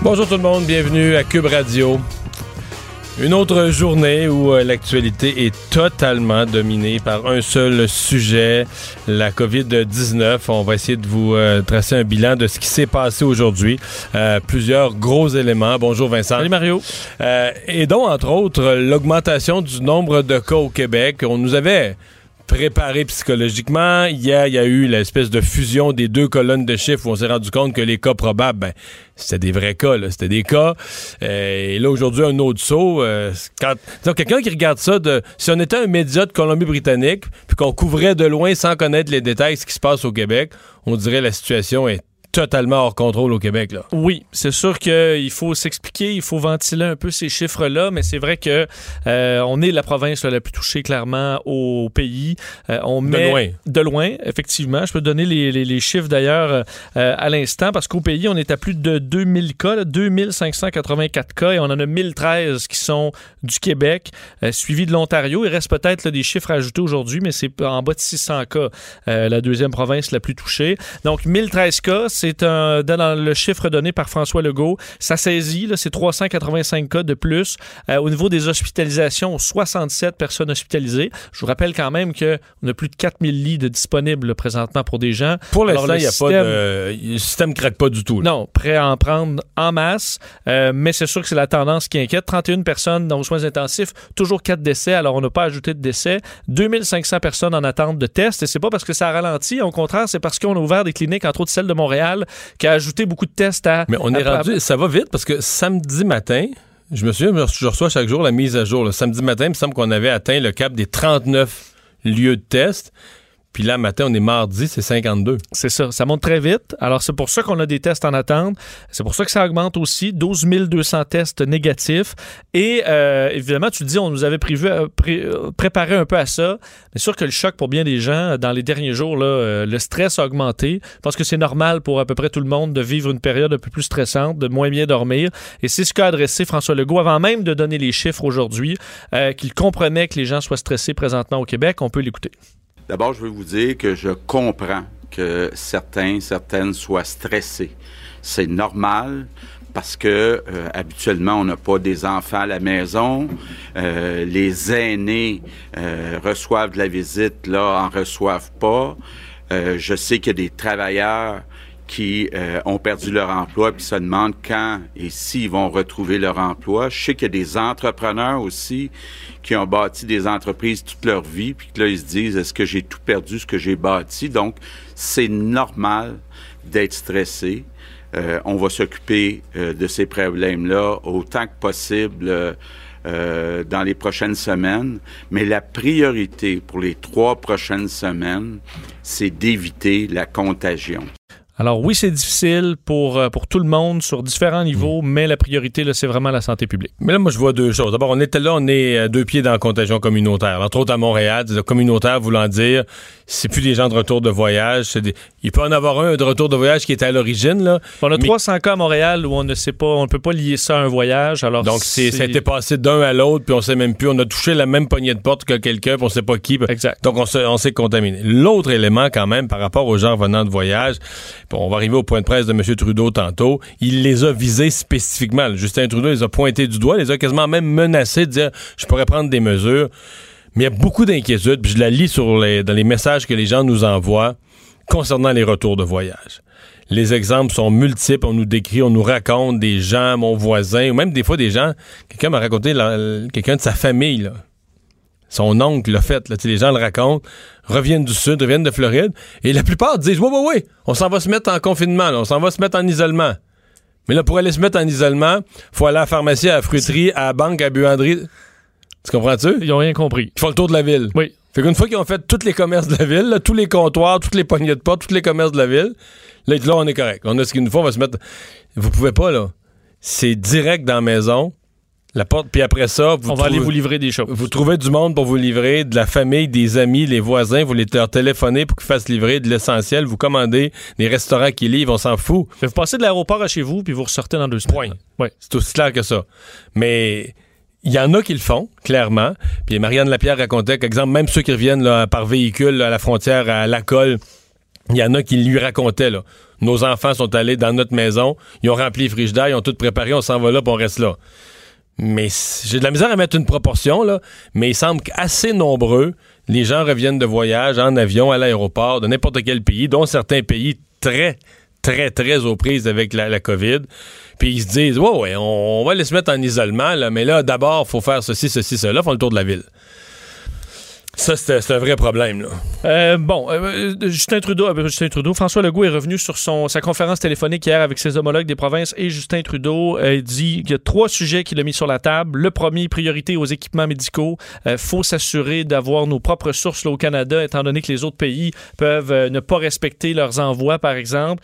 Bonjour tout le monde, bienvenue à Cube Radio. Une autre journée où euh, l'actualité est totalement dominée par un seul sujet, la COVID-19. On va essayer de vous euh, tracer un bilan de ce qui s'est passé aujourd'hui. Euh, plusieurs gros éléments. Bonjour Vincent. Salut Mario. et donc, entre autres, l'augmentation du nombre de cas au Québec. On nous avait préparé psychologiquement. Hier, il y a eu l'espèce de fusion des deux colonnes de chiffres où on s'est rendu compte que les cas probables, ben, c'était des vrais cas, là. C'était des cas. Euh, et là, aujourd'hui, un autre saut. Euh, quand, quelqu'un qui regarde ça, de, si on était un média de Colombie-Britannique, puis qu'on couvrait de loin sans connaître les détails de ce qui se passe au Québec, on dirait la situation est totalement hors contrôle au Québec. Là. Oui, c'est sûr qu'il faut s'expliquer, il faut ventiler un peu ces chiffres-là, mais c'est vrai que euh, on est la province la plus touchée clairement au pays. Euh, on de loin. De loin, effectivement. Je peux donner les, les, chiffres d'ailleurs euh, à l'instant parce qu'au pays, on est à plus de 2000 cas, là, 2584 cas et on en a 1013 qui sont du Québec, suivi de l'Ontario. Il reste peut-être des chiffres à ajouter aujourd'hui, mais c'est en bas de 600 cas, la deuxième province la plus touchée. Donc 1013 cas, c'est un, dans le chiffre donné par François Legault. Ça saisit, c'est 385 cas de plus. Euh, au niveau des hospitalisations, 67 personnes hospitalisées. Je vous rappelle quand même qu'on a plus de 4000 lits de disponibles présentement pour des gens. Pour l'instant, il n'y a pas de... Le système ne craque pas du tout. Non, prêt à en prendre en masse. Euh, mais c'est sûr que c'est la tendance qui inquiète. 31 personnes dans les soins intensifs, toujours 4 décès. Alors, on n'a pas ajouté de décès. 2500 personnes en attente de tests. Et c'est pas parce que ça ralentit. Au contraire, c'est parce qu'on a ouvert des cliniques, entre autres celle de Montréal qui a ajouté beaucoup de tests à. Mais on est rendu, ça va vite parce que samedi matin, je me souviens, je reçois chaque jour la mise à jour. Le samedi matin, il me semble qu'on avait atteint le cap des 39 lieux de tests. Puis là, matin, on est mardi, c'est 52. C'est ça. Ça monte très vite. Alors, c'est pour ça qu'on a des tests en attente. C'est pour ça que ça augmente aussi. 12 200 tests négatifs. Et euh, évidemment, tu dis, on nous avait euh, euh, préparé un peu à ça. C'est sûr que le choc pour bien des gens, dans les derniers jours, le stress a augmenté. Je pense que c'est normal pour à peu près tout le monde de vivre une période un peu plus stressante, de moins bien dormir. Et c'est ce qu'a adressé François Legault avant même de donner les chiffres aujourd'hui, qu'il comprenait que les gens soient stressés présentement au Québec. On peut l'écouter. D'abord, je veux vous dire que je comprends que certains, certaines soient stressés. C'est normal parce que euh, habituellement on n'a pas des enfants à la maison, euh, les aînés euh, reçoivent de la visite, là en reçoivent pas. je sais qu'il y a des travailleurs qui euh, ont perdu leur emploi puis se demandent quand et s'ils vont retrouver leur emploi. Je sais qu'il y a des entrepreneurs aussi qui ont bâti des entreprises toute leur vie puis que là ils se disent est-ce que j'ai tout perdu ce que j'ai bâti? Donc c'est normal d'être stressé. Euh, on va s'occuper euh, de ces problèmes-là autant que possible. Euh, dans les prochaines semaines, mais la priorité pour les trois prochaines semaines, c'est d'éviter la contagion. Alors oui, c'est difficile pour, euh, pour tout le monde sur différents niveaux, mm. mais la priorité, là, c'est vraiment la santé publique. Mais là, moi, je vois deux choses. D'abord, on était là, on est à deux pieds dans la contagion communautaire. Entre autres, à Montréal, communautaire voulant dire, c'est plus des gens de retour de voyage. Des... Il peut en avoir un de retour de voyage qui est à l'origine. Là. On a 300 cas à Montréal où on ne sait pas, on ne peut pas lier ça à un voyage. Alors Donc, c'est, ça a été passé d'un à l'autre, puis on sait même plus. On a touché la même poignée de porte que quelqu'un, puis on sait pas qui. Exact. Donc, on, on s'est contaminé. L'autre élément, quand même, par rapport aux gens venant de voyage, on va arriver au point de presse de M. Trudeau tantôt, il les a visés spécifiquement. Justin Trudeau les a pointés du doigt, les a quasiment même menacés de dire je pourrais prendre des mesures. Mais il y a beaucoup d'inquiétudes, puis je la lis sur les, dans les messages que les gens nous envoient concernant les retours de voyage. Les exemples sont multiples. On nous décrit, on nous raconte des gens, mon voisin, ou même des fois des gens. Quelqu'un m'a raconté quelqu'un de sa famille, là. Son oncle l'a fait. Là, les gens le racontent, reviennent du Sud, reviennent de Floride, et la plupart disent Oui, oui, oui, on s'en va se mettre en confinement, on s'en va se mettre en isolement. Mais là, pour aller se mettre en isolement, faut aller à la pharmacie, à la fruiterie, à la banque, à la buanderie. Tu comprends-tu? Ils ont rien compris. Ils font le tour de la ville. Oui. Fait qu'une fois qu'ils ont fait tous les commerces de la ville, tous les comptoirs, toutes les poignées de porte, tous les commerces de la ville, là, là, on est correct. On a ce qu'il nous faut, on va se mettre. Vous pouvez pas, là. C'est direct dans la maison. La porte, puis après ça, vous on va aller vous livrer des choses. Vous trouvez du monde pour vous livrer, de la famille, des amis, les voisins, vous les leur téléphonez pour qu'ils fassent livrer de l'essentiel, vous commandez des restaurants qui livrent, on s'en fout. Vous passez de l'aéroport à chez vous, puis vous ressortez dans deux semaines. Oui. C'est aussi clair que ça. Mais il y en a qui le font, clairement. Puis Marianne Lapierre racontait qu'exemple, même ceux qui reviennent par véhicule à la frontière à la colle, il y en a qui lui racontaient, là. Nos enfants sont allés dans notre maison, ils ont rempli les frigidaires, ils ont tout préparé, on s'en va là, puis on reste là. Mais j'ai de la misère à mettre une proportion, là, mais il semble qu'assez nombreux, les gens reviennent de voyage en avion à l'aéroport de n'importe quel pays, dont certains pays très, très, très aux prises avec la, COVID. Puis ils se disent, ouais, ouais, on, va les se mettre en isolement, là, mais là, d'abord, faut faire ceci, ceci, cela, font le tour de la ville. Ça, c'est un vrai problème. Là. Euh, bon, euh, euh, Justin Trudeau, Justin Trudeau, François Legault est revenu sur son, sa conférence téléphonique hier avec ses homologues des provinces et Justin Trudeau dit qu'il y a trois sujets qu'il a mis sur la table. Le premier, priorité aux équipements médicaux. Il faut s'assurer d'avoir nos propres sources au Canada, étant donné que les autres pays peuvent ne pas respecter leurs envois, par exemple.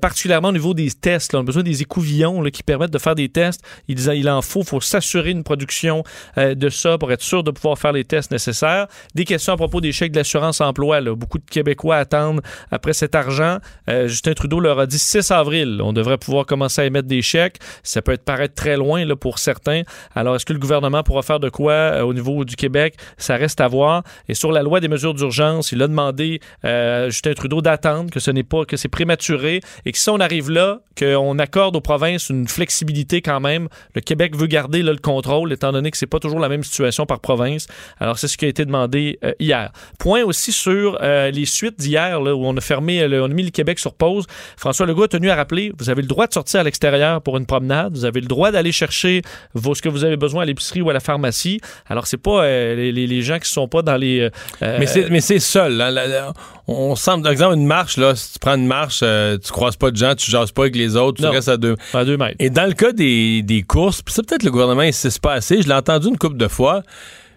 particulièrement au niveau des tests. On a besoin des écouvillons qui permettent de faire des tests. Il, il en faut. Faut s'assurer une production de ça pour être sûr de pouvoir faire les tests nécessaires des questions à propos des chèques de l'assurance-emploi. Beaucoup de Québécois attendent après cet argent. Euh, Justin Trudeau leur a dit 6 avril, on devrait pouvoir commencer à émettre des chèques. Ça peut être paraître très loin pour certains. Alors, est-ce que le gouvernement pourra faire de quoi euh, au niveau du Québec? Ça reste à voir. Et sur la loi des mesures d'urgence, il a demandé euh, Justin Trudeau d'attendre, que ce n'est pas, que c'est prématuré et que si on arrive là, qu'on accorde aux provinces une flexibilité quand même. Le Québec veut garder le contrôle, étant donné que c'est pas toujours la même situation par province. Alors, c'est ce qui a été demandé euh, hier. Point aussi sur euh, les suites d'hier, où on a fermé, on a mis le Québec sur pause. François Legault a tenu à rappeler, vous avez le droit de sortir à l'extérieur pour une promenade, vous avez le droit d'aller chercher vos, ce que vous avez besoin à l'épicerie ou à la pharmacie. Alors, c'est pas euh, les, gens qui sont pas dans les... mais c'est seul. Hein, on semble, par exemple, une marche, là, si tu prends une marche, tu croises pas de gens, tu jases pas avec les autres, tu restes à deux. À deux mètres. Et dans le cas des, des courses, ça peut-être le gouvernement insiste pas assez, je l'ai entendu une couple de fois,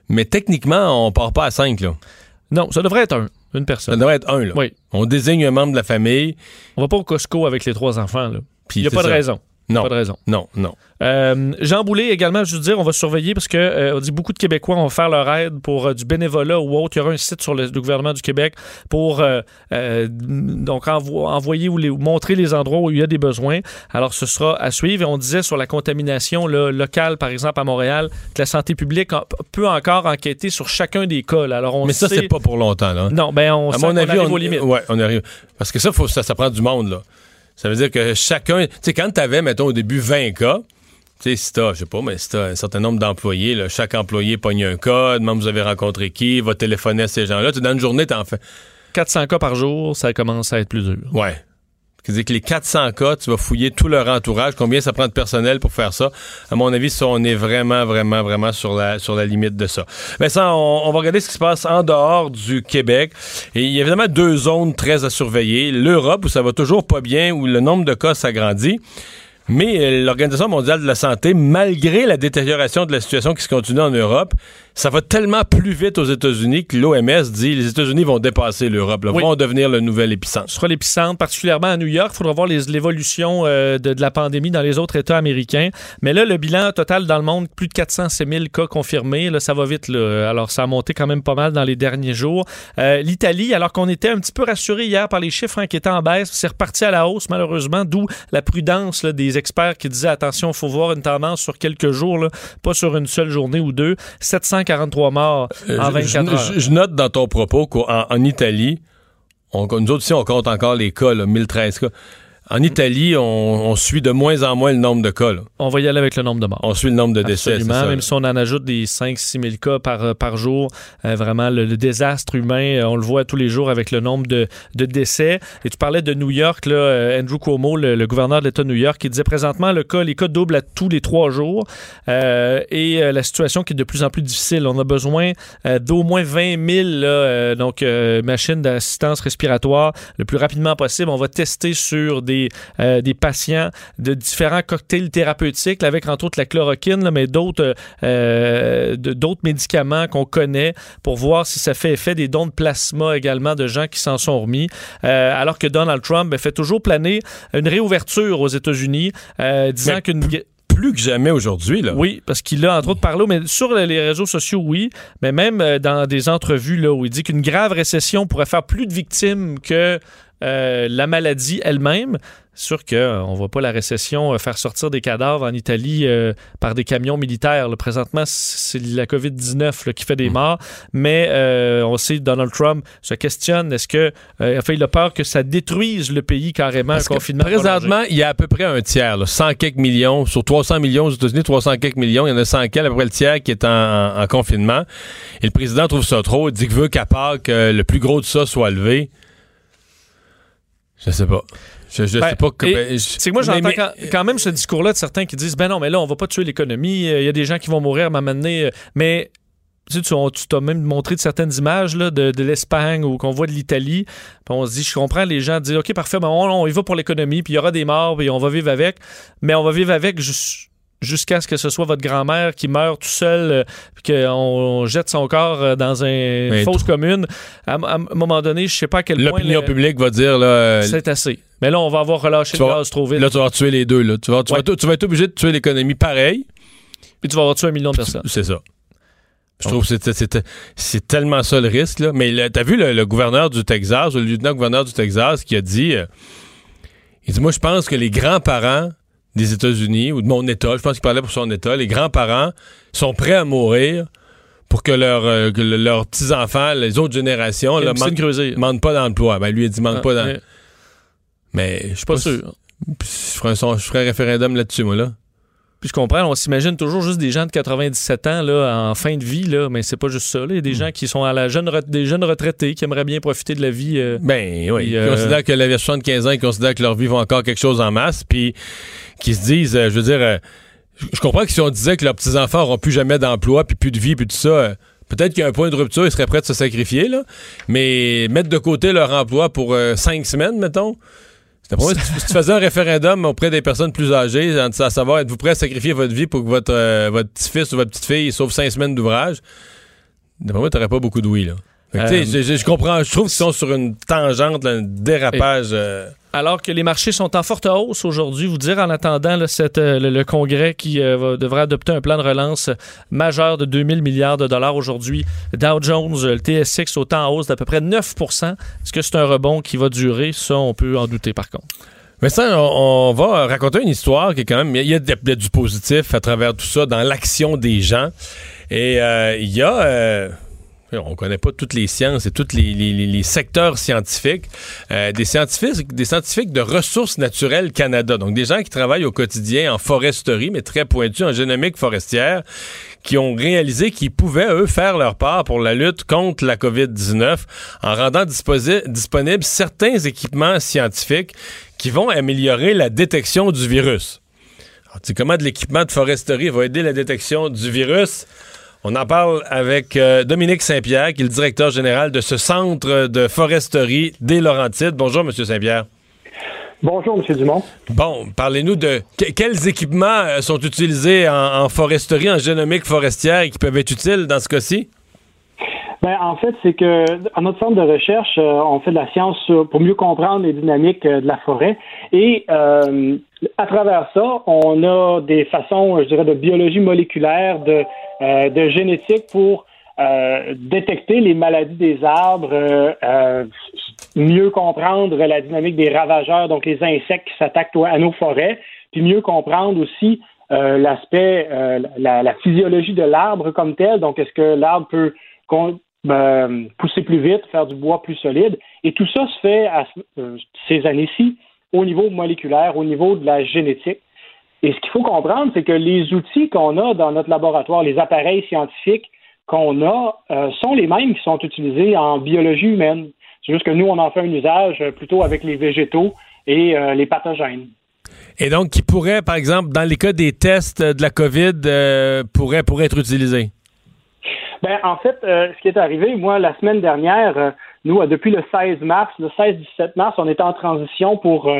mais techniquement, on part pas à cinq, là. Non, ça devrait être un, une personne. Ça devrait être un, là. Oui. On désigne un membre de la famille. On va pas au Costco avec les trois enfants, là. Il n'y a pas de raison. Non. Pas de raison. Non, non. Euh, Jean Boulet également, je veux dire, on va surveiller parce que euh, on dit beaucoup de Québécois vont faire leur aide pour euh, du bénévolat ou autre. Il y aura un site sur le, gouvernement du Québec pour donc envoyer ou, montrer les endroits où il y a des besoins. Alors ce sera à suivre. Et on disait sur la contamination locale, par exemple à Montréal, que la santé publique peut encore enquêter sur chacun des cas. Alors on Mais ça, c'est pas pour longtemps. Là. Non, ben on, à mon avis, on, aux limites. Ouais, on arrive. Parce que ça, faut, ça, ça prend du monde. là. Ça veut dire que chacun. Tu sais, quand tu avais, mettons, au début 20 cas, tu sais, si t'as, je sais pas, mais si t'as un certain nombre d'employés, chaque employé pogne un code, même vous avez rencontré qui, va téléphoner à ces gens-là. Dans une journée, t'en fais. 400 cas par jour, ça commence à être plus dur. Ouais. C'est-à-dire que les 400 cas, tu vas fouiller tout leur entourage. Combien ça prend de personnel pour faire ça? À mon avis, ça, on est vraiment, vraiment, vraiment sur la, sur la limite de ça. Mais ça, on, va regarder ce qui se passe en dehors du Québec. Et il y a évidemment deux zones très à surveiller. L'Europe, où ça va toujours pas bien, où le nombre de cas s'agrandit. Mais euh, l'Organisation mondiale de la santé, malgré la détérioration de la situation qui se continue en Europe, ça va tellement plus vite aux États-Unis que l'OMS dit les États-Unis vont dépasser l'Europe, vont devenir le nouvel épicentre. Ce sera l'épicentre, particulièrement à New York. Il faudra voir l'évolution euh, de, la pandémie dans les autres États américains. Mais là, le bilan total dans le monde, plus de 406 000 cas confirmés. Là, ça va vite. Là. Alors, ça a monté quand même pas mal dans les derniers jours. Euh, L'Italie, alors qu'on était un petit peu rassuré hier par les chiffres hein, qui étaient en baisse, c'est reparti à la hausse, malheureusement, d'où la prudence des experts qui disaient attention, il faut voir une tendance sur quelques jours, pas sur une seule journée ou deux. 743 morts euh, en 24 heures. Je, note dans ton propos qu'en Italie, on, nous autres aussi, on compte encore les cas, 1013 cas. En Italie, on, suit de moins en moins le nombre de cas. On va y aller avec le nombre de morts. On suit le nombre de décès. Absolument. même si on en ajoute des 5-6 000 cas par, euh, par jour, euh, vraiment, le, désastre humain, euh, on le voit tous les jours avec le nombre de, de décès. Et tu parlais de New York, là, Andrew Cuomo, le, gouverneur de l'État de New York, qui disait présentement, le cas, les cas doublent à tous les trois jours et la situation qui est de plus en plus difficile. On a besoin d'au moins 20 000 donc, machines d'assistance respiratoire le plus rapidement possible. On va tester sur des euh, des, patients de différents cocktails thérapeutiques, avec entre autres la chloroquine, mais d'autres euh, d'autres médicaments qu'on connaît pour voir si ça fait effet, des dons de plasma également de gens qui s'en sont remis. Euh, alors que Donald Trump ben, fait toujours planer une réouverture aux États-Unis, disant qu'une plus que jamais aujourd'hui. Là. Oui, parce qu'il a entre autres parlé, mais sur les réseaux sociaux, oui, mais même dans des entrevues là, où il dit qu'une grave récession pourrait faire plus de victimes que euh, la maladie elle-même. Sûr qu'on euh, ne voit pas la récession euh, faire sortir des cadavres en Italie par des camions militaires. Présentement, c'est la COVID-19 qui fait des mm. morts, mais on sait que Donald Trump se questionne est-ce que enfin, il a peur que ça détruise le pays carrément, un confinement Présentement, il y a à peu près un tiers, 100 quelques millions, sur 300 millions aux États-Unis, 300 quelques millions, il y en a 100 quelques, à peu près le tiers qui est en, confinement. Et le président trouve ça trop, il dit qu'il veut qu'à part que le plus gros de ça soit levé. Je sais pas. Je, je ben, sais pas que. Ben, c'est que moi, j'entends quand, même ce discours-là de certains qui disent ben non, mais là, on va pas tuer l'économie. Il y a des gens qui vont mourir à m'amener. Mais tu tu t'as même montré de certaines images là, de, l'Espagne ou qu'on voit de l'Italie. on se dit, je comprends les gens disent, OK, parfait, ben on, on y va pour l'économie, puis il y aura des morts, puis on va vivre avec. Mais on va vivre avec juste jusqu'à ce que ce soit votre grand-mère qui meurt tout seul, euh, qu'on jette son corps euh, dans une fausse commune. À, un moment donné, je sais pas à quel point... L'opinion publique va dire... là euh, C'est assez. Mais là, on va avoir relâché le gaz trop vite. Là, tu vas tuer les deux. Là. Tu, vas, tu, vas, être obligé de tuer l'économie pareil. Puis tu vas avoir tué un million de personnes. C'est ça. Je trouve que c'est tellement ça le risque. Là. Mais t'as vu le, gouverneur du Texas, le lieutenant-gouverneur du Texas, qui a dit... il dit, moi, je pense que les grands-parents des États-Unis ou de mon État, je pense qu'il parlait pour son État, les grands-parents sont prêts à mourir pour que, leur, euh, leurs petits-enfants, les autres générations, ne manquent pas d'emploi. Ben, lui, il dit manque ah, pas d'emploi. Mais je suis pas, sûr. Je ferais, un, je ferais un référendum là-dessus, moi, là je comprends, on s'imagine toujours juste des gens de 97 ans là, en fin de vie, là, mais c'est pas juste ça. Il y a des hmm. gens qui sont à la jeune des jeunes retraités qui aimeraient bien profiter de la vie. Euh, ben oui. ils euh, considèrent que la version de 15 ans, ils considèrent que leur vie va encore quelque chose en masse, puis qui se disent, euh, je veux dire, je comprends que si on disait que leurs petits-enfants n'auront plus jamais d'emploi, puis plus de vie, puis tout ça. Peut-être qu'il y a un point de rupture, ils seraient prêts de se sacrifier, là. Mais mettre de côté leur emploi pour cinq semaines, mettons, si tu faisais un référendum auprès des personnes plus âgées, à savoir, êtes-vous prêt à sacrifier votre vie pour que votre, euh, votre petit-fils ou votre petite-fille sauve cinq semaines d'ouvrage? D'après moi, t'aurais pas beaucoup de oui, là. Euh, je, comprends, je trouve qu'ils sont sur une tangente, un dérapage. Euh, alors que les marchés sont en forte hausse aujourd'hui, vous dire en attendant euh, le, Congrès qui euh, devrait adopter un plan de relance majeur de 2000 milliards de dollars aujourd'hui. Dow Jones, le TSX autant en hausse d'à peu près 9% Est-ce que c'est un rebond qui va durer? Ça, on peut en douter par contre. Mais ça, on, va raconter une histoire qui est quand même. Il y, a, du positif à travers tout ça dans l'action des gens. Et euh, il y a on ne connaît pas toutes les sciences et tous les, secteurs scientifiques, euh, des scientifiques, des scientifiques de ressources naturelles Canada, donc des gens qui travaillent au quotidien en foresterie, mais très pointus en génomique forestière, qui ont réalisé qu'ils pouvaient, eux, faire leur part pour la lutte contre la COVID-19 en rendant disponibles certains équipements scientifiques qui vont améliorer la détection du virus. Alors, tu sais, comment de l'équipement de foresterie va aider la détection du virus? On en parle avec euh, Dominique Saint-Pierre, qui est le directeur général de ce centre de foresterie des Laurentides. Bonjour, M. Saint-Pierre. Bonjour, M. Dumont. Bon, parlez-nous de quels équipements euh, sont utilisés en, foresterie, en génomique forestière et qui peuvent être utiles dans ce cas-ci? Ben, en fait, c'est que à notre centre de recherche, euh, on fait de la science pour mieux comprendre les dynamiques de la forêt. Et à travers ça, on a des façons, je dirais, de biologie moléculaire, de euh, de génétique pour euh, détecter les maladies des arbres, euh, mieux comprendre la dynamique des ravageurs, donc les insectes qui s'attaquent à nos forêts, puis mieux comprendre aussi l'aspect, la, physiologie de l'arbre comme tel. Donc, est-ce que l'arbre peut pousser plus vite, faire du bois plus solide? Et tout ça se fait à ces années-ci au niveau moléculaire, au niveau de la génétique. Et ce qu'il faut comprendre, c'est que les outils qu'on a dans notre laboratoire, les appareils scientifiques qu'on a, euh, sont les mêmes qui sont utilisés en biologie humaine. C'est juste que nous, on en fait un usage plutôt avec les végétaux et euh, les pathogènes. Et donc, qui pourrait, par exemple, dans les cas des tests de la COVID, euh, pourrait être utilisé? Ben, en fait, euh, ce qui est arrivé, moi, la semaine dernière, euh, nous, euh, depuis le 16 mars, le 16-17 mars, on était en transition pour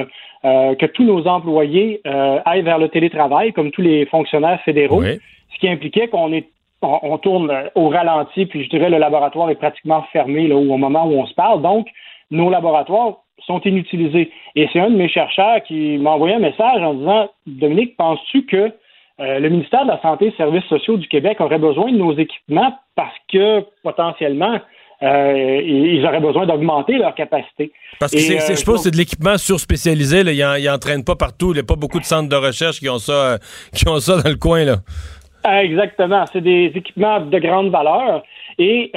que tous nos employés aillent vers le télétravail, comme tous les fonctionnaires fédéraux, ce qui impliquait qu'on est on, tourne au ralenti, puis je dirais le laboratoire est pratiquement fermé là, au moment où on se parle. Donc, nos laboratoires sont inutilisés. Et c'est un de mes chercheurs qui m'a envoyé un message en disant Dominique, penses-tu que euh, le ministère de la Santé et des Services sociaux du Québec aurait besoin de nos équipements parce que potentiellement, euh, ils auraient besoin d'augmenter leur capacité. Parce que c'est, euh, je pense que c'est de l'équipement surspécialisé. Ils n'entraînent pas partout. Il n'y a pas beaucoup de centres de recherche qui ont ça, qui ont ça dans le coin. Là. Ah, exactement. C'est des équipements de grande valeur. Et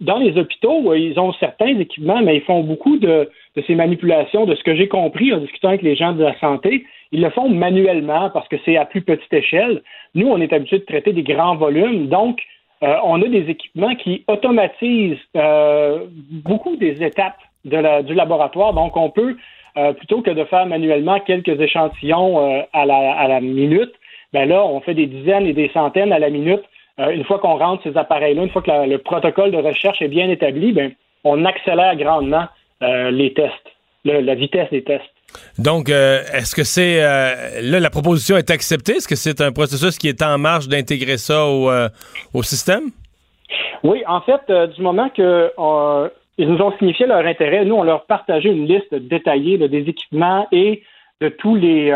dans les hôpitaux, ils ont certains équipements, mais ils font beaucoup de, de ces manipulations, de ce que j'ai compris en discutant avec les gens de la santé. Ils le font manuellement parce que c'est à plus petite échelle. Nous, on est habitué de traiter des grands volumes. Donc, euh, on a des équipements qui automatisent euh, beaucoup des étapes du laboratoire. Donc, on peut, euh, plutôt que de faire manuellement quelques échantillons à la, minute, ben là, on fait des dizaines et des centaines à la minute. une fois qu'on rentre ces appareils-là, une fois que le protocole de recherche est bien établi, ben, on accélère grandement les tests, la vitesse des tests. Donc, euh, est-ce que c'est... Euh, là, la proposition est acceptée? Est-ce que c'est un processus qui est en marche d'intégrer ça au, euh, système? Oui, en fait, du moment que ils nous ont signifié leur intérêt, nous, on leur partageait une liste détaillée des équipements et de tous les,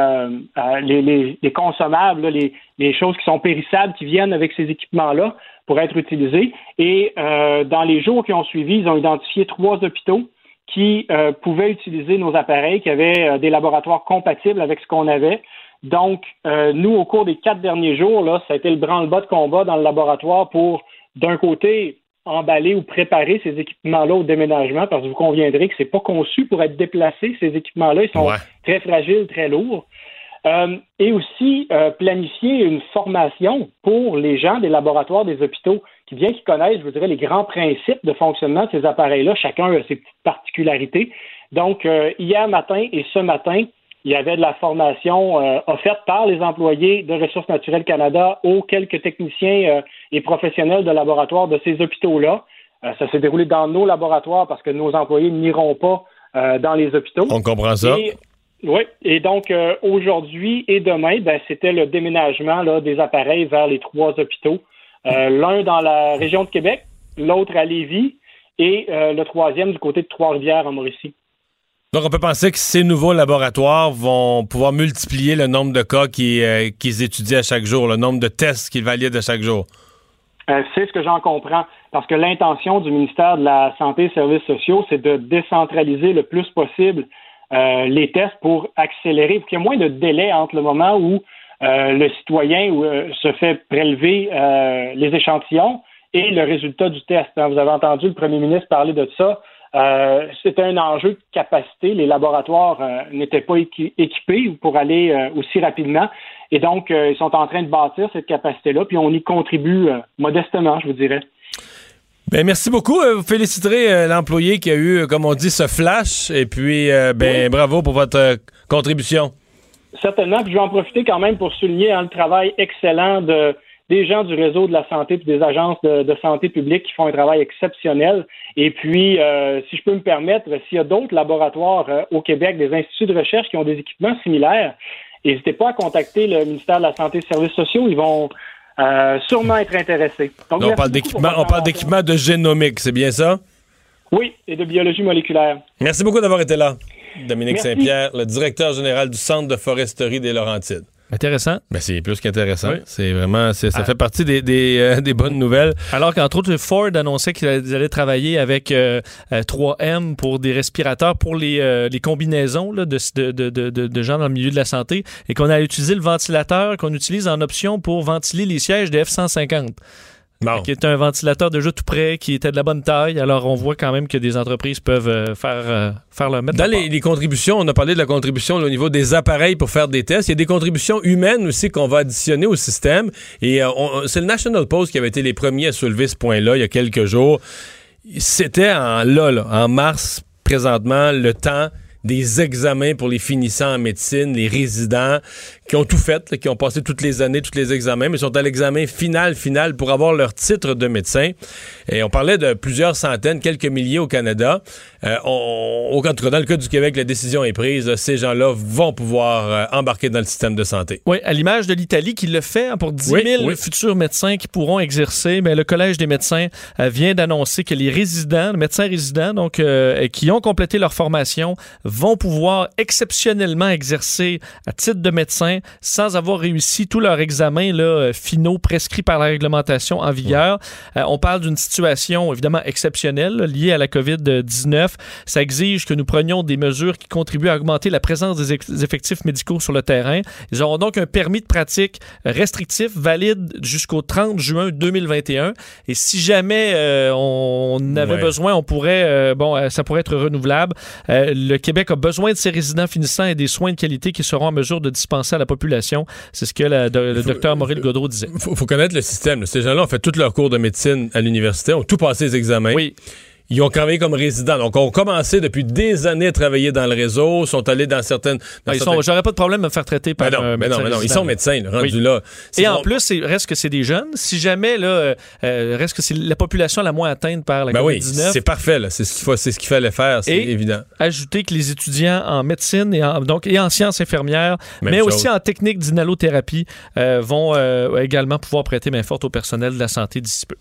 les, consommables, les, les, choses qui sont périssables qui viennent avec ces équipements-là pour être utilisés. Et dans les jours qui ont suivi, ils ont identifié trois hôpitaux qui euh, pouvaient utiliser nos appareils, qui avaient euh, des laboratoires compatibles avec ce qu'on avait. Donc, euh, nous, au cours des quatre derniers jours, là, ça a été le branle-bas de combat dans le laboratoire pour, d'un côté, emballer ou préparer ces équipements-là au déménagement, parce que vous conviendrez que c'est pas conçu pour être déplacé, ces équipements-là. Ils sont très fragiles, très lourds. Euh, et aussi euh, planifier une formation pour les gens des laboratoires des hôpitaux qui, bien qu'ils connaissent, je vous dirais, les grands principes de fonctionnement de ces appareils-là, chacun a ses petites particularités. Donc, euh, hier matin et ce matin, il y avait de la formation offerte par les employés de Ressources naturelles Canada aux quelques techniciens et professionnels de laboratoires de ces hôpitaux-là. ça s'est déroulé dans nos laboratoires parce que nos employés n'iront pas dans les hôpitaux. On comprend ça. Oui, et donc euh, aujourd'hui et demain, ben, c'était le déménagement là, des appareils vers les trois hôpitaux. Euh, l'un dans la région de Québec, l'autre à Lévis et euh, le troisième du côté de Trois-Rivières en Mauricie. Donc, on peut penser que ces nouveaux laboratoires vont pouvoir multiplier le nombre de cas qu'ils étudient à chaque jour, le nombre de tests qu'ils valident à chaque jour. c'est ce que j'en comprends, parce que l'intention du ministère de la Santé et des Services sociaux, c'est de décentraliser le plus possible euh, les tests pour accélérer, pour qu'il y ait moins de délai entre le moment où euh, le citoyen euh, se fait prélever les échantillons et le résultat du test. Hein, vous avez entendu le premier ministre parler de ça. C'était un enjeu de capacité. Les laboratoires n'étaient pas équipés pour aller aussi rapidement. Et donc, ils sont en train de bâtir cette capacité-là, puis on y contribue modestement, je vous dirais. Ben, merci beaucoup. Euh, vous féliciterez euh, l'employé qui a eu, euh, comme on dit, ce flash. Et puis, ben, bravo pour votre contribution. Certainement. Puis je vais en profiter quand même pour souligner hein, le travail excellent de, des gens du réseau de la santé et des agences de, santé publique qui font un travail exceptionnel. Et puis, si je peux me permettre, s'il y a d'autres laboratoires au Québec, des instituts de recherche qui ont des équipements similaires, n'hésitez pas à contacter le ministère de la Santé et des Services sociaux. Ils vont euh, sûrement être intéressé. on parle d'équipement, on parle d'équipement de génomique, c'est bien ça? Oui, et de biologie moléculaire. Merci beaucoup d'avoir été là. Dominique Saint-Pierre, le directeur général du Centre de foresterie des Laurentides. Intéressant. Mais ben, c'est plus qu'intéressant. C'est vraiment, ça ah. fait partie des, euh, des, bonnes nouvelles. Alors qu'entre autres, Ford annonçait qu'ils allaient travailler avec 3M euh, pour des respirateurs pour les, les combinaisons là, de, de, de, de, gens dans le milieu de la santé et qu'on a utilisé le ventilateur qu'on utilise en option pour ventiler les sièges des F-150. Qui est un ventilateur de jeu tout près, qui était de la bonne taille. Alors, on voit quand même que des entreprises peuvent euh, faire, euh, faire le mettre. Dans les, contributions, on a parlé de la contribution au niveau des appareils pour faire des tests. Il y a des contributions humaines aussi qu'on va additionner au système. Et euh, c'est le National Post qui avait été les premiers à soulever ce point-là il y a quelques jours. C'était en là, en mars, présentement, le temps des examens pour les finissants en médecine, les résidents qui ont tout fait, qui ont passé toutes les années, tous les examens, mais sont à l'examen final, final pour avoir leur titre de médecin. Et on parlait de plusieurs centaines, quelques milliers au Canada. Euh, on, au, en tout cas, dans le cas du Québec, la décision est prise. Ces gens-là vont pouvoir euh, embarquer dans le système de santé. Oui, à l'image de l'Italie qui le fait hein, pour 10 000 futurs médecins qui pourront exercer. Mais le Collège des médecins euh, vient d'annoncer que les résidents, les médecins résidents, donc qui ont complété leur formation, vont pouvoir exceptionnellement exercer à titre de médecin sans avoir réussi tous leurs examens là, euh, finaux prescrits par la réglementation en vigueur. Euh, on parle d'une situation évidemment exceptionnelle liée à la COVID-19. Ça exige que nous prenions des mesures qui contribuent à augmenter la présence des, effectifs médicaux sur le terrain. Ils auront donc un permis de pratique restrictif valide jusqu'au 30 juin 2021. Et si jamais euh, on avait besoin, on pourrait, bon, ça pourrait être renouvelable. le Québec a besoin de ses résidents finissants et des soins de qualité qui seront en mesure de dispenser à la population. C'est ce que le docteur Maurice Godreau disait. Il faut, connaître le système. Ces gens-là ont fait tous leurs cours de médecine à l'université, ont tout passé les examens. Oui. Ils ont travaillé comme résidents. Donc, ont commencé depuis des années à travailler dans le réseau, sont allés dans certaines. ils sont, j'aurais pas de problème à me faire traiter par mais non, mais non, mais non, ils sont médecins, rendus là. Et en plus, reste que c'est des jeunes. Si jamais, là, euh, euh, reste que c'est la population la moins atteinte par la ben COVID-19. Oui, c'est parfait, là. C'est ce qu'il c'est ce qu'il fallait faire, c'est évident. Ajouter que les étudiants en médecine et en, donc, et en sciences infirmières, mais aussi en technique d'inhalothérapie, euh, vont également pouvoir prêter main forte au personnel de la santé d'ici peu.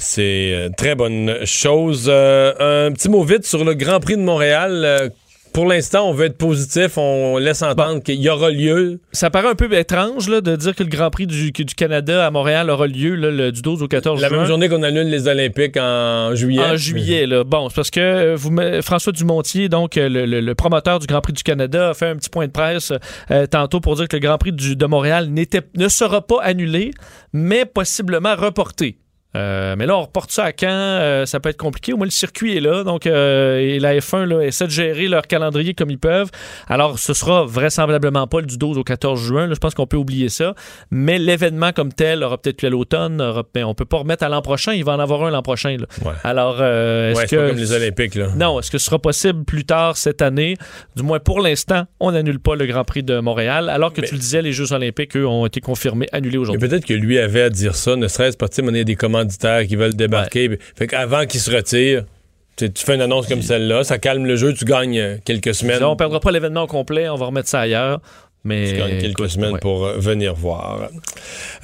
C'est une très bonne chose. Euh, un petit mot vite sur le Grand Prix de Montréal. Euh, pour l'instant, on veut être positif. On laisse entendre qu'il y aura lieu. Ça paraît un peu étrange là, de dire que le Grand Prix du, Canada à Montréal aura lieu le, du 12 au 14 La juin. La même journée qu'on annule les Olympiques en juillet. En juillet, là. Bon, c'est parce que euh, vous, François Dumontier, donc le, promoteur du Grand Prix du Canada, a fait un petit point de presse tantôt pour dire que le Grand Prix du, de Montréal ne sera pas annulé, mais possiblement reporté. Euh, mais là, on reporte ça à quand? Euh, ça peut être compliqué. Au moins, le circuit est là. Donc, euh, et la F1 là, essaie de gérer leur calendrier comme ils peuvent. Alors, ce sera vraisemblablement pas le du 12 au 14 juin. je pense qu'on peut oublier ça. Mais l'événement comme tel aura peut-être lieu à l'automne. Mais on peut pas remettre à l'an prochain. Il va en avoir un l'an prochain. Alors, est-ce que. Comme les Olympiques. Là. Non. Est-ce que ce sera possible plus tard cette année? Du moins, pour l'instant, on n'annule pas le Grand Prix de Montréal. Alors que tu le disais, les Jeux Olympiques, eux, ont été confirmés, annulés aujourd'hui. Peut-être que lui avait à dire ça, ne serait-ce pas, tu des qui veulent débarquer. Fait qu'avant qu'ils se retirent, tu fais une annonce comme celle-là, ça calme le jeu, tu gagnes euh, quelques semaines. on perdra pas l'événement complet, on va remettre ça ailleurs. Mais tu gagnes quelques semaines pour euh, venir voir.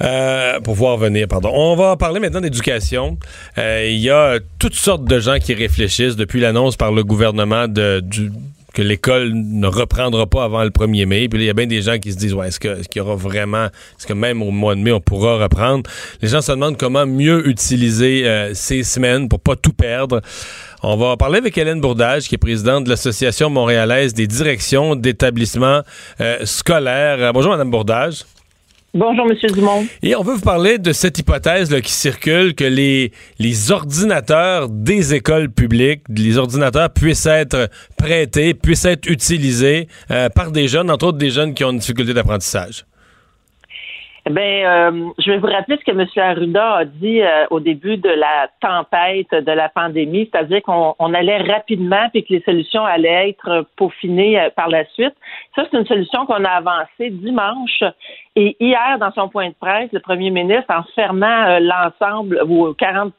Euh, pour voir venir, pardon. On va parler maintenant d'éducation. Il y a toutes sortes de gens qui réfléchissent depuis l'annonce par le gouvernement de, du, que l'école ne reprendra pas avant le 1er mai. Puis il y a bien des gens qui se disent, ouais, est-ce qu'il y aura vraiment, est-ce que même au mois de mai, on pourra reprendre? Les gens se demandent comment mieux utiliser euh, ces semaines pour pas tout perdre. On va parler avec Hélène Bourdage, qui est présidente de l'Association montréalaise des directions d'établissements euh, scolaires. bonjour, Madame Bourdage. Bonjour, M. Dumont. Et on veut vous parler de cette hypothèse qui circule que les, les ordinateurs des écoles publiques, les ordinateurs puissent être prêtés, puissent être utilisés euh, par des jeunes, entre autres des jeunes qui ont une difficulté d'apprentissage. Ben, euh, je vais vous rappeler ce que M. Arruda a dit euh, au début de la tempête de la pandémie, c'est-à-dire qu'on allait rapidement et que les solutions allaient être peaufinées euh, par la suite. Ça, c'est une solution qu'on a avancée dimanche. Et hier, dans son point de presse, le premier ministre, en fermant l'ensemble ou 40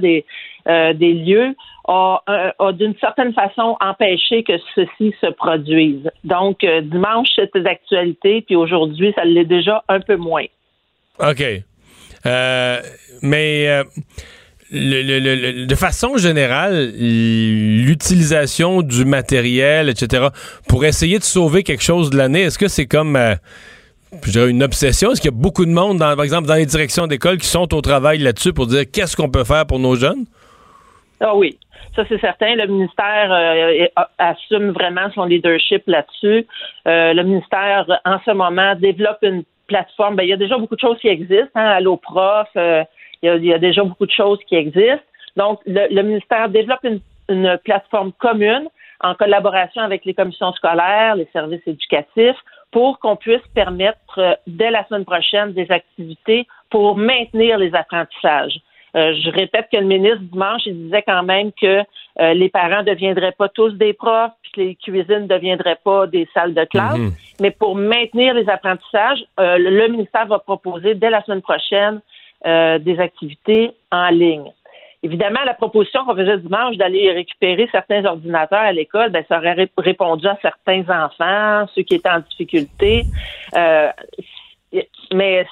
des, des lieux, a, a d'une certaine façon empêché que ceci se produise. Donc, dimanche, c'était d'actualité, puis aujourd'hui, ça l'est déjà un peu moins. OK. Euh, mais euh, de façon générale, l'utilisation du matériel, etc., pour essayer de sauver quelque chose de l'année, est-ce que c'est comme euh, je dirais une obsession? Est-ce qu'il y a beaucoup de monde, dans, par exemple, dans les directions d'école qui sont au travail là-dessus pour dire qu'est-ce qu'on peut faire pour nos jeunes? Ah oui. Ça, c'est certain. Le ministère assume vraiment son leadership là-dessus. le ministère, en ce moment, développe une plateforme, ben, il y a déjà beaucoup de choses qui existent, hein, Allo Prof, euh, il y a, déjà beaucoup de choses qui existent. Donc, le, ministère développe une, plateforme commune en collaboration avec les commissions scolaires, les services éducatifs, pour qu'on puisse permettre euh, dès la semaine prochaine des activités pour maintenir les apprentissages. Euh, je répète que le ministre dimanche, il disait quand même que euh, les parents ne deviendraient pas tous des profs, puis que les cuisines ne deviendraient pas des salles de classe. Mhm. Mais pour maintenir les apprentissages, le ministère va proposer dès la semaine prochaine des activités en ligne. Évidemment, la proposition qu'on faisait dimanche d'aller récupérer certains ordinateurs à l'école, ben, ça aurait répondu à certains enfants, ceux qui étaient en difficulté. Euh, mais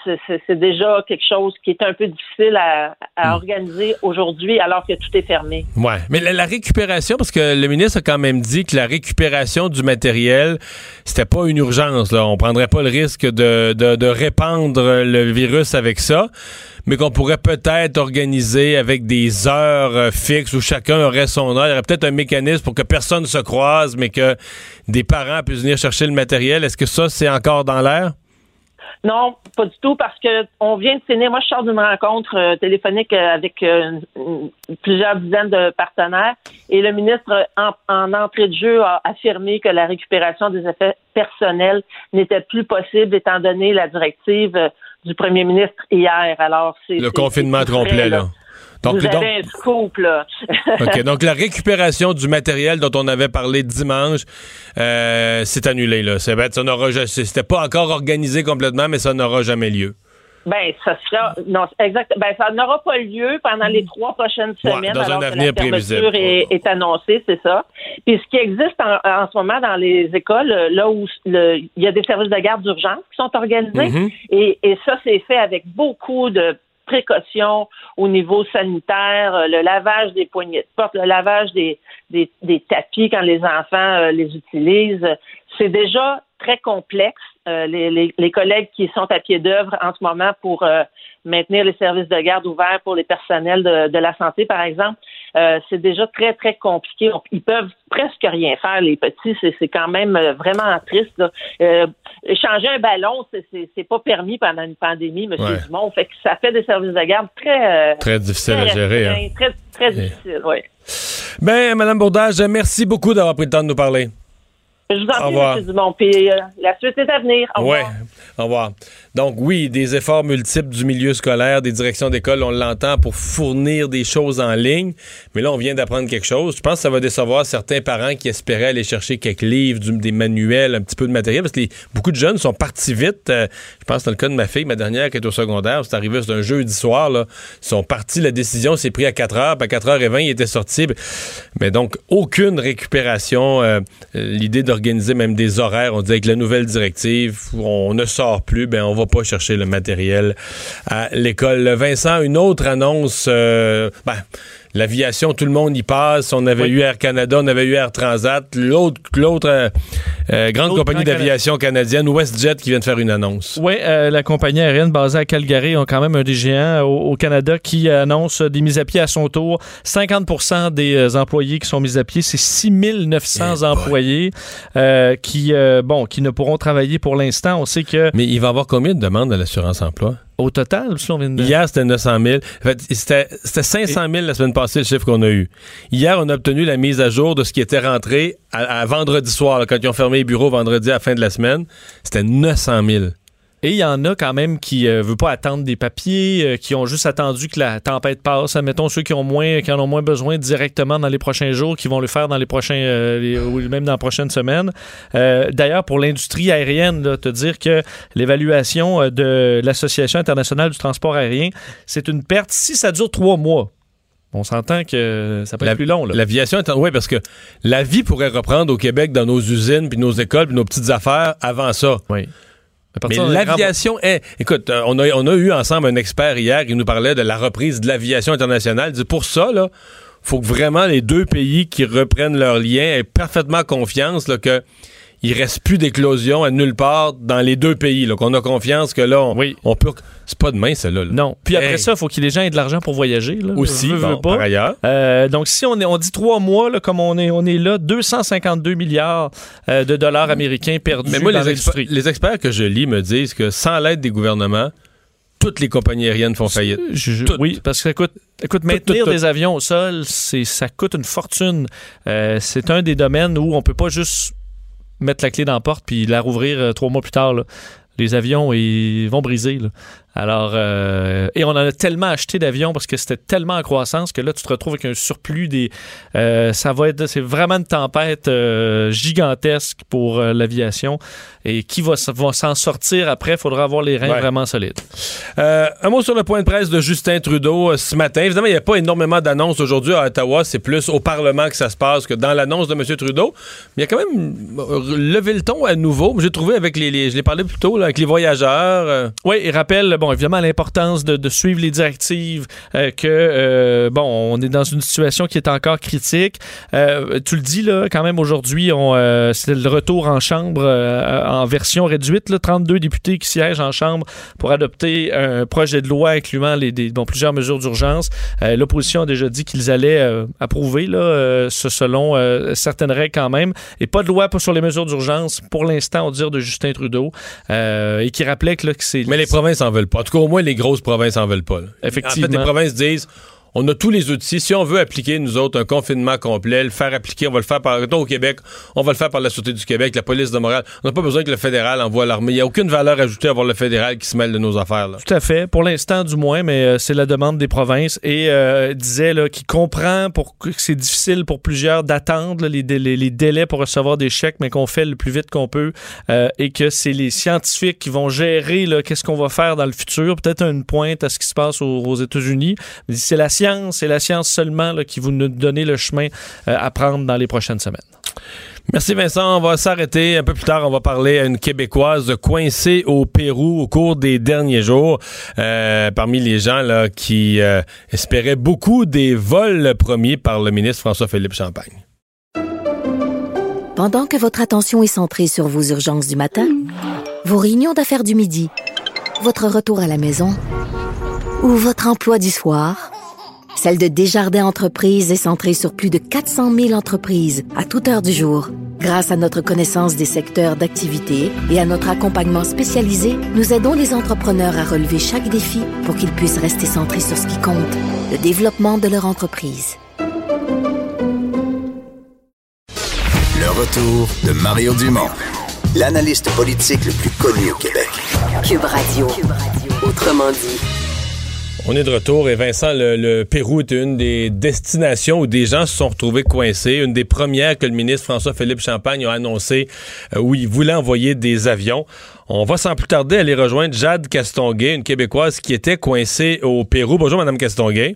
c'est déjà quelque chose qui est un peu difficile à, hmm. organiser aujourd'hui alors que tout est fermé. Ouais, mais la, récupération, parce que le ministre a quand même dit que la récupération du matériel, c'était pas une urgence. Là. On prendrait pas le risque de, de, de répandre le virus avec ça mais qu'on pourrait peut-être organiser avec des heures euh, fixes où chacun aurait son heure. Il y aurait peut-être un mécanisme pour que personne se croise, mais que des parents puissent venir chercher le matériel. Est-ce que ça, c'est encore dans l'air? Non, pas du tout, parce que on vient de finir. Moi, je sors d'une rencontre euh, téléphonique euh, avec plusieurs dizaines de partenaires, et le ministre, en, entrée de jeu, a affirmé que la récupération des effets personnels n'était plus possible, étant donné la directive du premier ministre hier. Alors, c'est. Le confinement complet, là. Donc, Vous avez un scoop, là. OK. Donc, la récupération du matériel dont on avait parlé dimanche, euh, c'est annulé, là. C'est bête. Ça n'aura, c'était pas encore organisé complètement, mais ça n'aura jamais lieu. Ben, ça sera, non, exact. Ben, ça n'aura pas lieu pendant les trois prochaines semaines. dans alors un avenir que la fermeture est, est, annoncée, c'est ça. Puis, ce qui existe en, ce moment dans les écoles, là où il y a des services de garde d'urgence qui sont organisés, mm-hmm. et, et ça, c'est fait avec beaucoup de précautions au niveau sanitaire, le lavage des poignées de porte, le lavage des, des, des tapis quand les enfants euh, les utilisent. C'est déjà très complexe. Euh, les, les, collègues qui sont à pied d'œuvre en ce moment pour euh, maintenir les services de garde ouverts pour les personnels de, la santé, par exemple, euh, c'est déjà très, très compliqué. Ils peuvent presque rien faire, les petits. C'est quand même vraiment triste. changer un ballon, c'est pas permis pendant une pandémie, M. Dumont. Fait que ça fait des services de garde très... très difficiles à gérer. Hein. Très, très difficile, oui. Ben, Mme Bourdage, merci beaucoup d'avoir pris le temps de nous parler. Je vous en prie, M. Dumont. Puis euh, la suite est à venir. Au revoir. Au revoir. Donc oui, des efforts multiples du milieu scolaire, des directions d'école, on l'entend pour fournir des choses en ligne. Mais là, on vient d'apprendre quelque chose. Je pense que ça va décevoir certains parents qui espéraient aller chercher quelques livres, des manuels, un petit peu de matériel, parce que beaucoup de jeunes sont partis vite. Euh, je pense dans le cas de ma fille, ma dernière qui est au secondaire, c'est arrivé, un jeudi soir, là. Ils sont partis, la décision s'est prise à 4 heures, puis à 4 h 20 ils étaient sortis. Mais donc, aucune récupération. Euh, l'idée d'organiser même des horaires, on dit avec la nouvelle directive, on ne sort plus, ben on va pas chercher le matériel à l'école. Vincent, une autre annonce, euh, ben, L'aviation, tout le monde y passe. On avait eu Air Canada, on avait eu Air Transat. L'autre, l'autre euh, euh, grande compagnie d'aviation canadienne, WestJet, qui vient de faire une annonce. Oui, euh, la compagnie aérienne basée à Calgary ont quand même un des géants au, Canada qui annonce des mises à pied à son tour. 50% des employés qui sont mis à pied, c'est 6900 eh employés qui, bon, qui ne pourront travailler pour l'instant. On sait que... Mais il va y avoir combien de demandes à l'assurance emploi? Au total, de... Hier, c'était 900 000. En fait, c'était 500 000 la semaine passée, le chiffre qu'on a eu. Hier, on a obtenu la mise à jour de ce qui était rentré à, vendredi soir, quand ils ont fermé les bureaux vendredi à la fin de la semaine. C'était 900 000. Et il y en a quand même qui ne euh, veulent pas attendre des papiers, euh, qui ont juste attendu que la tempête passe. Admettons ceux qui ont moins, qui en ont moins besoin directement dans les prochains jours, qui vont le faire dans les prochains, euh, ou même dans la prochaine semaine. D'ailleurs, pour l'industrie aérienne, te dire que l'évaluation de l'Association internationale du transport aérien, c'est une perte si ça dure trois mois. On s'entend que ça peut être plus long. L'aviation est Oui, parce que la vie pourrait reprendre au Québec dans nos usines, puis nos écoles, puis nos petites affaires avant ça. Oui. Mais l'aviation est. Écoute, euh, on a, on a eu ensemble un expert hier qui nous parlait de la reprise de l'aviation internationale. Pour ça, là, faut que vraiment les deux pays qui reprennent leurs liens aient parfaitement confiance là, que il reste plus d'éclosion à nulle part dans les deux pays. Qu'on a confiance que là, on, oui. on peut. C'est pas demain, ça, là. Non. Puis après ça, il faut que les gens aient de l'argent pour voyager. Là. Aussi, pas. par ailleurs. Euh, donc, si on, est, on dit trois mois, là, comme on est, on est là, 252 milliards euh, de dollars américains perdus Mais moi, les, les experts que je lis me disent que sans l'aide des gouvernements, toutes les compagnies aériennes font faillite. oui, parce que ça coûte, écoute, maintenir des avions au sol, c'est, ça coûte une fortune. Euh, c'est un des domaines où on peut pas juste mettre la clé dans la porte puis la rouvrir euh, trois mois plus tard. Les avions, ils vont briser. Alors, euh, et on en a tellement acheté d'avions parce que c'était tellement en croissance que là, tu te retrouves avec un surplus des. Euh, ça va être, c'est vraiment une tempête euh, gigantesque pour l'aviation. Et qui va, s'en sortir après? Il faudra avoir les reins vraiment solides. un mot sur le point de presse de Justin Trudeau ce matin. Évidemment, il n'y a pas énormément d'annonces aujourd'hui à Ottawa. C'est plus au Parlement que ça se passe que dans l'annonce de M. Trudeau. Mais il y a quand même levé le ton à nouveau. J'ai trouvé avec les, Je l'ai parlé plus tôt, avec les voyageurs. Oui, il rappelle bon, évidemment, l'importance de, suivre les directives, euh, que, euh, bon, on est dans une situation qui est encore critique. Euh, tu le dis, là, quand même, aujourd'hui, c'est le retour en chambre en version réduite, là, 32 députés qui siègent en chambre pour adopter un projet de loi incluant les, des, bon, plusieurs mesures d'urgence. L'opposition a déjà dit qu'ils allaient approuver, là, ce, selon certaines règles quand même, et pas de loi sur les mesures d'urgence pour l'instant, on dire, de Justin Trudeau, et qui rappelait que, là, que c'est... Mais les provinces en veulent en tout cas, au moins, les grosses provinces en veulent pas. Effectivement. En fait, les provinces disent on a tous les outils. Si on veut appliquer, nous autres, un confinement complet, le faire appliquer, on va le faire par, au Québec, on va le faire par la Sûreté du Québec, la police de Montréal. On n'a pas besoin que le fédéral envoie l'armée. Il n'y a aucune valeur ajoutée à avoir le fédéral qui se mêle de nos affaires. Tout à fait. Pour l'instant, du moins, mais euh, c'est la demande des provinces. Et euh, disait qu'il comprend pour, que c'est difficile pour plusieurs d'attendre les, les, délais pour recevoir des chèques, mais qu'on fait le plus vite qu'on peut euh, et que c'est les scientifiques qui vont gérer qu'est-ce qu'on va faire dans le futur. Peut-être une pointe à ce qui se passe aux, États-Unis. C'est la c'est la science seulement qui vous nous donner le chemin euh, à prendre dans les prochaines semaines. Merci Vincent. On va s'arrêter un peu plus tard. On va parler à une Québécoise coincée au Pérou au cours des derniers jours. Euh, parmi les gens là, qui euh, espéraient beaucoup des vols promis par le ministre François-Philippe Champagne. Pendant que votre attention est centrée sur vos urgences du matin, vos réunions d'affaires du midi, votre retour à la maison ou votre emploi du soir, celle de Desjardins Entreprises est centrée sur plus de 400 000 entreprises à toute heure du jour. Grâce à notre connaissance des secteurs d'activité et à notre accompagnement spécialisé, nous aidons les entrepreneurs à relever chaque défi pour qu'ils puissent rester centrés sur ce qui compte, le développement de leur entreprise. Le retour de Mario Dumont, l'analyste politique le plus connu au Québec. Cube Radio. Cube Radio. Autrement dit. On est de retour et Vincent, le, Pérou est une des destinations où des gens se sont retrouvés coincés. Une des premières que le ministre François-Philippe Champagne a annoncé euh, où il voulait envoyer des avions. On va sans plus tarder aller rejoindre Jade Castonguay, une Québécoise qui était coincée au Pérou. Bonjour, Madame Castonguay.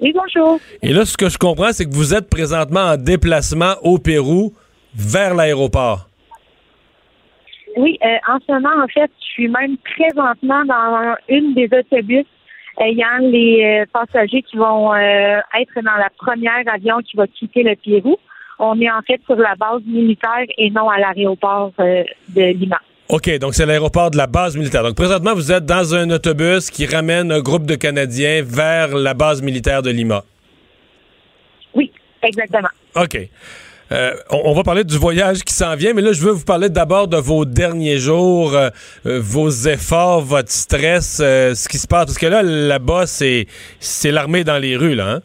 Oui, bonjour. Et là, ce que je comprends, c'est que vous êtes présentement en déplacement au Pérou vers l'aéroport. Oui, euh, en ce moment, en fait, suis même présentement dans une des autobus ayant les euh, passagers qui vont euh, être dans la première avion qui va quitter le Pérou. On est en fait sur la base militaire et non à l'aéroport de Lima. OK, donc c'est l'aéroport de la base militaire. Donc présentement, vous êtes dans un autobus qui ramène un groupe de Canadiens vers la base militaire de Lima. Oui, exactement. OK. Euh, on, va parler du voyage qui s'en vient, mais là, je veux vous parler d'abord de vos derniers jours, euh, euh, vos efforts, votre stress, ce qui se passe. Parce que là, là-bas, c'est, c'est l'armée dans les rues, là, hein?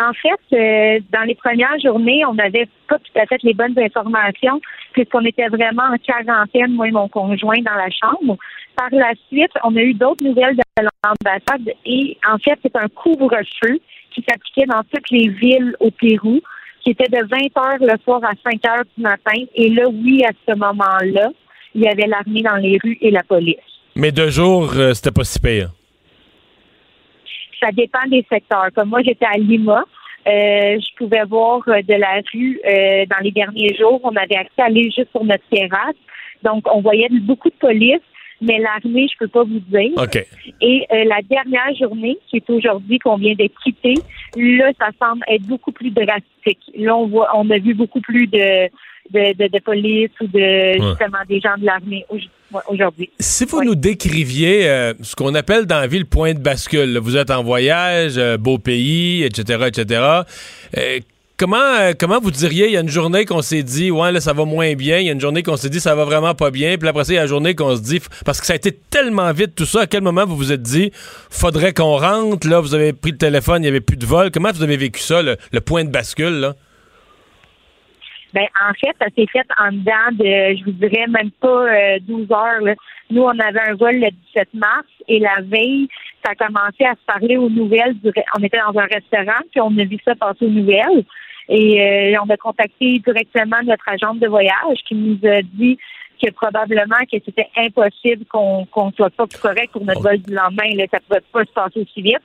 En fait, dans les premières journées, on n'avait pas tout à fait les bonnes informations, puisqu'on était vraiment en quarantaine, moi et mon conjoint, dans la chambre. Par la suite, on a eu d'autres nouvelles de l'ambassade et en fait, c'est un couvre-feu qui s'appliquait dans toutes les villes au Pérou qui était de 20 heures le soir à 5 heures du matin. Et là, oui, à ce moment-là, il y avait l'armée dans les rues et la police. Mais de jour, euh, c'était pas si pire. Ça dépend des secteurs. Comme moi, j'étais à Lima. Euh, je pouvais voir euh, de la rue dans les derniers jours. On avait accès à aller juste sur notre terrasse. Donc, on voyait beaucoup de police mais l'armée, je peux pas vous dire. Et euh, la dernière journée, qui est aujourd'hui qu'on vient de quitter, là, ça semble être beaucoup plus drastique. Là, on voit, on a vu beaucoup plus de de, de, police ou de justement des gens de l'armée aujourd'hui. Si vous nous décriviez euh, ce qu'on appelle dans la vie le point de bascule, vous êtes en voyage, euh, beau pays, etc., etc. comment, euh, comment vous diriez, il y a une journée qu'on s'est dit, ouais, là, ça va moins bien. Il y a une journée qu'on s'est dit, ça va vraiment pas bien. Puis après ça, il y a une journée qu'on se dit, parce que ça a été tellement vite tout ça, à quel moment vous vous êtes dit, faudrait qu'on rentre. Là, vous avez pris le téléphone, il n'y avait plus de vol. Comment vous avez vécu ça, le, point de bascule, là? Ben, en fait, ça s'est fait en dedans de, je vous dirais, même pas 12 euh, heures. Nous, on avait un vol le 17 mars et la veille, ça a commencé à se parler aux nouvelles. On était dans un restaurant, puis on a vu ça passer aux nouvelles. Et euh, on a contacté directement notre agente de voyage qui nous a dit que probablement que c'était impossible qu'on qu'on soit pas correct pour notre vol du lendemain. Là, ça pouvait pas se passer aussi vite.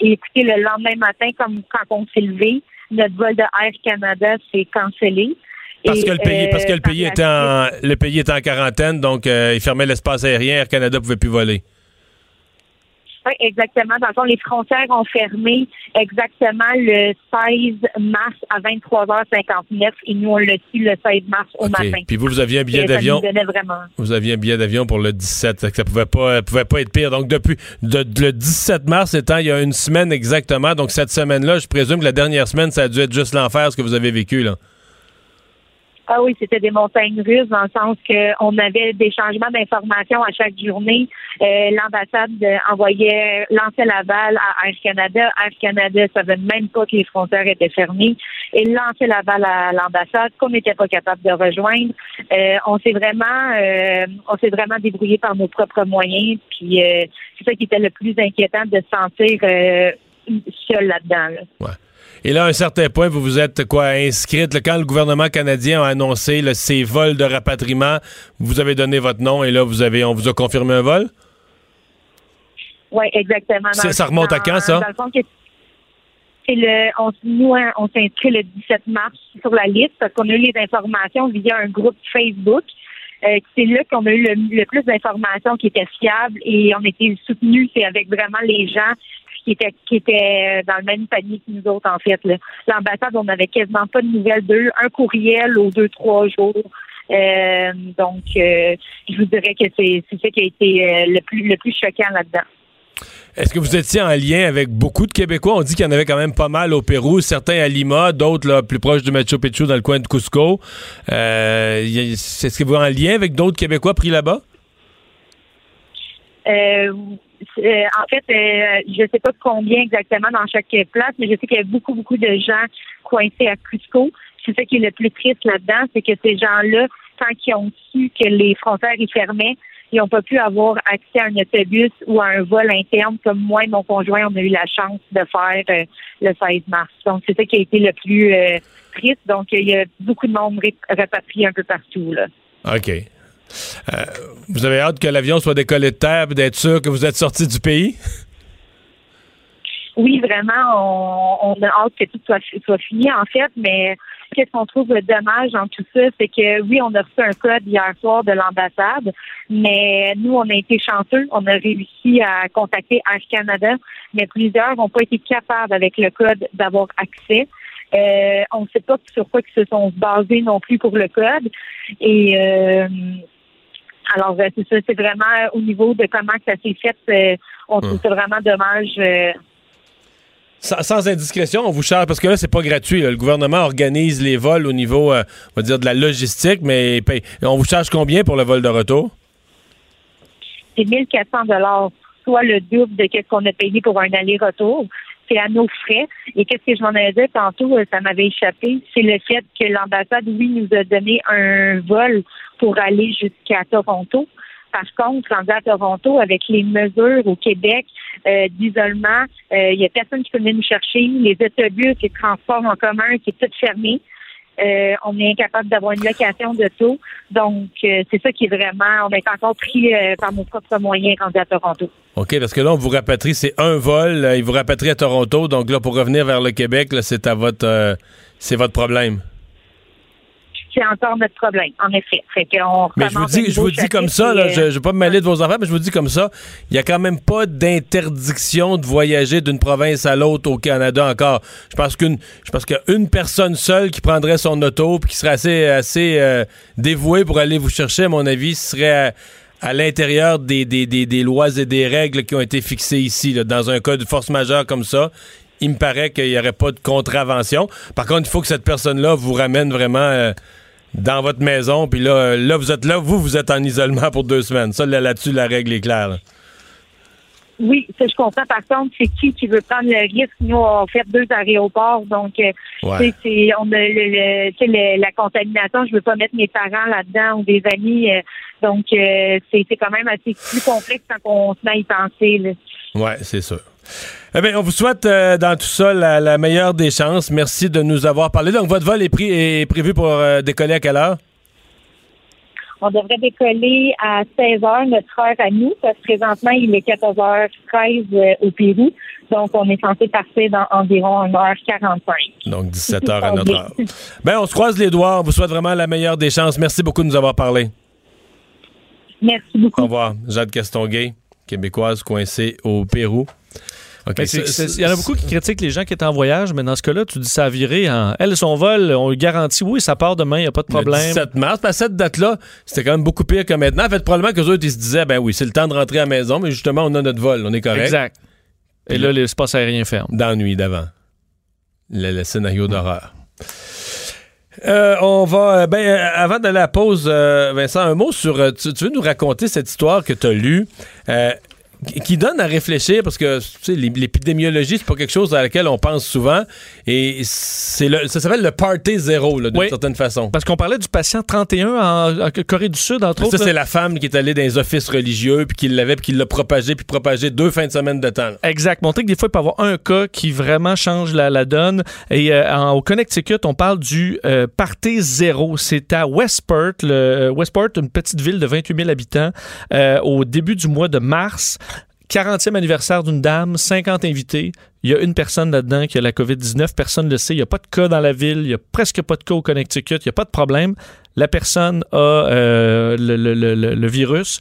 Et écoutez, le lendemain matin, comme quand on s'est levé, notre vol de Air Canada s'est cancellé. Parce que le pays, parce que le euh, pays était en le pays était en quarantaine, donc euh, il fermait l'espace aérien, Air Canada pouvait plus voler. Oui, exactement. Dans le fond, les frontières ont fermé exactement le 16 mars à 23h59 et nous, on l'a su le 16 mars au matin. Puis vous, vous aviez un billet d'avion? Vous aviez un billet d'avion pour le 17. Ça pouvait pas, pouvait pas être pire. Donc, depuis le 17 mars étant il y a une semaine exactement. Donc, cette semaine-là, je présume que la dernière semaine, ça a dû être juste l'enfer, ce que vous avez vécu, là. Ah oui, c'était des montagnes russes dans le sens qu'on avait des changements d'informations à chaque journée. Euh, L'ambassade envoyait, lançait la balle à Air Canada. Air Canada savait même pas que les frontières étaient fermées et lançait la balle à l'ambassade qu'on n'était pas capable de rejoindre. Euh, on s'est vraiment, euh, on s'est vraiment débrouillé par nos propres moyens. Puis euh, c'est ça qui était le plus inquiétant de se sentir seul là-dedans. Ouais. Et là, à un certain point, vous vous êtes quoi inscrite. quand le gouvernement canadien a annoncé ces vols de rapatriement, vous avez donné votre nom et là, vous avez, on vous a confirmé un vol? Oui, exactement. ça remonte à quand, ça? le, on, nous, hein, on s'inscrit le 17 mars sur la liste parce qu'on a eu les informations via un groupe Facebook. Euh, c'est là qu'on a eu le, plus d'informations qui étaient fiables et on était soutenus. C'est avec vraiment les gens qui étaient qui était dans le même panier que nous autres, en fait. L'ambassade, on n'avait quasiment pas de nouvelles d'eux. Un courriel aux deux, trois jours. Euh, donc, euh, je vous dirais que c'est ça qui a été euh, le plus le plus choquant là-dedans. Est-ce que vous étiez en lien avec beaucoup de Québécois? On dit qu'il y en avait quand même pas mal au Pérou, certains à Lima, d'autres plus proches du Machu Picchu dans le coin de Cusco. Est-ce que vous êtes en lien avec d'autres Québécois pris là-bas? Euh, euh, en fait, euh, je ne sais pas combien exactement dans chaque place, mais je sais qu'il y a beaucoup, beaucoup de gens coincés à Cusco. C'est ça qui est le plus triste là-dedans, c'est que ces gens-là, tant qu'ils ont su que les frontières y fermaient, ils n'ont pas pu avoir accès à un autobus ou à un vol interne comme moi et mon conjoint, on a eu la chance de faire euh, le 16 mars. Donc, c'est ça qui a été le plus triste. Donc, il y a beaucoup de monde repatrié un peu partout. Là. OK. Euh, vous avez hâte que l'avion soit décollé de terre d'être sûr que vous êtes sorti du pays? Oui, vraiment, on, a hâte que tout soit, soit fini, en fait, mais qu'est-ce qu'on trouve dommage dans tout ça, c'est que oui, on a reçu un code hier soir de l'ambassade, mais nous, on a été chanceux. On a réussi à contacter Air Canada, mais plusieurs n'ont pas été capables avec le code d'avoir accès. Euh, on ne sait pas sur quoi ils se sont basés non plus pour le code. Et euh, alors, euh, c'est ça, c'est vraiment au niveau de comment ça s'est fait, euh, on trouve hum. ça vraiment dommage. Euh. Sans, indiscrétion, on vous charge, parce que là, c'est pas gratuit. Le gouvernement organise les vols au niveau, on va dire, de la logistique, mais on vous charge combien pour le vol de retour? C'est 1400 dollars, soit le double de ce qu'on a payé pour un aller-retour. C'est à nos frais. Et qu'est-ce que je m'en ai dit tantôt, ça m'avait échappé, c'est le fait que l'ambassade, oui, nous a donné un vol pour aller jusqu'à Toronto. Par contre, rendu à Toronto, avec les mesures au Québec euh, d'isolement, euh, il n'y a personne qui peut venir nous chercher. Les autobus, les transports en commun, c'est tout fermé. Euh, on est incapable d'avoir une location de taux. Donc, c'est ça qui est vraiment, on est encore pris par nos propres moyens rendus à Toronto. OK, parce que là, on vous rapatrie, c'est un vol, il vous rapatrie à Toronto. Donc là, pour revenir vers le Québec, c'est à votre, c'est votre problème c'est encore notre problème, en effet. mais je vous dis, je vous dis comme ça, je ne vais pas me mêler de vos enfants, mais je vous dis comme ça, il n'y a quand même pas d'interdiction de voyager d'une province à l'autre au Canada encore. Je pense qu'une je pense qu'une personne seule qui prendrait son auto et qui serait assez, assez euh, dévouée pour aller vous chercher, à mon avis, serait à, l'intérieur des, des, lois et des règles qui ont été fixées ici. dans un cas de force majeure comme ça, il me paraît qu'il n'y aurait pas de contravention. Par contre, il faut que cette personne-là vous ramène vraiment euh, dans votre maison. Puis là, là, vous êtes là, vous, vous êtes en isolement pour deux semaines. Ça, là- là-dessus, la règle est claire. là. Oui, ça je comprends. Par contre, c'est qui qui veut prendre le risque? Nous, on fait deux aéroports, donc euh, Ouais. tu sais, c'est on a le, le- tu sais, le- la contamination. Je veux pas mettre mes parents là-dedans ou des amis. euh, donc euh, c'est c'est quand même assez plus complexe quand on se met à y penser. Là. Ouais, c'est sûr. Eh bien, on vous souhaite euh, dans tout ça la, la meilleure des chances. Merci de nous avoir parlé. Donc, votre vol est, pris, est prévu pour euh, décoller à quelle heure? On devrait décoller à 16 heures, notre heure à nous, parce que présentement, il est 14h13 euh, au Pérou. Donc, on est censé partir dans environ 1h45. Donc, 17 heures à notre heure. Ben, on se croise les doigts. On vous souhaite vraiment la meilleure des chances. Merci beaucoup de nous avoir parlé. Merci beaucoup. Au revoir. Jade Castonguay, québécoise coincée au Pérou. Il y en a beaucoup qui critiquent les gens qui étaient en voyage, mais dans ce cas-là, tu dis ça a viré. En... Elle, son vol, on lui garantit, oui, ça part demain, il n'y a pas de Le problème. 17 mars, que cette date-là, c'était quand même beaucoup pire que maintenant. En fait, probablement que autres, ils se disaient, ben oui, c'est le temps de rentrer à la maison, mais justement, on a notre vol, on est correct. Exact. Et là, l'espace aérien ferme. Dans la nuit d'avant. Le, le scénario d'horreur. Euh, on va. euh, ben, euh, avant à la pause, euh, Vincent, un mot sur. tu, tu veux nous raconter cette histoire que tu as lue, qui- donne à réfléchir parce que tu sais, l'ép- l'épidémiologie, c'est pas quelque chose à laquelle on pense souvent. Et c'est le, ça s'appelle le party zéro, d'une Oui. certaine façon. Parce qu'on parlait du patient 31 en, en Corée du Sud, entre Ça, autres. c'est là. la femme qui est allée dans les offices religieux, puis qui l'avait, puis qui l'a propagé, puis propagé deux fins de semaine de temps. là. Exact. Montrer que des fois, il peut y avoir un cas qui vraiment change la, la donne. Et euh, en- au Connecticut, on parle du euh, Party Zéro. C'est à Westport, le, Westport, une petite ville de 28 000 habitants, euh, au début du mois de mars. 40e anniversaire d'une dame, 50 invités. Il y a une personne là-dedans qui a la COVID-19. Personne ne le sait. Il n'y a pas de cas dans la ville. Il n'y a presque pas de cas au Connecticut. Il n'y a pas de problème. La personne a euh, le, le- virus.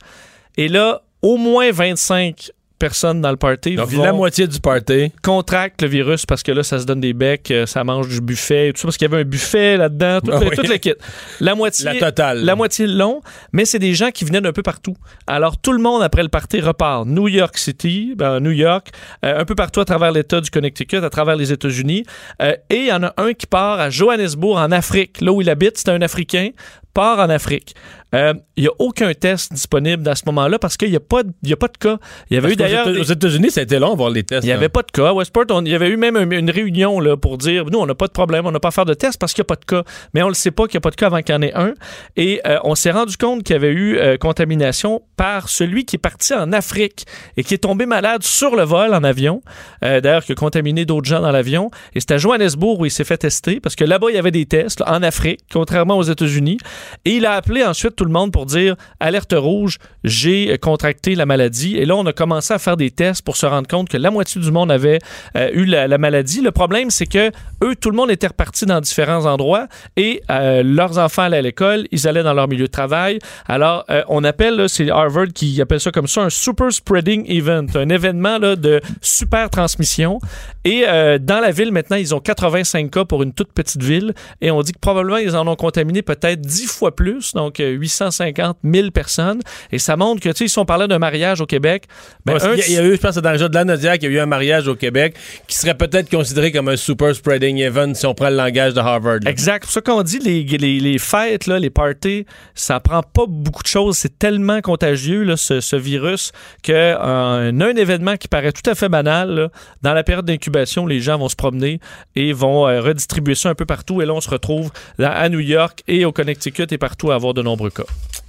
Et là, au moins 25 personnes dans le party Donc, la moitié du party. contractent le virus parce que là, ça se donne des becs, euh, ça mange du buffet, et tout ça, parce qu'il y avait un buffet là-dedans, tout, Ah oui. tout le kit. La moitié, La totale. la moitié long, mais c'est des gens qui venaient d'un peu partout. Alors, tout le monde, après le party, repart. New York City, ben, New York, euh, un peu partout à travers l'État du Connecticut, à travers les États-Unis. Euh, et il y en a un qui part à Johannesburg, en Afrique. Là où il habite, c'est un Africain, part en Afrique. Euh, Il n'y a aucun test disponible à ce moment-là parce qu'il n'y a, pas de- y a pas de cas. Il y avait eu Parce qu'aux d'ailleurs... Aux États-Unis, ça a été long voir les tests. il n'y avait pas de cas. À Westport, il y avait eu même un- une réunion là, pour dire nous, on n'a pas de problème, on n'a pas à faire de test parce qu'il n'y a pas de cas. Mais on ne le sait pas qu'il n'y a pas de cas avant qu'il y en ait un. Et euh, on s'est rendu compte qu'il y avait eu euh, contamination par celui qui est parti en Afrique et qui est tombé malade sur le vol en avion. Euh, D'ailleurs, qui a contaminé d'autres gens dans l'avion. Et c'est à Johannesburg où il s'est fait tester parce que là-bas, il y avait des tests là, en Afrique, contrairement aux États-Unis. Et il a appelé ensuite le monde pour dire alerte rouge, j'ai euh, contracté la maladie. Et là, on a commencé à faire des tests pour se rendre compte que la moitié du monde avait euh, eu la, la maladie. Le problème, c'est que eux, tout le monde était reparti dans différents endroits et euh, leurs enfants allaient à l'école, ils allaient dans leur milieu de travail. Alors, on appelle, c'est Harvard qui appelle ça comme ça, un super spreading event, un événement là, de super transmission. Et dans la ville, maintenant, ils ont 85 cas pour une toute petite ville et on dit que probablement ils en ont contaminé peut-être 10 fois plus, donc euh, 850 000 personnes. Et ça montre que, tu sais, si on parlait d'un mariage au Québec, ben, un il, y a, il y a eu, je pense, que dans le jeu de la Nadia, qu'il y a eu un mariage au Québec qui serait peut-être considéré comme un super spreading event si on prend le langage de Harvard. là. Exact. C'est pour ça qu'on dit les, les, les fêtes, là, les parties, ça prend pas beaucoup de choses. C'est tellement contagieux, là, ce, ce virus, qu'un un événement qui paraît tout à fait banal, là, dans la période d'incubation, les gens vont se promener et vont euh, redistribuer ça un peu partout. Et là, on se retrouve dans- à New York et au Connecticut et partout à avoir de nombreux cas.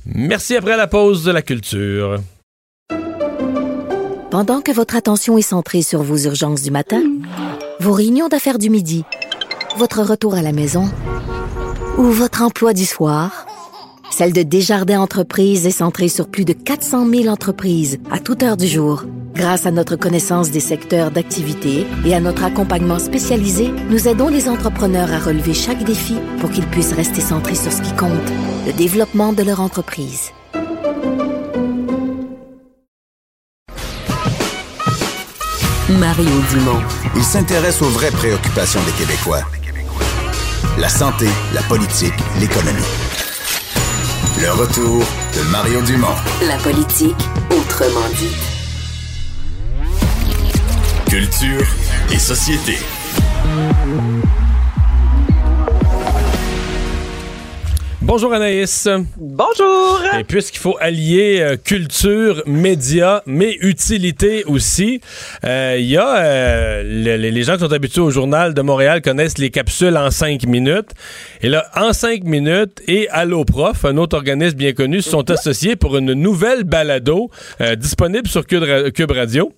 Merci après la pause de la culture. Pendant que votre attention est centrée sur vos urgences du matin, vos réunions d'affaires du midi, votre retour à la maison ou votre emploi du soir, celle de Desjardins Entreprises est centrée sur plus de 400 000 entreprises à toute heure du jour. Grâce à notre connaissance des secteurs d'activité et à notre accompagnement spécialisé, nous aidons les entrepreneurs à relever chaque défi pour qu'ils puissent rester centrés sur ce qui compte, le développement de leur entreprise. Mario Dumont. Il s'intéresse aux vraies préoccupations des Québécois. La santé, la politique, l'économie. Le retour de Mario Dumont. La politique autrement dit. Culture et société. Bonjour Anaïs. Bonjour. Et puisqu'il faut allier euh, culture, médias, mais utilité aussi, euh, il y a euh, le- les gens qui sont habitués au journal de Montréal connaissent les capsules en cinq minutes. Et là, en cinq minutes et Allo Prof, un autre organisme bien connu, se sont associés pour une nouvelle balado disponible sur Cube Radio.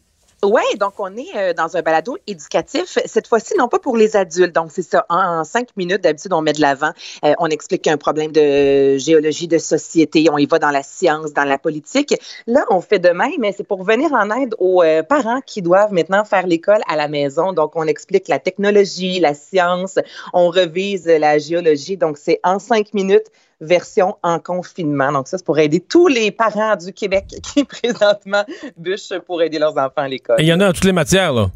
Oui, donc on est euh, dans un balado éducatif, cette fois-ci non pas pour les adultes, donc c'est ça, en, cinq minutes, d'habitude on met de l'avant, Euh, on explique un problème de géologie de société, on y va dans la science, dans la politique. Là, on fait de même, mais c'est pour venir en aide aux euh, parents qui doivent maintenant faire l'école à la maison, donc on explique la technologie, la science, on revise la géologie, donc c'est en cinq minutes, version en confinement. Donc ça, c'est pour aider tous les parents du Québec qui présentement bûchent pour aider leurs enfants à l'école. Il y en a dans toutes les matières, là.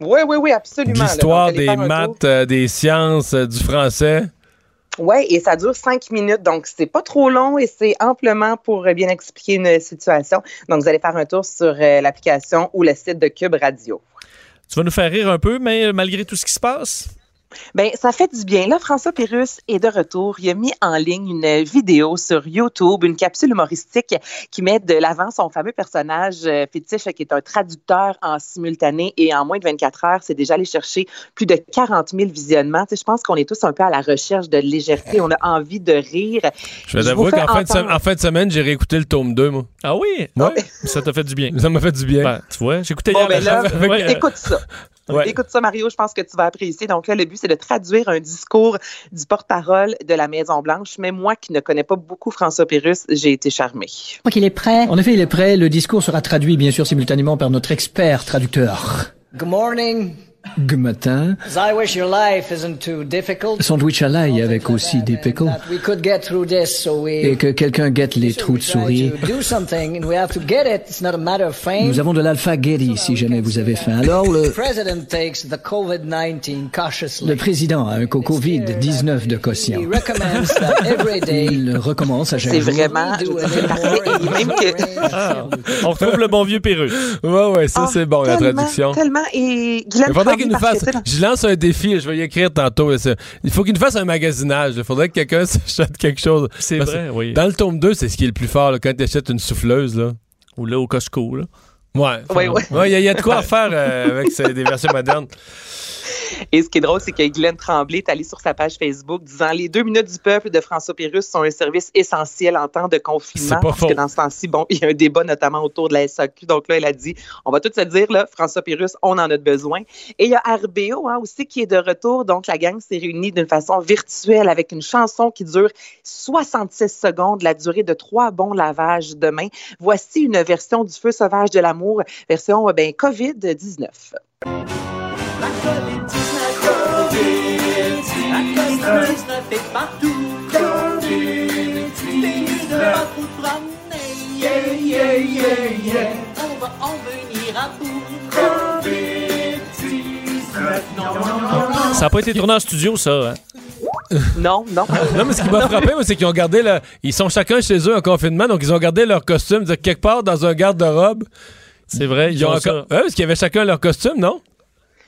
Oui, oui, oui, absolument. L'histoire, des maths, euh, des sciences, euh, du français. Oui, et ça dure cinq minutes, donc c'est pas trop long et c'est amplement pour euh, bien expliquer une situation. Donc, vous allez faire un tour sur euh, l'application ou le site de Cube Radio. Tu vas nous faire rire un peu, mais malgré tout ce qui se passe. Ben, ça fait du bien. Là, François Pérus est de retour. Il a mis en ligne une vidéo sur YouTube, une capsule humoristique qui met de l'avant son fameux personnage euh, fétiche qui est un traducteur en simultané et en moins de 24 heures, c'est déjà allé chercher plus de 40 000 visionnements. Tu sais, je pense qu'on est tous un peu à la recherche de légèreté. On a envie de rire. Je vais Je avouer vous fais qu'en fin, en fin de semaine, j'ai réécouté le tome 2, moi. Ah oui? Ouais. Ça t'a fait du bien. Ça m'a fait du bien. Ben, tu vois, j'écoutais Bon, hier ben avec, euh, écoute ça. Ouais. Écoute ça, Mario, je pense que tu vas apprécier. Donc là, le but, c'est de traduire un discours du porte-parole de la Maison-Blanche. Mais moi, qui ne connais pas beaucoup François Pérus, j'ai été charmée. Je crois qu'il est prêt. En effet, il est prêt. Le discours sera traduit, bien sûr, simultanément par notre expert traducteur. Good morning. Good matin. I wish your life isn't too difficult. Sandwich à l'ail avec aussi des pickles. That we could get through this, so we. Et que quelqu'un guette les trous de souris. to do something, and we have to get it. It's not a matter of fame. Nous avons de l'alpha Getty, si jamais vous avez faim. Alors, le, The president takes the COVID-19 cautiously. le président a un Covid-19 de quotient. He recommends that every day. Il recommence à chaque C'est jour. vraiment, c'est parfait. Même que, Ah, on retrouve le bon vieux Pérus. Ouais, ouais, ça, Ah, c'est bon, la traduction. Tellement. Et Guylaine faudrait qu'il nous fasse. Je lance un défi, je vais y écrire tantôt. Il faut qu'il nous fasse un magasinage. Il faudrait que quelqu'un s'achète quelque chose. C'est vrai, oui. Dans le tome 2, c'est ce qui est le plus fort là, quand tu achètes une souffleuse. Là. Ou là, au Costco. Là. Ouais. Oui. Ouais, Il y, y a de quoi faire euh, avec ces- des versions modernes. Et ce qui est drôle, c'est que Guylaine Tremblay est allée sur sa page Facebook disant les deux minutes du peuple de François Pérus sont un service essentiel en temps de confinement. parce faux. que dans ce temps-ci, bon, il y a un débat notamment autour de la SAQ. Donc là, elle a dit, on va tout se dire, là, François Pérus, on en a besoin. Et il y a RBO hein, aussi qui est de retour. Donc la gang s'est réunie d'une façon virtuelle avec une chanson qui dure 66 secondes, la durée de trois bons lavages de main. Voici une version du Feu sauvage de l'amour, version euh, ben, COVID-19. Ça n'a pas été tourné en studio, ça. hein? Non, non. Non, mais ce qui m'a frappé, moi, c'est qu'ils ont gardé. le- Ils sont chacun chez eux en confinement, donc ils ont gardé leur costume. Quelque part dans un garde-robe. C'est vrai, ils, Ils ont ont encore. ça. Ouais, parce qu'ils avaient chacun leur costume, non?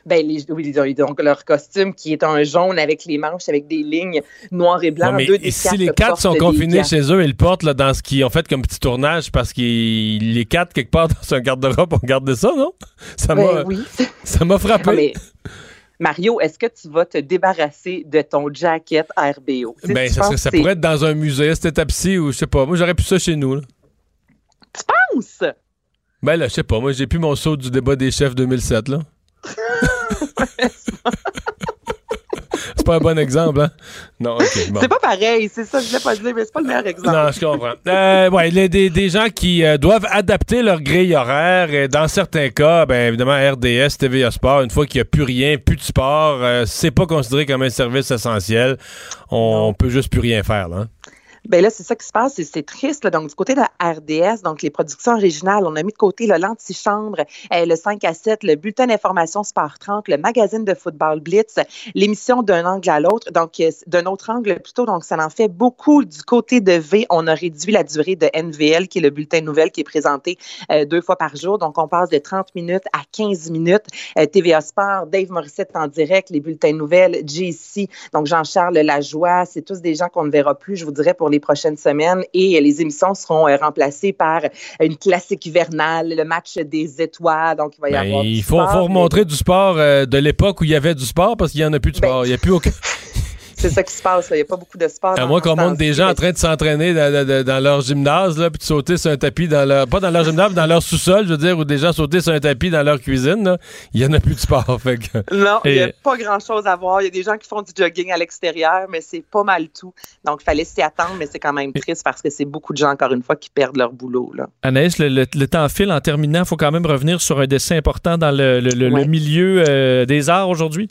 Ben, les, oui, ils ont donc leur costume qui est un jaune avec les manches, avec des lignes noires et mais Deux des si les quatre sont confinés chez eux, ils le portent là, dans ce qu'ils ont fait comme petit tournage parce qu'ils les quatre quelque part dans un garde-robe ont gardé ça, non? Ça m'a Ben oui. ça m'a frappé. Mais Mario, est-ce que tu vas te débarrasser de ton jacket RBO? Tu sais, Ben, ça, serait- que pourrait être dans un musée à cette étape-ci ou je sais pas. Moi, j'aurais pu ça chez nous. là. Tu penses? Ben là, je sais pas. Moi, j'ai plus mon saut du débat des chefs 2007, là. C'est pas un bon exemple, hein? Non, ok. Bon. C'est pas pareil, c'est ça que je voulais pas dire, mais c'est pas le meilleur exemple. Non, je comprends. Euh, ouais, les- des, des gens qui euh, doivent adapter leur grille horaire. Et dans certains cas, ben évidemment, RDS, TVA Sport, une fois qu'il n'y a plus rien, plus de sport, euh, c'est pas considéré comme un service essentiel. On, on peut juste plus rien faire, là. hein. Ben là, c'est ça qui se passe, c'est triste. là. Donc, du côté de la RDS, donc les productions originales, on a mis de côté l'antichambre, euh, le 5 à 7, le bulletin d'information Sport 30, le magazine de football Blitz, l'émission d'un angle à l'autre, donc euh, d'un autre angle plutôt. Donc, ça en fait beaucoup. Du côté de V, on a réduit la durée de NVL, qui est le bulletin de nouvelles qui est présenté euh, deux fois par jour. Donc, on passe de 30 minutes à 15 minutes. Euh, TVA Sport, Dave Morissette en direct, les bulletins nouvelles, JC, donc Jean-Charles Lajoie, c'est tous des gens qu'on ne verra plus, je vous dirais, pour les prochaines semaines. Et les émissions seront euh, remplacées par une classique hivernale, le match des étoiles. Donc, il va y Ben, avoir il faut, sport, faut mais- remontrer du sport euh, de l'époque où il y avait du sport parce qu'il n'y en a plus de Ben, sport. Il n'y a plus aucun. C'est ça qui se passe. Il n'y a pas beaucoup de sport. À moins qu'on ce montre des gens en train de s'entraîner dans, dans- dans leur gymnase, là, puis de sauter sur un tapis dans leur. Pas dans leur gymnase, mais dans leur sous-sol, je veux dire, ou des gens sauter sur un tapis dans leur cuisine. Il n'y en a plus de sport. Fait que- Non, il n'y a pas grand-chose à voir. Il y a des gens qui font du jogging à l'extérieur, mais c'est pas mal tout. Donc, il fallait s'y attendre, mais c'est quand même triste parce que c'est beaucoup de gens, encore une fois, qui perdent leur boulot. Là. Anaïs, le, le- le temps file. En terminant, il faut quand même revenir sur un dessin important dans le, le- le- le Ouais. milieu euh, des arts aujourd'hui.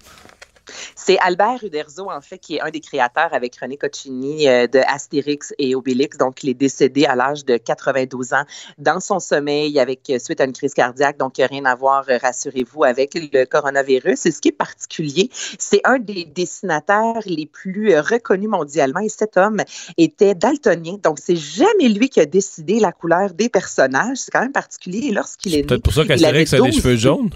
C'est Albert Uderzo, en fait, qui est un des créateurs avec René Coccini euh, de Astérix et Obélix. Donc, il est décédé à l'âge de 92 ans dans son sommeil avec euh, suite à une crise cardiaque. Donc, il n'y a rien à voir, euh, rassurez-vous, avec le coronavirus. Et ce qui est particulier, c'est un des dessinateurs les plus reconnus mondialement. Et cet homme était daltonien. Donc, c'est jamais lui qui a décidé la couleur des personnages. C'est quand même particulier. Lorsqu'il est, né, Peut-être pour ça qu'Astérix a 12 cheveux jaunes.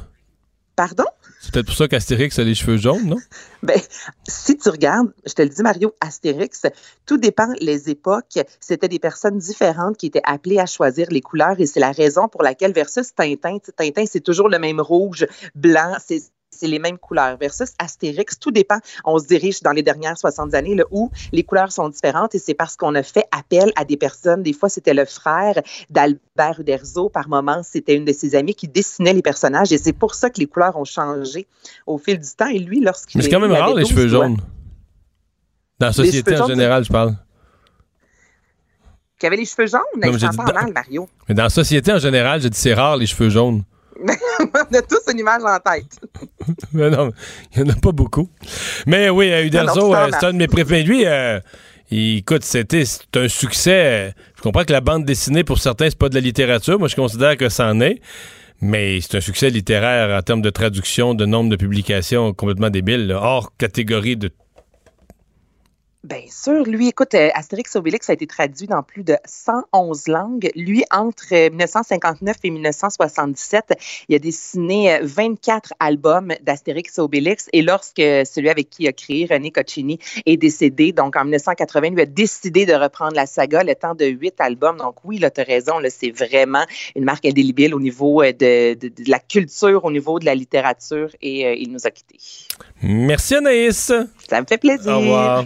Pardon? C'est peut-être pour ça qu'Astérix a les cheveux jaunes, non? Ben, si tu regardes, je te le dis, Mario, Astérix, tout dépend les époques. C'était des personnes différentes qui étaient appelées à choisir les couleurs et c'est la raison pour laquelle versus Tintin, Tintin, c'est toujours le même rouge, blanc, c'est c'est les mêmes couleurs. Versus Astérix, tout dépend. On se dirige dans les dernières 60 années là, où les couleurs sont différentes et c'est parce qu'on a fait appel à des personnes. Des fois, c'était le frère d'Albert Uderzo. Par moments, c'était une de ses amies qui dessinait les personnages et c'est pour ça que les couleurs ont changé au fil du temps. Et lui, lorsqu'il Mais c'est est quand même rare, les 12 cheveux doigts. jaunes. Dans la société en général, je parle. Qui avait les cheveux jaunes? Non, mais je dit- mal, Mario. Mais dans la société en général, j'ai dit c'est rare, les cheveux jaunes. On a tous une image en tête. Mais non, il n'y en a pas beaucoup. Mais oui, euh, Uderzo, euh, c'est un de mes préférés. Lui, euh, il- écoute, c'était un succès. Je comprends que la bande dessinée, pour certains, c'est pas de la littérature. Moi, je considère que ça en est. Mais c'est un succès littéraire en termes de traduction, de nombre de publications complètement débile, là, hors catégorie de Bien sûr, lui, écoute, euh, Astérix Obélix a été traduit dans plus de 111 langues. Lui, entre euh, 1959 et 1977, il a dessiné euh, 24 albums d'Astérix Obélix. Et lorsque celui avec qui il a créé, René Coccini, est décédé, donc en 1980, lui a décidé de reprendre la saga, le temps de 8 albums. Donc oui, là, tu as raison, là, c'est vraiment une marque indélébile au niveau euh, de, de- de la culture, au niveau de la littérature, et euh, il nous a quittés. Merci Anaïs. Ça me fait plaisir. Au revoir.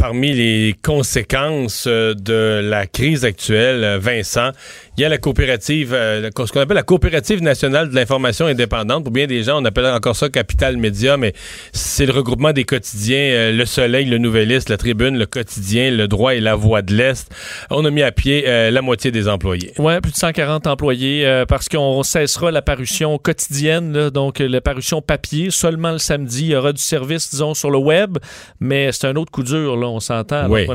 parmi les conséquences euh, de la crise actuelle, euh, Vincent, il y a la coopérative, euh, ce qu'on appelle la coopérative nationale de l'information indépendante. Pour bien des gens, on appelle encore ça Capital Média, mais c'est le regroupement des quotidiens, Le Soleil, Le Nouvelliste, La Tribune, Le Quotidien, Le Droit et La Voix de l'Est. On a mis à pied la moitié des employés. Oui, plus de 140 employés parce qu'on cessera la parution quotidienne, donc la parution papier. Seulement le samedi, il y aura du service, disons, sur le web, mais c'est un autre coup dur, on s'entend. Oui,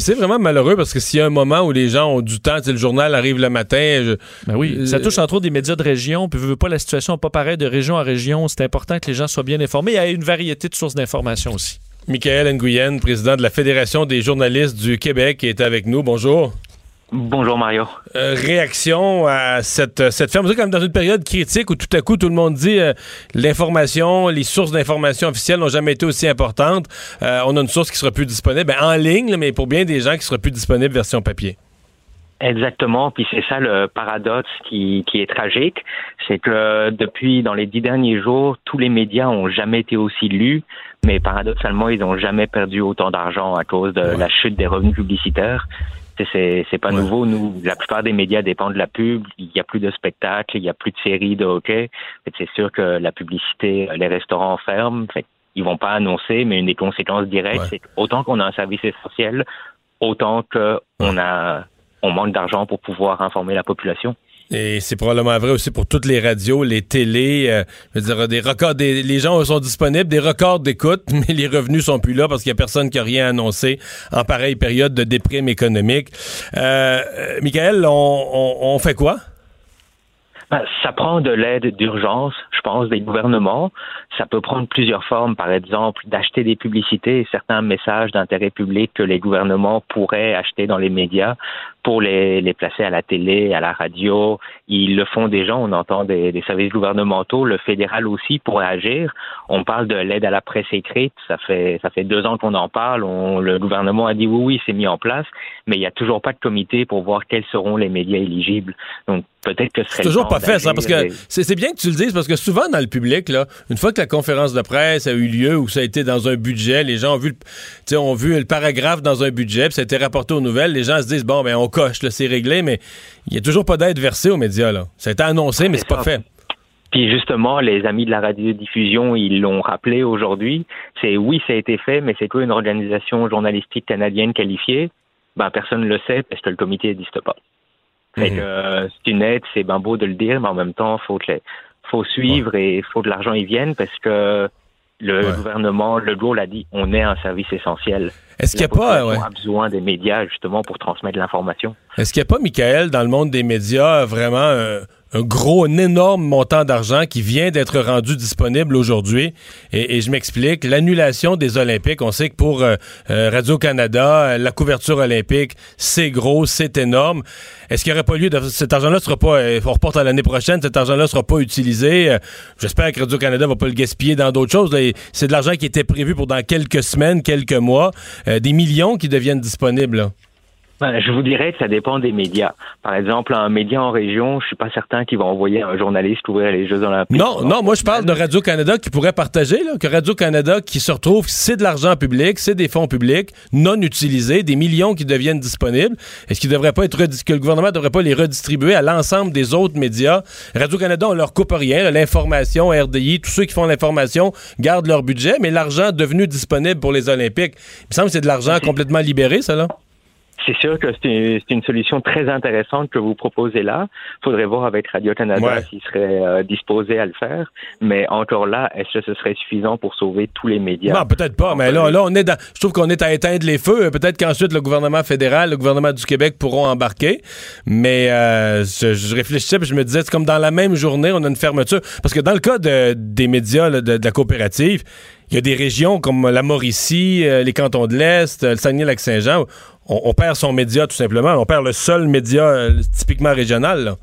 c'est vraiment malheureux parce que s'il y a un moment où les gens ont du temps, le journal arrive le matin. je- Ben oui, ça Euh, touche entre autres des médias de région, puis veut pas la situation n'est pas pareille de région à région. C'est important que les gens soient bien informés. Il y a une variété de sources d'information aussi. Michael Nguyen, président de la Fédération des journalistes du Québec, est avec nous. Bonjour. Bonjour Mario. Euh, réaction à cette, cette ferme. Vous êtes comme dans une période critique où tout à coup tout le monde dit euh, l'information, les sources d'information officielles n'ont jamais été aussi importantes. Euh, on a une source qui sera plus disponible ben, en ligne, là, mais pour bien des gens qui sera plus disponible version papier. Exactement, puis c'est ça le paradoxe qui, qui est tragique, c'est que depuis dans les dix derniers jours, tous les médias ont jamais été aussi lus, mais paradoxalement, ils n'ont jamais perdu autant d'argent à cause de la chute des revenus publicitaires. C'est- C'est pas nouveau. Nous, la plupart des médias dépendent de la pub. Il y a plus de spectacles, il y a plus de séries de hockey. C'est sûr que la publicité, les restaurants ferment. Fait ils vont pas annoncer, mais une des conséquences directes, c'est autant qu'on a un service essentiel, autant qu'on a on manque d'argent pour pouvoir informer la population. Et c'est probablement vrai aussi pour toutes les radios, les télés. euh, je veux dire, des records, les gens sont disponibles, des records d'écoute, mais les revenus sont plus là parce qu'il y a personne qui a rien annoncé en pareille période de déprime économique. Euh, euh, Michael, on, on- fait quoi? Ben, ça prend de l'aide d'urgence, je pense, des gouvernements. Ça peut prendre plusieurs formes, par exemple, d'acheter des publicités certains messages d'intérêt public que les gouvernements pourraient acheter dans les médias pour les, les placer à la télé, à la radio. Ils le font déjà, on entend des, des services gouvernementaux. Le fédéral aussi pourrait agir. On parle de l'aide à la presse écrite. Ça fait, ça fait deux ans qu'on en parle. On, le gouvernement a dit oui, oui, c'est mis en place, mais il n'y a toujours pas de comité pour voir quels seront les médias éligibles. Donc, peut-être que ce serait toujours pas fait, ça, parce que c'est bien que tu le dises, parce que souvent dans le public, là, une fois que la conférence de presse a eu lieu ou ça a été dans un budget, les gens ont vu, le- ont vu le paragraphe dans un budget, puis ça a été rapporté aux nouvelles, les gens se disent, bon, ben on coche, là, c'est réglé, mais il y a toujours pas d'aide versée aux médias. Là. Ça a été annoncé, mais c'est pas fait. Puis justement, les amis de la radiodiffusion, ils l'ont rappelé aujourd'hui. C'est oui, ça a été fait, mais c'est quoi une organisation journalistique canadienne qualifiée Ben personne ne le sait parce que le comité n'existe pas. Fait que euh, c'est une aide, c'est ben beau de le dire, mais en même temps, faut que les- faut suivre et il faut que l'argent y vienne parce que le gouvernement, le Legault l'a dit, on est un service essentiel. Est-ce qu'il y a pas, ouais. a besoin des médias justement pour transmettre l'information. Est-ce qu'il n'y a pas, Michael, dans le monde des médias, vraiment un, un gros, un énorme montant d'argent qui vient d'être rendu disponible aujourd'hui? Et, je m'explique, l'annulation des Olympiques, on sait que pour euh, euh, Radio-Canada, euh, la couverture olympique, c'est gros, c'est énorme. Est-ce qu'il n'y aurait pas lieu de... Cet argent-là sera pas... on reporte à l'année prochaine, cet argent-là sera pas utilisé. J'espère que Radio-Canada va pas le gaspiller dans d'autres choses. C'est de l'argent qui était prévu pour dans quelques semaines, quelques mois. Des millions qui deviennent disponibles. là. Ben, je vous dirais que ça dépend des médias. Par exemple, un média en région, je suis pas certain qu'il va envoyer un journaliste couvrir les Jeux Olympiques. Non, non, moi je parle de Radio-Canada qui pourrait partager, là, que Radio-Canada qui se retrouve, c'est de l'argent public, c'est des fonds publics non utilisés, des millions qui deviennent disponibles. Est-ce qu'ils devraient pas être que le gouvernement ne devrait pas les redistribuer à l'ensemble des autres médias? Radio-Canada, on leur coupe rien, l'information, RDI, tous ceux qui font l'information gardent leur budget, mais l'argent devenu disponible pour les Olympiques, il me semble que c'est de l'argent complètement libéré, ça, là. C'est sûr que c'est une, solution très intéressante que vous proposez là. faudrait voir avec Radio-Canada Ouais. s'ils seraient euh, disposés à le faire. Mais encore là, est-ce que ce serait suffisant pour sauver tous les médias? Non, peut-être pas, mais là, là, on est dans. Je trouve qu'on est à éteindre les feux. Peut-être qu'ensuite, le gouvernement fédéral, le gouvernement du Québec pourront embarquer. Mais euh, je, je réfléchissais puis je me disais, c'est comme dans la même journée, on a une fermeture. Parce que dans le cas de- des médias, là, de, de la coopérative, il y a des régions comme la Mauricie, euh, les cantons de l'Est, euh, le Saguenay-Lac-Saint-Jean. On, on perd son média, tout simplement. On perd le seul média euh, typiquement régional. là.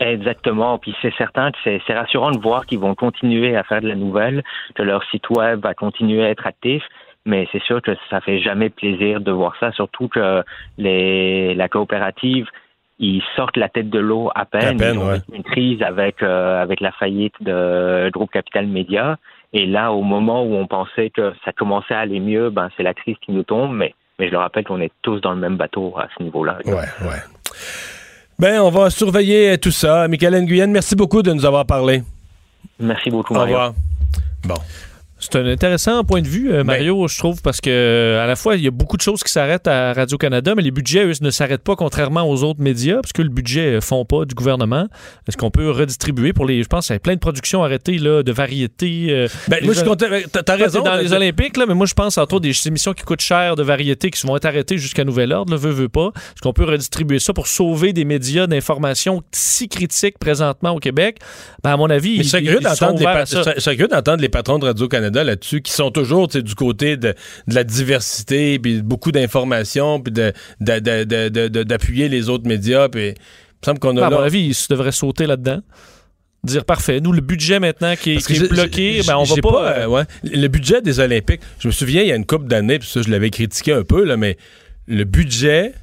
Exactement. Puis c'est certain que c'est rassurant de voir qu'ils vont continuer à faire de la nouvelle, que leur site web va continuer à être actif. Mais c'est sûr que ça fait jamais plaisir de voir ça, surtout que les, la coopérative, ils sortent la tête de l'eau à peine. À peine, ils ont ouais. vécu une crise avec euh, avec la faillite de groupe Capital Média. Et là, au moment où on pensait que ça commençait à aller mieux, ben c'est la crise qui nous tombe. Mais mais je le rappelle qu'on est tous dans le même bateau à ce niveau-là. Ouais, ouais. Ben, on va surveiller tout ça. Michael Nguyen, merci beaucoup de nous avoir parlé. Merci beaucoup, Au Mario. revoir. Bon. C'est un intéressant point de vue, Ben. euh, Mario, je trouve, parce que euh, à la fois, il y a beaucoup de choses qui s'arrêtent à Radio-Canada, mais les budgets, eux, ne s'arrêtent pas, contrairement aux autres médias, parce que le budget ne fond pas du gouvernement. Est-ce qu'on peut redistribuer pour les. Je pense qu'il y a plein de productions arrêtées là, de variétés. euh, Ben, moi, je suis content. T'as raison. dans les Olympiques, là, mais moi, je pense entre autres des émissions qui coûtent cher de variétés qui vont être arrêtées jusqu'à nouvel ordre, là, veut, veut pas. Est-ce qu'on peut redistribuer ça pour sauver des médias d'information si critiques présentement au Québec? Ben, à mon avis, Mais ils- ils sont ouverts à ça. curieux d'entendre les patrons de Radio-Canada Là-dessus, qui sont toujours du côté de, de la diversité, puis beaucoup d'informations, puis d'appuyer les autres médias. Puis il me semble qu'on a Ben, à mon avis, ils devraient sauter là-dedans. Dire parfait. Nous, le budget maintenant qui est, qui bloqué, ben, on va j'ai pas. euh, ouais. Le budget des Olympiques, je me souviens, il y a une couple d'années, puis ça, je l'avais critiqué un peu, là, mais le budget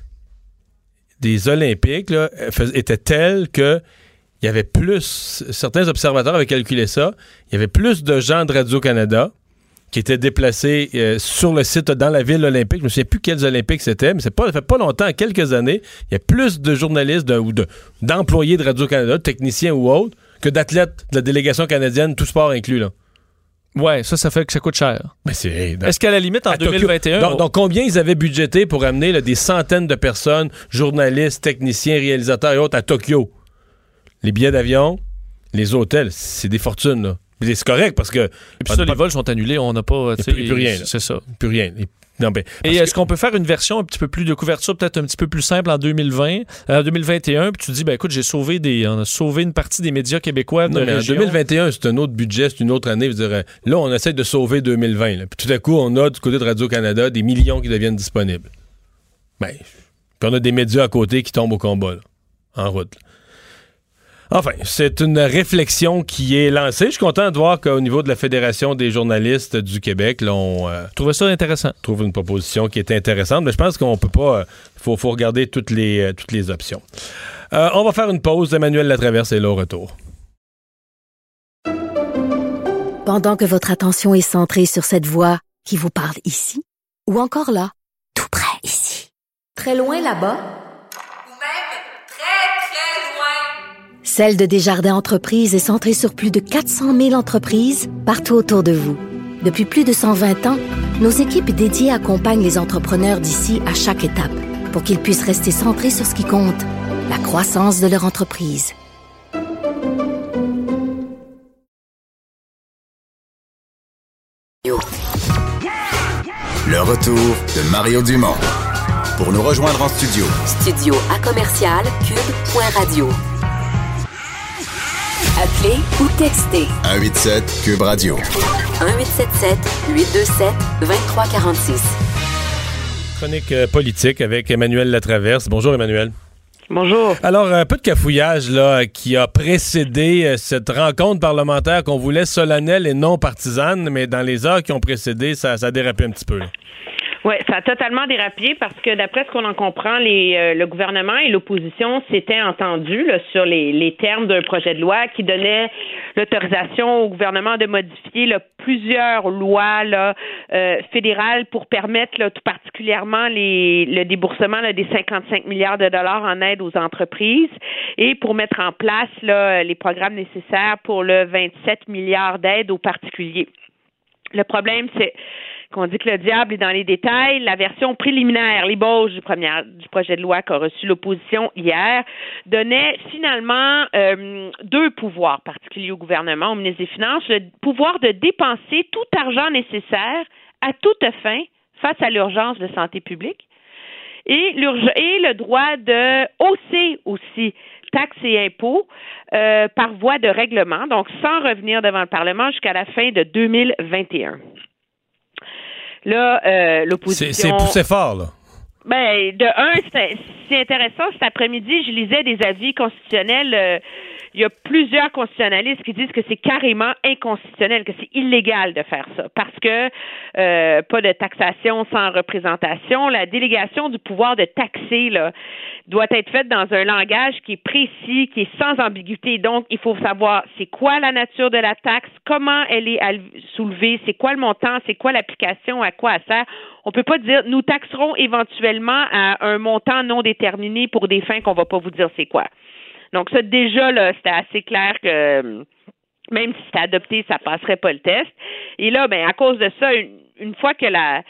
des Olympiques là, était tel que il y avait plus, certains observateurs avaient calculé ça, il y avait plus de gens de Radio-Canada qui étaient déplacés euh, sur le site dans la ville olympique. Je me souviens plus quels Olympiques c'était, mais c'est pas, ça fait pas longtemps, quelques années, il y a plus de journalistes de- ou de- d'employés de, Radio-Canada, techniciens ou autres, que d'athlètes de la délégation canadienne, tout sport inclus. Là. Ouais, ça, ça fait que ça coûte cher. Mais c'est. Est-ce qu'à la limite, en À Tokyo. 2021, Donc, donc, combien ils avaient budgété pour amener là, des centaines de personnes, journalistes, techniciens, réalisateurs et autres à Tokyo? Les billets d'avion, les hôtels, c'est des fortunes. Là. Mais c'est correct parce que. Et puis ça, les vols sont annulés, on n'a pas. plus, plus rien. C'est ça. Plus rien. Et- non, ben, Et est-ce qu'on peut faire une version un petit peu plus de couverture, peut-être un petit peu plus simple en 2020, euh, 2021, puis tu dis, ben écoute, j'ai sauvé des, on a sauvé une partie des médias québécois de Non, mais en région. 2021, c'est un autre budget, c'est une autre année. Je dirais, là, on essaie de sauver 2020. là. Puis tout à coup, on a du côté de Radio-Canada des millions qui deviennent disponibles. Ben, puis on a des médias à côté qui tombent au combat, là, en route. là. Enfin, c'est une réflexion qui est lancée. Je suis content de voir qu'au niveau de la Fédération des journalistes du Québec, là, on euh, Trouvez ça intéressant. trouve une proposition qui est intéressante. Mais je pense qu'on peut pas. Il faut, faut regarder toutes les, euh, toutes les options. Euh, on va faire une pause. Emmanuel Latraverse est là au retour. Pendant que votre attention est centrée sur cette voix qui vous parle ici, ou encore là, tout près ici, très loin là-bas, Celle de Desjardins Entreprises est centrée sur plus de 400 000 entreprises partout autour de vous. Depuis plus de 120 ans, nos équipes dédiées accompagnent les entrepreneurs d'ici à chaque étape pour qu'ils puissent rester centrés sur ce qui compte, la croissance de leur entreprise. Le retour de Mario Dumont. Pour nous rejoindre en studio, Studio à commercial cube.radio. Appelez ou textez 187 Cube Radio. 1877 827 2346. Chronique euh, politique avec Emmanuel Latraverse. Bonjour Emmanuel. Bonjour. Alors, un peu de cafouillage là, qui a précédé euh, cette rencontre parlementaire qu'on voulait solennelle et non partisane, mais dans les heures qui ont précédé, ça, ça a dérapé un petit peu. là. Oui, ça a totalement dérapé parce que d'après ce qu'on en comprend, les, euh, le gouvernement et l'opposition s'étaient entendus là, sur les, les termes d'un projet de loi qui donnait l'autorisation au gouvernement de modifier là, plusieurs lois là, euh, fédérales pour permettre là, tout particulièrement les, le déboursement là, des 55 milliards de dollars en aide aux entreprises et pour mettre en place là, les programmes nécessaires pour le 27 milliards d'aides aux particuliers. Le problème, c'est qu'on dit que le diable est dans les détails. La version préliminaire, l'ébauche du, du projet de loi qu'a reçu l'opposition hier, donnait finalement euh, deux pouvoirs particuliers au gouvernement, au ministre des Finances. Le pouvoir de dépenser tout argent nécessaire à toute fin face à l'urgence de santé publique et le droit de hausser aussi taxes et impôts euh, par voie de règlement, donc sans revenir devant le Parlement jusqu'à la fin de 2021. Là, euh, l'opposition. C'est poussé fort, là. Ben, de un, c'est c'est intéressant. Cet après-midi, je lisais des avis constitutionnels. euh, il y a plusieurs constitutionnalistes qui disent que c'est carrément inconstitutionnel, que c'est illégal de faire ça, parce que euh, pas de taxation sans représentation. La délégation du pouvoir de taxer doit être faite dans un langage qui est précis, qui est sans ambiguïté. Donc, il faut savoir c'est quoi la nature de la taxe, comment elle est soulevée, c'est quoi le montant, c'est quoi l'application, à quoi elle sert. On peut pas dire nous taxerons éventuellement à un montant non déterminé pour des fins qu'on va pas vous dire c'est quoi. Donc ça déjà là, c'était assez clair que euh, même si c'était adopté, ça passerait pas le test. Et là, ben à cause de ça, une, fois que la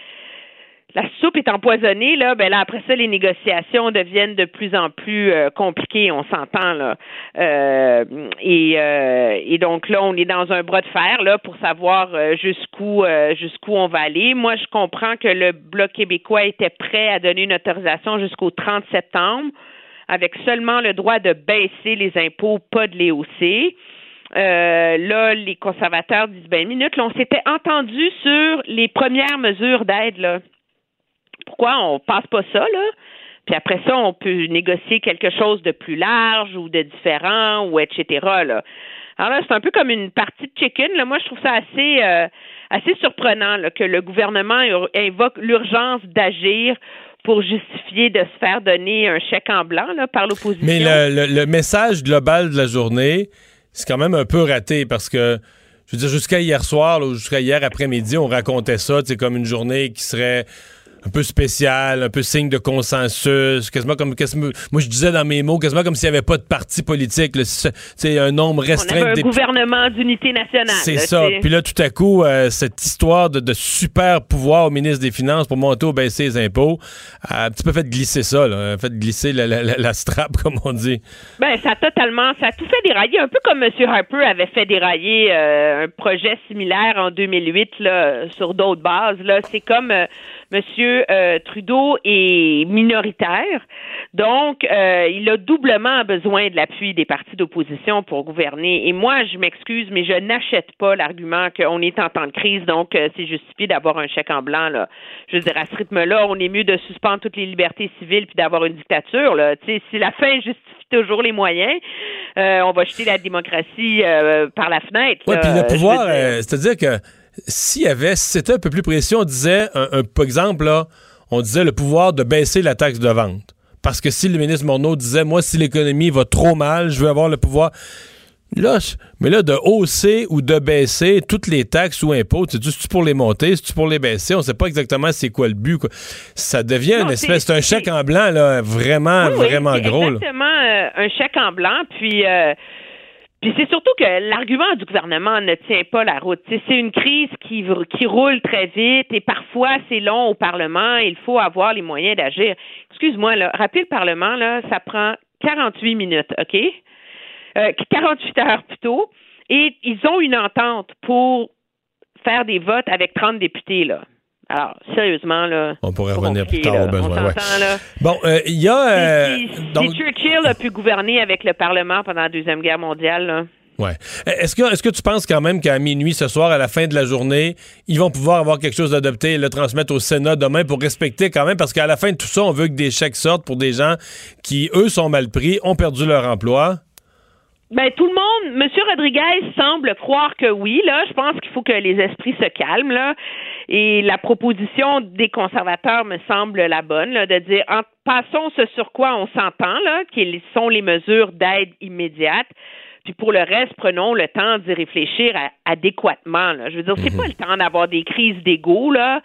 la soupe est empoisonnée, là, ben là, après ça, les négociations deviennent de plus en plus euh, compliquées, on s'entend, là. Euh, et, euh, et donc là, on est dans un bras de fer, là, pour savoir euh, jusqu'où jusqu'où on va aller. Moi, je comprends que le Bloc québécois était prêt à donner une autorisation jusqu'au 30 septembre, avec seulement le droit de baisser les impôts, pas de les hausser. euh, là, les conservateurs disent ben minute, là, on s'était entendu sur les premières mesures d'aide là. Pourquoi on passe pas ça là? Puis après ça, on peut négocier quelque chose de plus large ou de différent ou etc. Là. Alors là, c'est un peu comme une partie de chicken. Moi, je trouve ça assez euh, assez surprenant là, que le gouvernement invoque l'urgence d'agir pour justifier de se faire donner un chèque en blanc là, par l'opposition? Mais le, message global de la journée, c'est quand même un peu raté parce que, je veux dire, jusqu'à hier soir, ou jusqu'à hier après-midi, on racontait ça, c'est comme une journée qui serait un peu spéciale, un peu signe de consensus, quasiment comme, quasiment- moi je disais dans mes mots, quasiment comme s'il n'y avait pas de parti politique, c'est un nombre on restreint avait un gouvernement d'unité nationale. C'est ça. Puis là, tout à coup, euh, cette histoire de, de super pouvoir au ministre des Finances pour monter ou baisser les impôts, a un petit peu fait glisser ça, là, fait glisser la, la, la- la strap, comme on dit. Ben, ça a totalement, ça a tout fait dérailler, un peu comme M. Harper avait fait dérailler euh, un projet similaire en 2008 là, sur d'autres bases. Là, c'est comme euh, M. euh, Trudeau est minoritaire, donc euh, il a doublement besoin de l'appui des partis d'opposition pour gouverner. Et moi, je m'excuse, mais je n'achète pas l'argument qu'on est en temps de crise, donc euh, c'est justifié d'avoir un chèque en blanc. Là. Je veux dire, à ce rythme-là, on est mieux de suspendre toutes les libertés civiles puis d'avoir une dictature. Là. Tu sais, si la fin justifie toujours les moyens, on va jeter la démocratie par la fenêtre. Oui, puis le pouvoir, dire- c'est-à-dire que s'il y avait, si c'était un peu plus précis, on disait, un, un- par exemple, là, on disait le pouvoir de baisser la taxe de vente. Parce que si le ministre Morneau disait, moi, si l'économie va trop mal, je veux avoir le pouvoir. Là, mais là, de hausser ou de baisser toutes les taxes ou impôts, c'est-tu pour les monter, c'est-tu pour les baisser? On sait pas exactement c'est quoi le but. quoi. Ça devient Non, une espèce, c'est- c'est un chèque en blanc, là, vraiment, Oui, oui, vraiment c'est gros. là. Exactement, euh, un chèque en blanc. Puis, euh, puis c'est surtout que l'argument du gouvernement ne tient pas la route. C'est une crise qui, qui roule très vite et parfois c'est long au Parlement. Il faut avoir les moyens d'agir. Excuse-moi, là, le Parlement, là, ça prend 48 minutes, OK? Euh, 48 heures plutôt. Et ils ont une entente pour faire des votes avec 30 députés, là. Alors, sérieusement, là. On pourrait revenir plus tard au besoin. Ouais. là. Bon, euh, il y a. euh, Si, donc- si Churchill a pu gouverner avec le Parlement pendant la Deuxième Guerre mondiale, là, Ouais. Est-ce que, est-ce que tu penses quand même qu'à minuit ce soir, à la fin de la journée, ils vont pouvoir avoir quelque chose d'adopté et le transmettre au Sénat demain pour respecter quand même? Parce qu'à la fin de tout ça, on veut que des chèques sortent pour des gens qui, eux, sont mal pris, ont perdu leur emploi. Ben, tout le monde, M. Rodriguez semble croire que oui, là. Je pense qu'il faut que les esprits se calment, là. Et la proposition des conservateurs me semble la bonne, de dire, en, passons ce sur quoi on s'entend, là, sont les mesures d'aide immédiate. Puis pour le reste, prenons le temps d'y réfléchir à- adéquatement. Là. Je veux dire, c'est pas le temps d'avoir des crises d'ego. Là,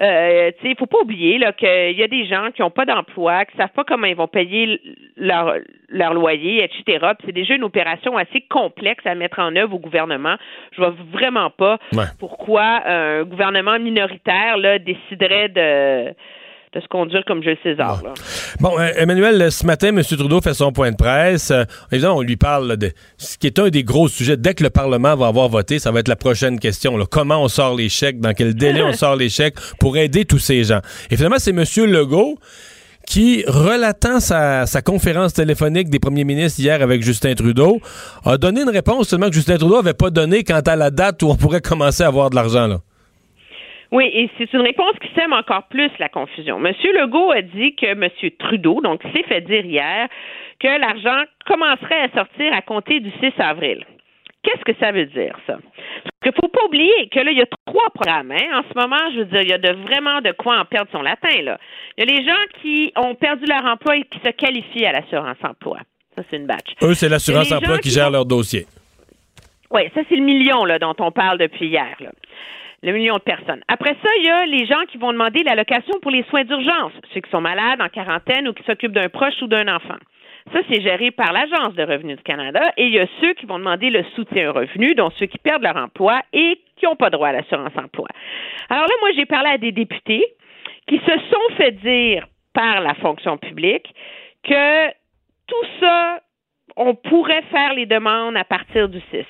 euh, tu sais, faut pas oublier là qu'il y a des gens qui n'ont pas d'emploi, qui savent pas comment ils vont payer leur leur loyer, etc. Puis c'est déjà une opération assez complexe à mettre en œuvre au gouvernement. Je vois vraiment pas Ouais. pourquoi un gouvernement minoritaire là déciderait de de se conduire comme Jules César. là. Bon, euh, Emmanuel, ce matin, M. Trudeau fait son point de presse. Euh, évidemment, on lui parle là, de ce qui est un des gros sujets. Dès que le Parlement va avoir voté, ça va être la prochaine question. là. Comment on sort les chèques? Dans quel délai on sort les chèques pour aider tous ces gens? Et finalement, c'est M. Legault qui, relatant sa, sa conférence téléphonique des premiers ministres hier avec Justin Trudeau, a donné une réponse seulement que Justin Trudeau n'avait pas donnée quant à la date où on pourrait commencer à avoir de l'argent. Oui, et c'est une réponse qui sème encore plus la confusion. Monsieur Legault a dit que Monsieur Trudeau, donc s'est fait dire hier, que l'argent commencerait à sortir à compter du 6 avril. Qu'est-ce que ça veut dire, ça? Parce qu'il faut pas oublier que là, il y a trois programmes. Hein? En ce moment, je veux dire, il y a de, vraiment de quoi en perdre son latin. Là. Il y a les gens qui ont perdu leur emploi et qui se qualifient à l'assurance emploi. Ça, c'est une batch. Eux, c'est l'assurance emploi qui qui gère ont- leur dossier. Oui, ça, c'est le million là, dont on parle depuis hier. Là. Le million de personnes. Après ça, il y a les gens qui vont demander l'allocation pour les soins d'urgence, ceux qui sont malades, en quarantaine ou qui s'occupent d'un proche ou d'un enfant. Ça, c'est géré par l'Agence de revenus du Canada. Et il y a ceux qui vont demander le soutien revenu, donc ceux qui perdent leur emploi et qui n'ont pas droit à l'assurance emploi. Alors là, moi, j'ai parlé à des députés qui se sont fait dire par la fonction publique que tout ça, on pourrait faire les demandes à partir du 6.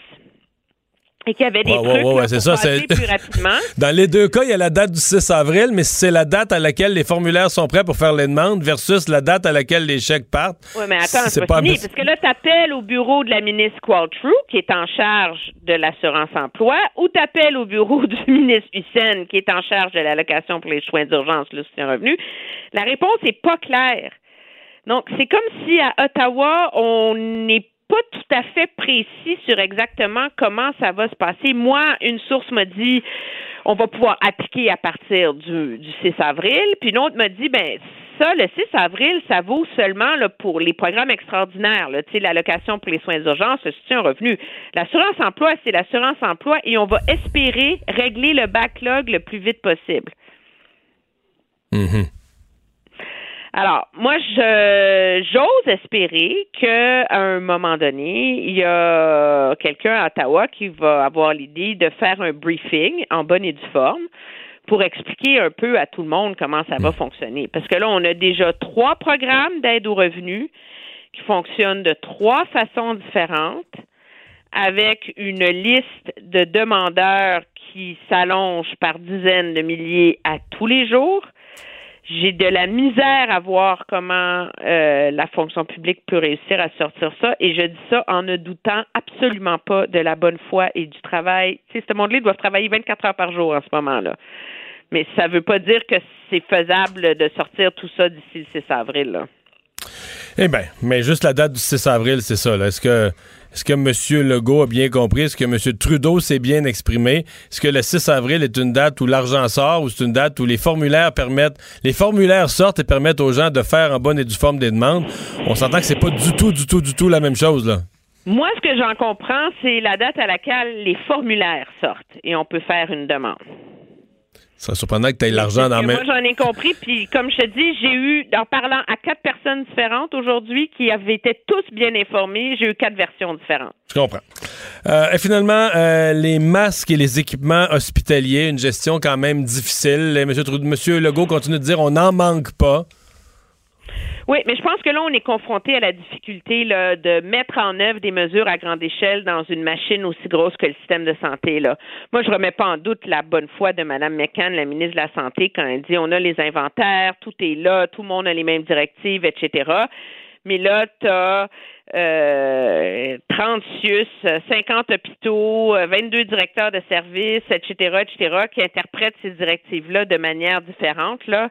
Et qu'il y avait des Ouais, trucs ouais, ouais, c'est pour ça, c'est- plus rapidement. Dans les deux cas, il y a la date du 6 avril, mais c'est la date à laquelle les formulaires sont prêts pour faire les demandes versus la date à laquelle les chèques partent. Oui, mais attends, c'est pas, fini. Parce que là, tu appelles au bureau de la ministre Qualtrough, qui est en charge de l'assurance-emploi, ou tu appelles au bureau du ministre Hussein, qui est en charge de l'allocation pour les soins d'urgence, le soutien revenu. La réponse n'est pas claire. Donc, c'est comme si à Ottawa, on n'est pas tout à fait précis sur exactement comment ça va se passer. Moi, une source m'a dit on va pouvoir appliquer à partir du, du 6 avril, puis une autre m'a dit ben ça, le 6 avril, ça vaut seulement pour les programmes extraordinaires, l'allocation pour les soins d'urgence, le soutien revenu. L'assurance emploi, c'est l'assurance emploi et on va espérer régler le backlog le plus vite possible. Mhm. Alors, moi, je j'ose espérer qu'à un moment donné, il y a quelqu'un à Ottawa qui va avoir l'idée de faire un briefing en bonne et due forme pour expliquer un peu à tout le monde comment ça va fonctionner. Parce que là, on a déjà trois programmes d'aide aux revenus qui fonctionnent de trois façons différentes avec une liste de demandeurs qui s'allonge par dizaines de milliers à tous les jours. J'ai de la misère à voir comment euh, la fonction publique peut réussir à sortir ça et je dis ça en ne doutant absolument pas de la bonne foi et du travail. Tu sais, ce monde-là doit travailler 24 heures par jour en ce moment-là. Mais ça ne veut pas dire que c'est faisable de sortir tout ça d'ici le 6 avril. Eh bien, mais juste la date du 6 avril, c'est ça. Est-ce que, est-ce que M. Legault a bien compris? Est-ce que M. Trudeau s'est bien exprimé? Est-ce que le 6 avril est une date où l'argent sort ou c'est une date où les formulaires permettent, les formulaires sortent et permettent aux gens de faire en bonne et due forme des demandes? On s'entend que c'est pas du tout, du tout, du tout la même chose, là. Moi, ce que j'en comprends, c'est la date à laquelle les formulaires sortent et on peut faire une demande. Ça serait surprenant que tu aies l'argent dans la Moi, main. j'en ai compris. Puis, comme je te dis, j'ai eu, en parlant à quatre personnes différentes aujourd'hui qui avaient été tous bien informés, j'ai eu quatre versions différentes. Je comprends. Euh, et finalement, euh, les masques et les équipements hospitaliers, une gestion quand même difficile. Monsieur, Monsieur Legault continue de dire on n'en manque pas. Oui, mais je pense que là, on est confronté à la difficulté là, de mettre en œuvre des mesures à grande échelle dans une machine aussi grosse que le système de santé. Là. Moi, je remets pas en doute la bonne foi de Mme McCann, la ministre de la Santé, quand elle dit on a les inventaires, tout est là, tout le monde a les mêmes directives, etc. Mais là, tu as euh, 30 CIUS, 50 hôpitaux, euh, 22 directeurs de services, etc., etc., qui interprètent ces directives-là de manière différente. Là.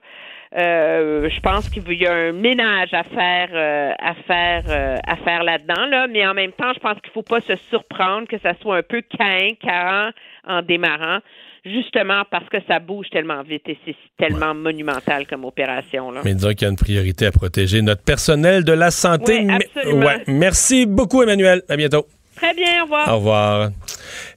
Euh, je pense qu'il y a un ménage à faire euh, à faire euh, à faire là-dedans là, mais en même temps, je pense qu'il faut pas se surprendre que ça soit un peu caïn, carrant en démarrant, justement parce que ça bouge tellement vite et c'est tellement monumental comme opération là. Mais disons qu'il y a une priorité à protéger notre personnel de la santé. Oui, absolument. ouais. Merci beaucoup, Emmanuel. À bientôt. Très bien, au revoir. Au revoir.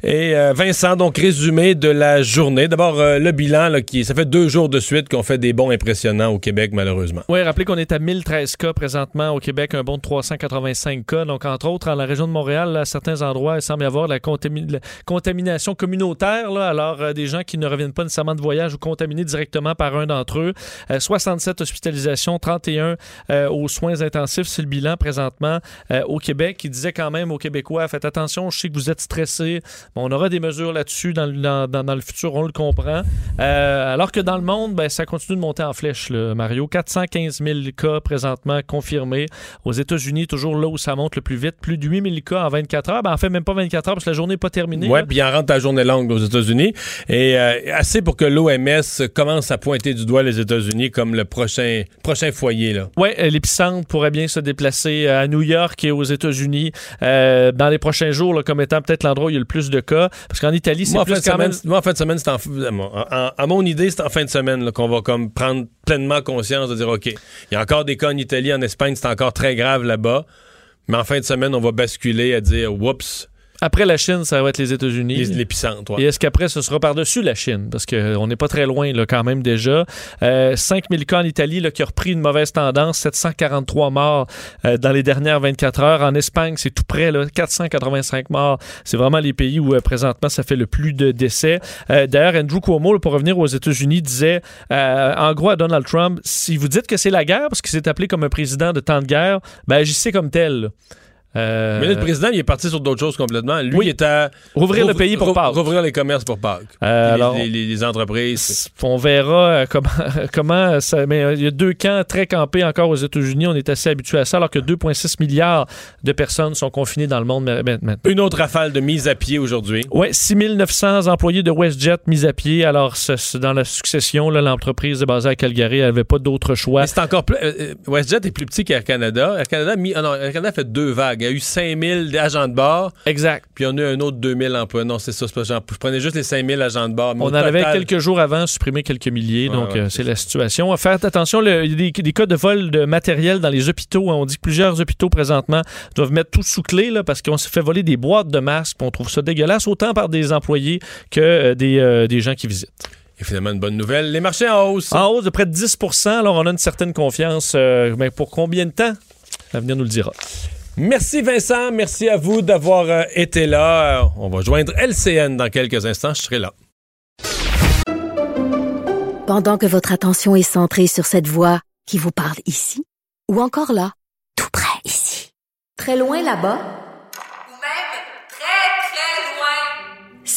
Et euh, Vincent, donc résumé de la journée. D'abord, euh, le bilan, là, qui, ça fait deux jours de suite qu'on fait des bons impressionnants au Québec, malheureusement. Oui, rappelez qu'on est à 1013 cas présentement au Québec, un bond de 385 cas. Donc, entre autres, dans la région de Montréal, là, à certains endroits, il semble y avoir la, contami- la contamination communautaire. Là, alors, euh, des gens qui ne reviennent pas nécessairement de voyage ou contaminés directement par un d'entre eux. Euh, 67 hospitalisations, 31 euh, aux soins intensifs. C'est le bilan présentement euh, au Québec. Il disait quand même aux Québécois, faites attention, je sais que vous êtes stressés. Bon, on aura des mesures là-dessus dans, le- dans, dans- dans le futur, on le comprend. Euh, alors que dans le monde, ben, ça continue de monter en flèche, là, Mario. 415 000 cas présentement confirmés. Aux États-Unis, toujours là où ça monte le plus vite, plus de 8 000 cas en 24 heures. Ben, en fait, même pas 24 heures parce que la journée n'est pas terminée. Là. puis en rentre à journée longue aux États-Unis. Et euh, assez pour que l'OMS commence à pointer du doigt les États-Unis comme le prochain, prochain foyer. Oui, l'épicentre pourrait bien se déplacer à New York et aux États-Unis euh, dans les prochains jours là, comme étant peut-être l'endroit où il y a le plus de cas. Parce qu'en Italie, c'est plus fin de quand semaine, même... moi, en fin de semaine, c'est en, en- en- à mon idée, c'est en fin de semaine qu'on va comme prendre pleinement conscience de dire OK, il y a encore des cas en Italie, en Espagne, c'est encore très grave là-bas. Mais en fin de semaine, on va basculer à dire Oups, Après la Chine, ça va être les États-Unis. les- l'épicentre. ouais. Et est-ce qu'après, ce sera par-dessus la Chine? Parce qu'on n'est pas très loin, là, quand même, déjà. Euh, 5000 cas en Italie, là, qui a repris une mauvaise tendance. 743 morts euh, dans les dernières 24 heures. En Espagne, c'est tout près, là, 485 morts. C'est vraiment les pays où, euh, présentement, ça fait le plus de décès. Euh, D'ailleurs, Andrew Cuomo, là, pour revenir aux États-Unis, disait, euh, en gros, à Donald Trump, si vous dites que c'est la guerre, parce qu'il s'est appelé comme un président de temps de guerre, ben, agissez comme tel. là. Euh, Mais là, le président, il est parti sur d'autres choses complètement. Lui, Oui. il est à... Rouvrir le pays pour Pâques. Rouvrir les commerces pour Pâques. Euh, Puis alors- les, les- les entreprises. On verra euh, comment, comment ça. Mais il y a deux camps très campés encore aux États-Unis. On est assez habitué à ça, alors que 2,6 milliards de personnes sont confinées dans le monde ma- ma- maintenant. Une autre rafale de mise à pied aujourd'hui. Oui, 6900 employés de WestJet mis à pied. Alors, dans la succession, l'entreprise basée à Calgary n'avait pas d'autre choix. C'est encore plus. euh, WestJet est plus petit qu'Air Canada. Air Canada, mis, ah non, Air Canada a fait deux vagues. Il y a eu 5000 agents de bord. Exact. Puis on a eu un autre 2000 emplois. Non, c'est ça. pas genre- Je prenais juste les 5000 agents de bord. On en avait quelques jours avant supprimé quelques milliers, Ouais, donc ouais, euh, c'est la situation. Faire attention, il y a des, cas de vol de matériel dans les hôpitaux. hein. On dit que plusieurs hôpitaux présentement doivent mettre tout sous clé là, parce qu'on se fait voler des boîtes de masques. On trouve ça dégueulasse autant par des employés que euh, des, euh, des gens qui visitent. Et finalement, une bonne nouvelle. Les marchés en hausse. En hausse de près de 10 Alors, on a une certaine confiance. euh, mais pour combien de temps? L'avenir nous le dira. Merci Vincent. Merci à vous d'avoir euh, été là. Euh, on va joindre LCN dans quelques instants. Je serai là. Pendant que votre attention est centrée sur cette voix qui vous parle ici, ou encore là, tout près ici, très loin là-bas,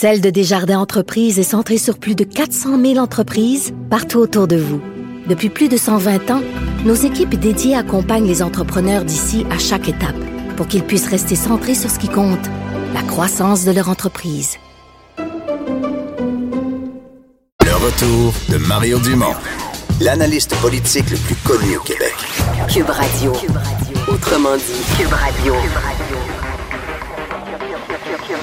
Celle de Desjardins Entreprises est centrée sur plus de 400 000 entreprises partout autour de vous. Depuis plus de 120 ans, nos équipes dédiées accompagnent les entrepreneurs d'ici à chaque étape pour qu'ils puissent rester centrés sur ce qui compte, la croissance de leur entreprise. Le retour de Mario Dumont, l'analyste politique le plus connu au Québec. Cube Radio. Autrement dit, Cube Radio. Cube Radio.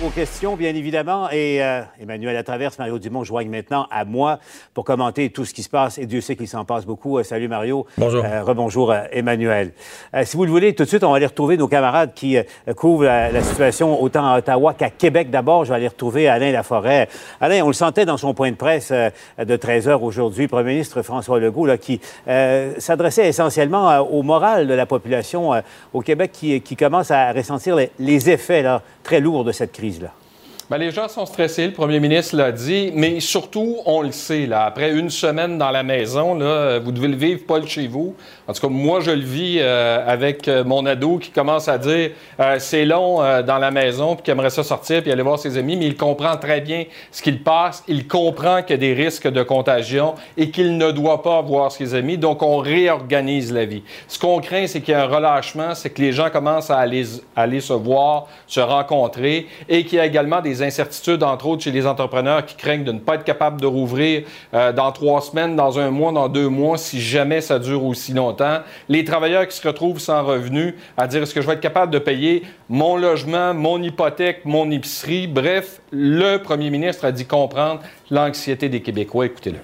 Vos questions, bien évidemment. Et euh, Emmanuel Latraverse, Mario Dumont joignent maintenant à moi pour commenter tout ce qui se passe. Et Dieu sait qu'il s'en passe beaucoup. Euh, salut Mario. Bonjour. Euh, rebonjour Emmanuel. Si vous le voulez, tout de suite, on va aller retrouver nos camarades qui couvrent la, la situation autant à Ottawa qu'à Québec. D'abord, je vais aller retrouver Alain Laforêt. Alain, on le sentait dans son point de presse de 13 heures aujourd'hui, Premier ministre François Legault, là, qui s'adressait essentiellement au moral de la population au Québec qui, qui commence à ressentir les, les effets là, très lourds de cette crise-là. Ben, les gens sont stressés, le premier ministre l'a dit, mais surtout, on le sait, là, après une semaine dans la maison, là, vous devez le vivre pas chez vous. En tout cas, moi, je le vis euh, avec euh, mon ado qui commence à dire euh, c'est long dans la maison, puis qui aimerait ça sortir, puis aller voir ses amis, mais il comprend très bien ce qu'il passe. Il comprend qu'il y a des risques de contagion et qu'il ne doit pas voir ses amis. Donc, on réorganise la vie. Ce qu'on craint, c'est qu'il y a un relâchement, c'est que les gens commencent à aller, aller se voir, se rencontrer, et qu'il y a également des incertitudes, entre autres, chez les entrepreneurs qui craignent de ne pas être capables de rouvrir euh, dans trois semaines, dans un mois, dans deux mois, si jamais ça dure aussi longtemps. Les travailleurs qui se retrouvent sans revenus, à dire est-ce que je vais être capable de payer mon logement, mon hypothèque, mon épicerie? Bref, le premier ministre a dit comprendre l'anxiété des Québécois. Écoutez-le.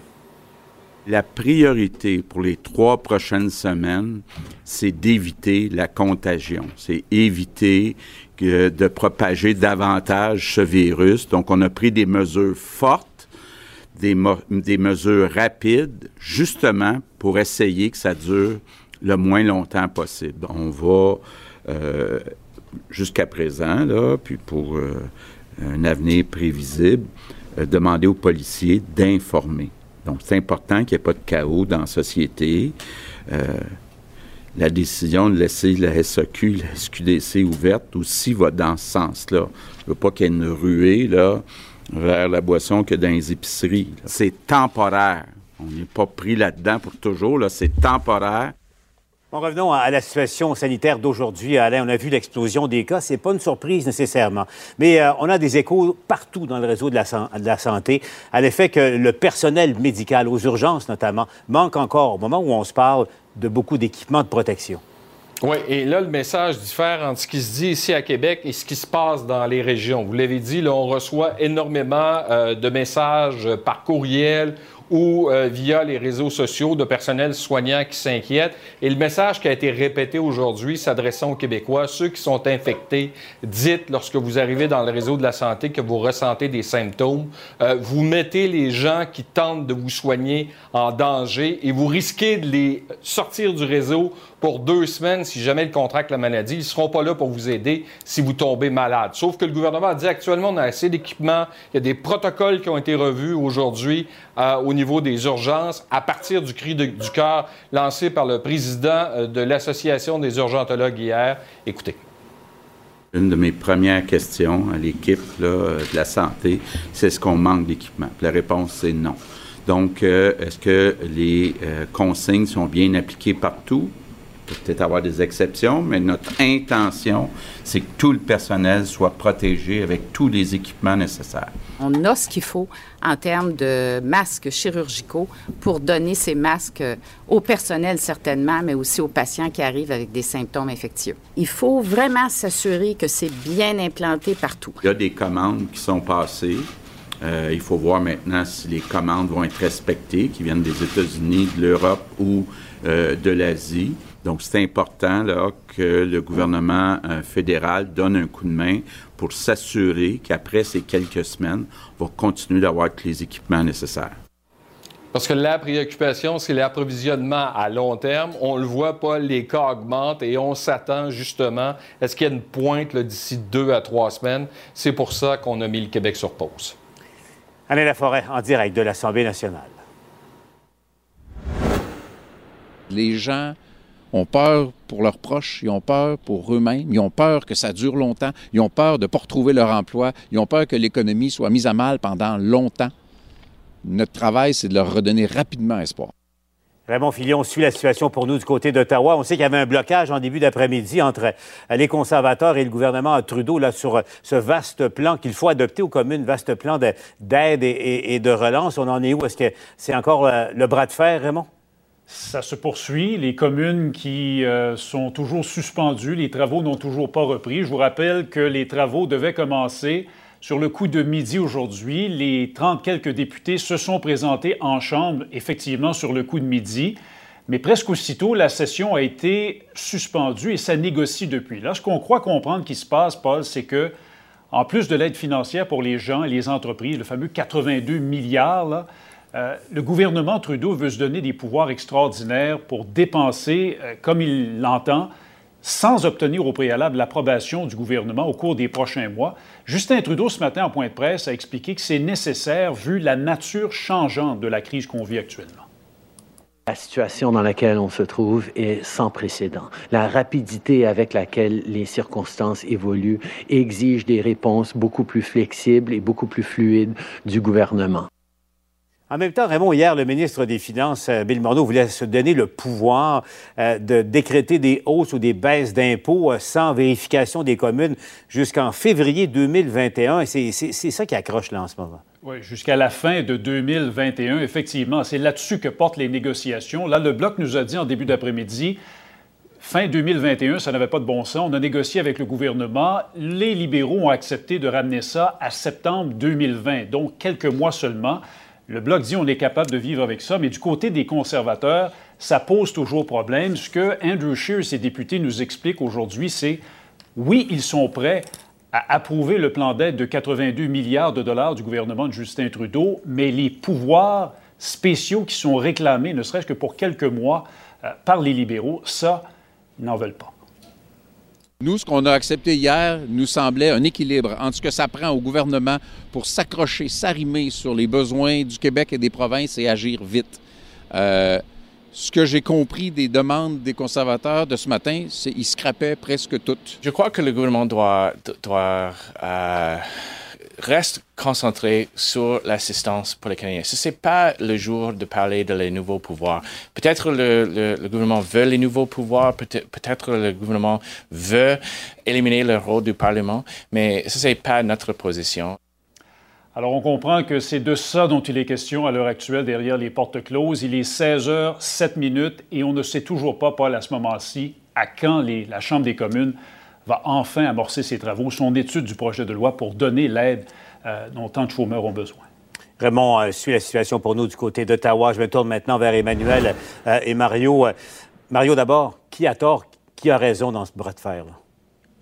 La priorité pour les trois prochaines semaines, c'est d'éviter la contagion. C'est éviter de propager davantage ce virus. Donc, on a pris des mesures fortes, des mesures rapides, justement pour essayer que ça dure le moins longtemps possible. On va, euh, jusqu'à présent, là, puis pour euh, un avenir prévisible, euh, demander aux policiers d'informer. Donc, c'est important qu'il n'y ait pas de chaos dans la société. La décision de laisser la SAQ, la SQDC ouverte aussi va dans ce sens-là. Je ne veux pas qu'il y ait une ruée là, vers la boisson que dans les épiceries. C'est temporaire. On n'est pas pris là-dedans pour toujours. Là. C'est temporaire. Bon, revenons à la situation sanitaire d'aujourd'hui. Alain, on a vu l'explosion des cas. C'est pas une surprise nécessairement. Mais euh, on a des échos partout dans le réseau de la, san- de la santé à l'effet que le personnel médical, aux urgences notamment, manque encore, au moment où on se parle, de beaucoup d'équipements de protection. Oui, et là, le message diffère entre ce qui se dit ici à Québec et ce qui se passe dans les régions. Vous l'avez dit, là, on reçoit énormément euh, de messages par courriel ou euh, via les réseaux sociaux de personnel soignant qui s'inquiètent. Et le message qui a été répété aujourd'hui s'adressant aux Québécois, ceux qui sont infectés, dites lorsque vous arrivez dans le réseau de la santé que vous ressentez des symptômes, euh, vous mettez les gens qui tentent de vous soigner en danger et vous risquez de les sortir du réseau pour deux semaines si jamais ils contractent la maladie. Ils ne seront pas là pour vous aider si vous tombez malade. Sauf que le gouvernement a dit actuellement, on a assez d'équipements. Il y a des protocoles qui ont été revus aujourd'hui euh, au niveau des urgences à partir du cri du cœur lancé par le président euh, de l'Association des urgentologues hier. Écoutez. Une de mes premières questions à l'équipe euh, de la santé, c'est est-ce qu'on manque d'équipement? La réponse, c'est non. Donc, euh, est-ce que les consignes sont bien appliquées partout? Peut-être avoir des exceptions, mais notre intention, c'est que tout le personnel soit protégé avec tous les équipements nécessaires. On a ce qu'il faut en termes de masques chirurgicaux pour donner ces masques euh, au personnel certainement, mais aussi aux patients qui arrivent avec des symptômes infectieux. Il faut vraiment s'assurer que c'est bien implanté partout. Il y a des commandes qui sont passées. Euh, il faut voir maintenant si les commandes vont être respectées, qui viennent des États-Unis, de l'Europe ou euh, de l'Asie. Donc, c'est important là, que le gouvernement euh, fédéral donne un coup de main pour s'assurer qu'après ces quelques semaines, on va continuer d'avoir tous les équipements nécessaires. Parce que la préoccupation, c'est l'approvisionnement à long terme. On le voit pas, les cas augmentent et on s'attend justement. Est-ce qu'il y a une pointe d'ici deux à trois semaines? C'est pour ça qu'on a mis le Québec sur pause. Alain Laforêt, en direct de l'Assemblée nationale. Les gens ont peur pour leurs proches, ils ont peur pour eux-mêmes, ils ont peur que ça dure longtemps, ils ont peur de ne pas retrouver leur emploi, ils ont peur que l'économie soit mise à mal pendant longtemps. Notre travail, c'est de leur redonner rapidement espoir. Raymond Filion suit la situation pour nous du côté d'Ottawa. On sait qu'il y avait un blocage en début d'après-midi entre les conservateurs et le gouvernement Trudeau là, sur ce vaste plan qu'il faut adopter aux communes, vaste plan de- d'aide et de relance. On en est où? Est-ce que c'est encore euh, le bras de fer, Raymond? Ça se poursuit. Les communes qui euh, sont toujours suspendues, les travaux n'ont toujours pas repris. Je vous rappelle que les travaux devaient commencer sur le coup de midi aujourd'hui. Les 30 quelques députés se sont présentés en Chambre, effectivement, sur le coup de midi. Mais presque aussitôt, la session a été suspendue et ça négocie depuis. Là, ce qu'on croit comprendre qui se passe, Paul, c'est que, en plus de l'aide financière pour les gens et les entreprises, le fameux 82 milliards, euh, le gouvernement Trudeau veut se donner des pouvoirs extraordinaires pour dépenser euh, comme il l'entend, sans obtenir au préalable l'approbation du gouvernement au cours des prochains mois. Justin Trudeau, ce matin, en point de presse, a expliqué que c'est nécessaire vu la nature changeante de la crise qu'on vit actuellement. La situation dans laquelle on se trouve est sans précédent. La rapidité avec laquelle les circonstances évoluent exige des réponses beaucoup plus flexibles et beaucoup plus fluides du gouvernement. En même temps, Raymond, hier, le ministre des Finances, euh, Bill Morneau, voulait se donner le pouvoir euh, de décréter des hausses ou des baisses d'impôts euh, sans vérification des communes jusqu'en février 2021. Et c'est- ça qui accroche là en ce moment. Oui, jusqu'à la fin de 2021, effectivement. C'est là-dessus que portent les négociations. Là, le Bloc nous a dit en début d'après-midi, fin 2021, ça n'avait pas de bon sens. On a négocié avec le gouvernement. Les libéraux ont accepté de ramener ça à septembre 2020, donc quelques mois seulement. Le Bloc dit on est capable de vivre avec ça, mais du côté des conservateurs, ça pose toujours problème. Ce que Andrew Scheer et ses députés nous expliquent aujourd'hui, c'est oui, ils sont prêts à approuver le plan d'aide de 82 milliards de dollars du gouvernement de Justin Trudeau, mais les pouvoirs spéciaux qui sont réclamés, ne serait-ce que pour quelques mois, euh, par les libéraux, ça, ils n'en veulent pas. Nous, ce qu'on a accepté hier nous semblait un équilibre entre ce que ça prend au gouvernement pour s'accrocher, s'arrimer sur les besoins du Québec et des provinces et agir vite. Euh, ce que j'ai compris des demandes des conservateurs de ce matin, c'est qu'ils scrapaient presque toutes. Je crois que le gouvernement doit, doit euh, reste concentré sur l'assistance pour les Canadiens. Ce n'est pas le jour de parler de les nouveaux pouvoirs. Peut-être le, le, gouvernement veut les nouveaux pouvoirs, peut-être peut le gouvernement veut éliminer le rôle du Parlement, mais ce n'est pas notre position. Alors, on comprend que c'est de ça dont il est question à l'heure actuelle derrière les portes closes. Il est 16 h 7 minutes et on ne sait toujours pas, Paul, à ce moment-ci, à quand la Chambre des communes va enfin amorcer ses travaux, son étude du projet de loi pour donner l'aide euh, dont tant de chômeurs ont besoin. Raymond euh, suit la situation pour nous du côté d'Ottawa. Je me tourne maintenant vers Emmanuel euh, et Mario. Euh, Mario, d'abord, qui a tort, qui a raison dans ce bras de fer? Là?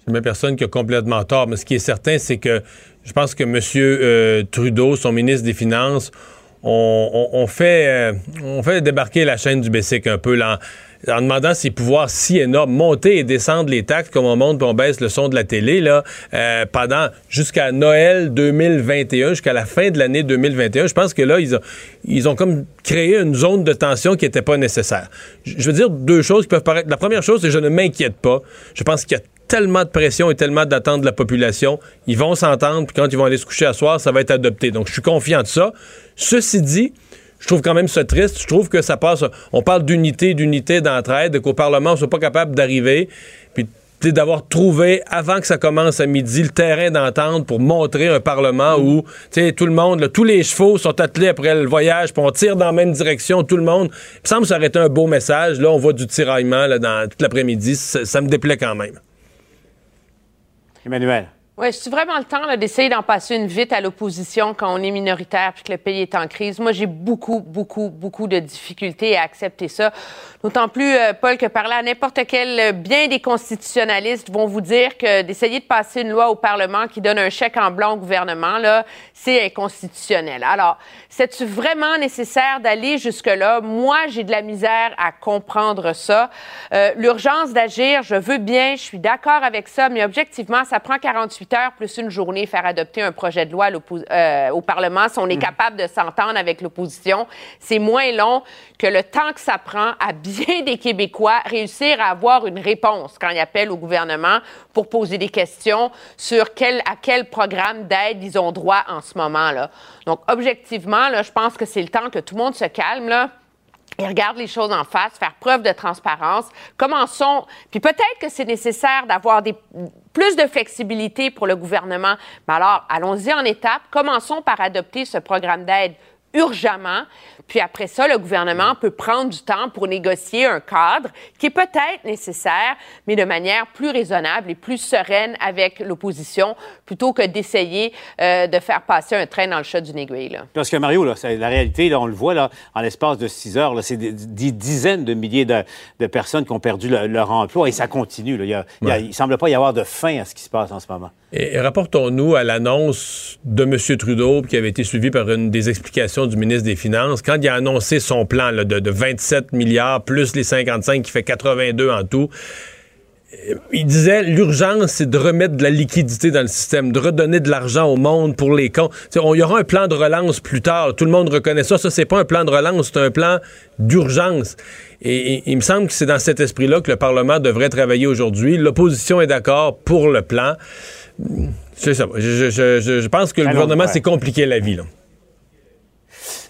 C'est même personne qui a complètement tort, mais ce qui est certain, c'est que je pense que M. Trudeau, son ministre des Finances, on, fait, on fait débarquer la chaîne du Bessic un peu là, en demandant ces pouvoirs si énormes, monter et descendre les taxes comme on monte et on baisse le son de la télé, là, euh, pendant jusqu'à Noël 2021, jusqu'à la fin de l'année 2021. Je pense que là, ils ont, ils ont comme créé une zone de tension qui n'était pas nécessaire. Je veux dire deux choses qui peuvent paraître. La première chose, c'est que je ne m'inquiète pas. Je pense qu'il y a tellement de pression et tellement d'attentes de la population. Ils vont s'entendre, puis quand ils vont aller se coucher à soir, ça va être adopté. Donc, je suis confiant de ça. Ceci dit, je trouve quand même ça triste. Je trouve que ça passe. On parle d'unité, d'unité, d'entraide, qu'au Parlement, on soit pas capable d'arriver. Puis d'avoir trouvé, avant que ça commence à midi, le terrain d'entente pour montrer un Parlement où tout le monde, tous les chevaux sont attelés après le voyage, puis on tire dans la même direction, tout le monde. Il me semble que ça aurait été un beau message. Là, on voit du tiraillement là, dans toute l'après-midi. ça me déplaît quand même. Emmanuel. Oui, c'est vraiment le temps d'essayer d'en passer une vite à l'opposition quand on est minoritaire puis que le pays est en crise. Moi, j'ai beaucoup, beaucoup, beaucoup de difficultés à accepter ça. D'autant plus, euh, Paul, que parler à n'importe quel euh, bien des constitutionnalistes vont vous dire que d'essayer de passer une loi au Parlement qui donne un chèque en blanc au gouvernement, là, c'est inconstitutionnel. Alors, c'est-tu vraiment nécessaire d'aller jusque-là? Moi, j'ai de la misère à comprendre ça. Euh, L'urgence d'agir, je veux bien, je suis d'accord avec ça, mais objectivement, ça prend 48 heures plus une journée faire adopter un projet de loi euh, au Parlement. Si on est mm. capable de s'entendre avec l'opposition, c'est moins long que le temps que ça prend à bien des Québécois réussir à avoir une réponse quand ils appellent au gouvernement pour poser des questions sur quel, à quel programme d'aide ils ont droit en ce moment-là. Donc, objectivement, là, je pense que c'est le temps que tout le monde se calme, là et regarde les choses en face, faire preuve de transparence. Commençons. Puis peut-être que c'est nécessaire d'avoir des plus de flexibilité pour le gouvernement. Mais alors, allons-y en étapes. Commençons par adopter ce programme d'aide urgemment. Puis après ça, le gouvernement peut prendre du temps pour négocier un cadre qui est peut-être nécessaire, mais de manière plus raisonnable et plus sereine avec l'opposition, plutôt que d'essayer euh, de faire passer un train dans le chat d'une aiguille. Là. Parce que Mario, là, la réalité, là, on le voit là, en l'espace de six heures, c'est des, dizaines de milliers de, personnes qui ont perdu leur emploi et ça continue. Il ne semble pas y avoir de fin à ce qui se passe en ce moment. Et, rapportons-nous à l'annonce de M. Trudeau qui avait été suivie par une des explications du ministre des Finances. Quand il a annoncé son plan de, 27 milliards plus les 55 qui fait 82 en tout, il disait l'urgence, c'est de remettre de la liquidité dans le système, de redonner de l'argent au monde pour les comptes. il y aura un plan de relance plus tard. Tout le monde reconnaît ça. Ça, c'est pas un plan de relance, c'est un plan d'urgence. Et, il me semble que c'est dans cet esprit-là que le Parlement devrait travailler aujourd'hui. L'opposition est d'accord pour le plan. C'est ça. Je, pense que le gouvernement s'est compliqué la vie. Là.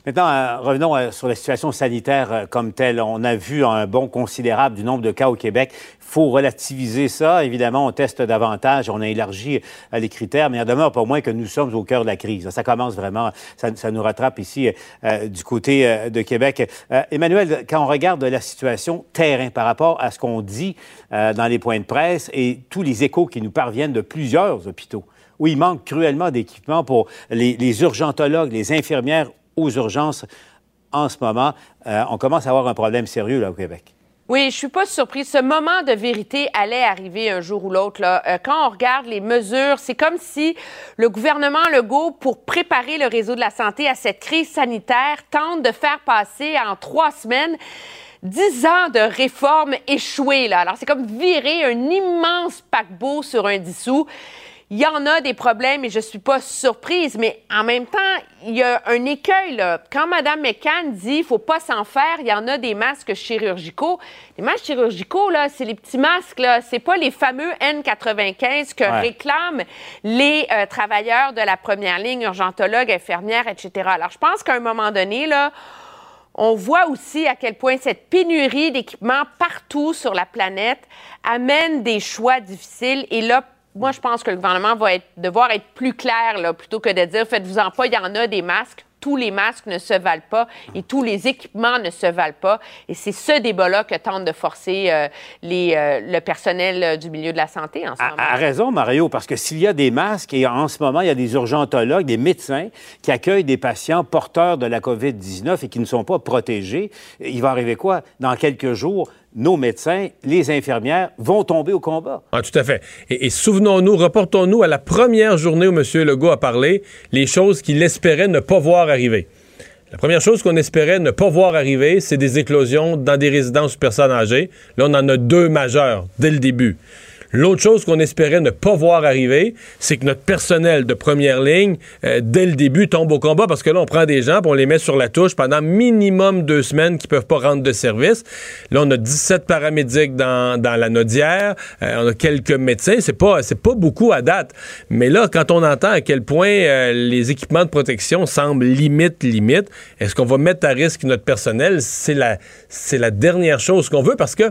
Maintenant, euh, revenons euh, sur la situation sanitaire euh, comme telle. On a vu un bond considérable du nombre de cas au Québec. Il faut relativiser ça. Évidemment, on teste davantage, on a élargi les critères, mais il en demeure pas moins que nous sommes au cœur de la crise. Ça commence vraiment, ça, nous rattrape ici du côté de Québec. Emmanuel, quand on regarde la situation terrain par rapport à ce qu'on dit dans les points de presse et tous les échos qui nous parviennent de plusieurs hôpitaux, où il manque cruellement d'équipements pour les, les urgentologues, les infirmières aux urgences en ce moment. Euh, on commence à avoir un problème sérieux là au Québec. Oui, je suis pas surpris. Ce moment de vérité allait arriver un jour ou l'autre. Euh, quand on regarde les mesures, c'est comme si le gouvernement Legault, pour préparer le réseau de la santé à cette crise sanitaire, tente de faire passer en trois semaines dix ans de réformes échouées. Alors, c'est comme virer un immense paquebot sur un dissous. Il y en a des problèmes et je suis pas surprise, mais en même temps, il y a un écueil. Là. Quand Mme McCann dit qu'il faut pas s'en faire, il y en a des masques chirurgicaux. Les masques chirurgicaux, là, c'est les petits masques, là. C'est pas les fameux N95 que réclament les euh, travailleurs de la première ligne, urgentologues, infirmières, etc. Alors, je pense qu'à un moment donné, là, on voit aussi à quel point cette pénurie d'équipements partout sur la planète amène des choix difficiles. Et là, moi, je pense que le gouvernement va être, devoir être plus clair, là, plutôt que de dire faites-vous en pas, il y en a des masques. tous les masques ne se valent pas et tous les équipements ne se valent pas. Et c'est ce débat-là que tente de forcer euh, les, euh, le personnel euh, du milieu de la santé en ce moment. A raison, Mario, parce que s'il y a des masques, et en ce moment, il y a des urgentologues, des médecins qui accueillent des patients porteurs de la COVID-19 et qui ne sont pas protégés, il va arriver quoi? Dans quelques jours, nos médecins, les infirmières vont tomber au combat. Ah, tout à fait. Et, souvenons-nous, reportons-nous à la première journée où M. Legault a parlé, les choses qu'il espérait ne pas voir arriver. La première chose qu'on espérait ne pas voir arriver, c'est des éclosions dans des résidences pour personnes âgées. Là, on en a deux majeures dès le début. L'autre chose qu'on espérait ne pas voir arriver, c'est que notre personnel de première ligne, euh, dès le début, tombe au combat parce que là, on prend des gens, on les met sur la touche pendant minimum deux semaines qui peuvent pas rendre de service. Là, on a 17 paramédics dans, dans la Nodière, euh, on a quelques médecins, c'est pas c'est pas beaucoup à date. Mais là, quand on entend à quel point euh, les équipements de protection semblent limite limite, est-ce qu'on va mettre à risque notre personnel? C'est la c'est la dernière chose qu'on veut parce que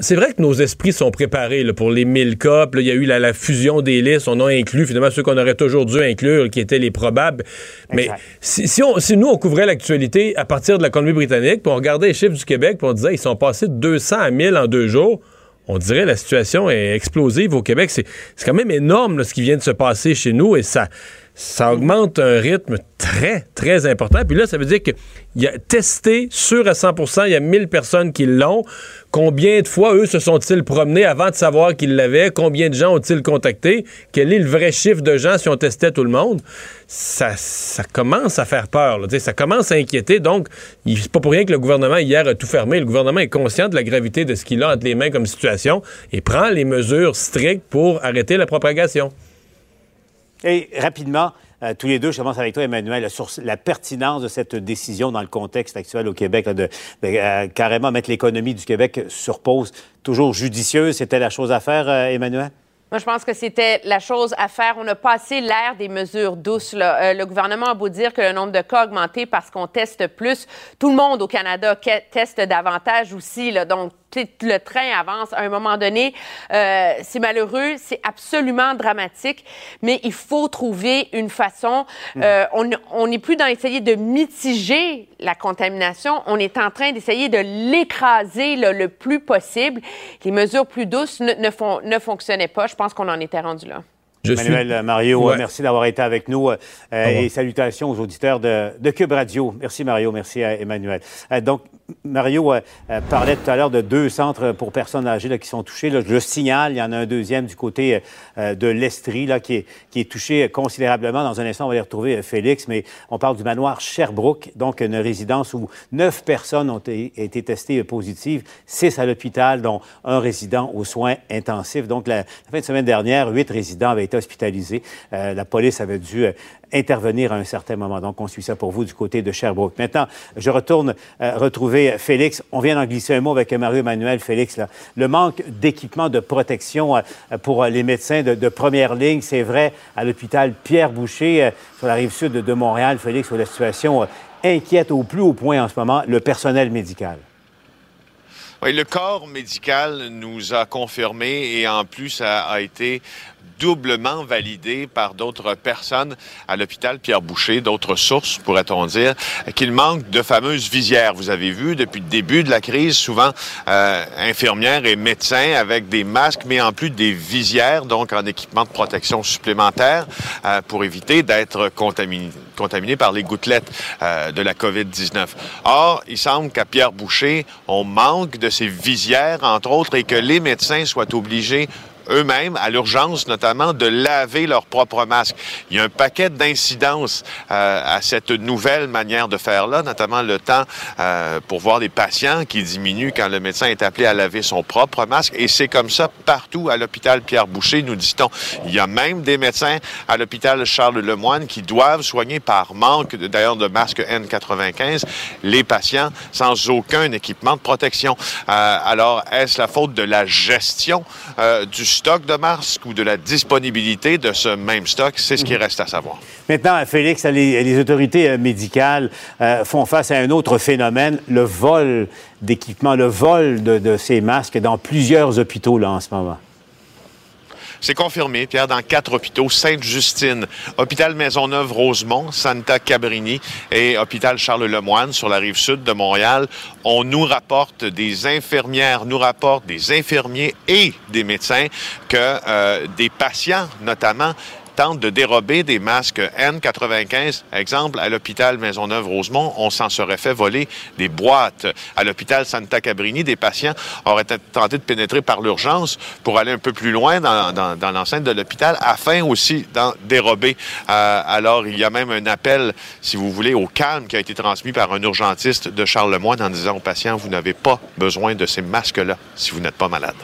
c'est vrai que nos esprits sont préparés là, pour les 1000 cas. Il y a eu la, la fusion des listes. On a inclus finalement ceux qu'on aurait toujours dû inclure, qui étaient les probables. Mais si, si on- si nous, on couvrait l'actualité à partir de la Colombie-Britannique, puis on regardait les chiffres du Québec, puis on disait ils sont passés de 200 à 1000 en deux jours, on dirait la situation est explosive au Québec. C'est c'est quand même énorme là, ce qui vient de se passer chez nous et ça, ça augmente un rythme très, très important. Puis là, ça veut dire qu'il y a testé, sûr à 100% il y a 1000 personnes qui l'ont. Combien de fois, eux, se sont-ils promenés avant de savoir qu'ils l'avaient? Combien de gens ont-ils contacté? Quel est le vrai chiffre de gens si on testait tout le monde? Ça, ça commence à faire peur. là. Ça commence à inquiéter. Donc, c'est pas pour rien que le gouvernement, hier, a tout fermé. Le gouvernement est conscient de la gravité de ce qu'il a entre les mains comme situation et prend les mesures strictes pour arrêter la propagation. Et rapidement, euh, tous les deux, je commence avec toi, Emmanuel, sur la pertinence de cette décision dans le contexte actuel au Québec, de, euh, carrément mettre l'économie du Québec sur pause. Toujours judicieuse, c'était la chose à faire, euh, Emmanuel? Moi, je pense que c'était la chose à faire. On a passé l'ère des mesures douces. le gouvernement a beau dire que le nombre de cas a augmenté parce qu'on teste plus. Tout le monde au Canada teste davantage aussi. Donc, le train avance. À un moment donné, euh, c'est malheureux, c'est absolument dramatique, mais il faut trouver une façon. Euh, on on n'est plus dans essayer de mitiger la contamination. On est en train d'essayer de l'écraser là, le plus possible. Les mesures plus douces ne, ne, ne fonctionnaient pas. Je pense qu'on en était rendu là. Emmanuel euh, Mario, Ouais. euh, merci d'avoir été avec nous euh, et salutations aux auditeurs de, de Cube Radio. Merci Mario, merci à Emmanuel. Euh, donc, Mario euh, parlait tout à l'heure de deux centres pour personnes âgées là, qui sont touchées. Là, je le signale, il y en a un deuxième du côté euh, de l'Estrie là, qui, est, qui est touché considérablement. Dans un instant, on va aller retrouver Félix, mais on parle du manoir Sherbrooke, donc une résidence où neuf personnes ont été, été testées positives, six à l'hôpital, dont un résident aux soins intensifs. Donc, la, la fin de semaine dernière, huit résidents avaient été hospitalisés. Euh, la police avait dû euh, intervenir à un certain moment. Donc, on suit ça pour vous du côté de Sherbrooke. Maintenant, je retourne euh, retrouver Félix. On vient d'en glisser un mot avec Mario Emmanuel. Félix, le manque d'équipement de protection pour les médecins de, première ligne, c'est vrai à l'hôpital Pierre Boucher sur la rive sud de, Montréal. Félix, où la situation inquiète au plus haut point en ce moment le personnel médical. Oui, le corps médical nous a confirmé et en plus a été doublement validé par d'autres personnes à l'hôpital Pierre Boucher, d'autres sources, pourrait-on dire, qu'il manque de fameuses visières. Vous avez vu, depuis le début de la crise, souvent euh, infirmières et médecins avec des masques, mais en plus des visières, donc en équipement de protection supplémentaire, euh, pour éviter d'être contaminé, contaminé par les gouttelettes euh, de la COVID-19. Or, il semble qu'à Pierre Boucher, on manque de ces visières, entre autres, et que les médecins soient obligés eux-mêmes, à l'urgence notamment, de laver leur propre masque. Il y a un paquet d'incidences euh, à cette nouvelle manière de faire là, notamment le temps euh, pour voir les patients qui diminue quand le médecin est appelé à laver son propre masque. Et c'est comme ça partout à l'hôpital Pierre Boucher, nous dit-on. Il y a même des médecins à l'hôpital Charles Lemoine qui doivent soigner par manque d'ailleurs de masque N95 les patients sans aucun équipement de protection. Euh, alors, est-ce la faute de la gestion euh, du stock de masques ou de la disponibilité de ce même stock? C'est ce qui reste à savoir. Maintenant, Félix, les, les autorités euh, médicales euh, font face à un autre phénomène, le vol d'équipements, le vol de, de ces masques dans plusieurs hôpitaux là, en ce moment. C'est confirmé, Pierre, dans quatre hôpitaux, Sainte-Justine, hôpital Maisonneuve-Rosemont, Santa Cabrini et hôpital Charles-Lemoine sur la rive sud de Montréal. On nous rapporte des infirmières, nous rapporte des infirmiers et des médecins que euh, des patients, notamment, tentent de dérober des masques N95. Exemple, à l'hôpital Maisonneuve-Rosemont, on s'en serait fait voler des boîtes. À l'hôpital Santa Cabrini, des patients auraient tenté de pénétrer par l'urgence pour aller un peu plus loin dans, l'enceinte de l'hôpital afin aussi d'en dérober. Euh, alors, il y a même un appel, si vous voulez, au calme qui a été transmis par un urgentiste de Charlemagne en disant aux patients, vous n'avez pas besoin de ces masques-là si vous n'êtes pas malade.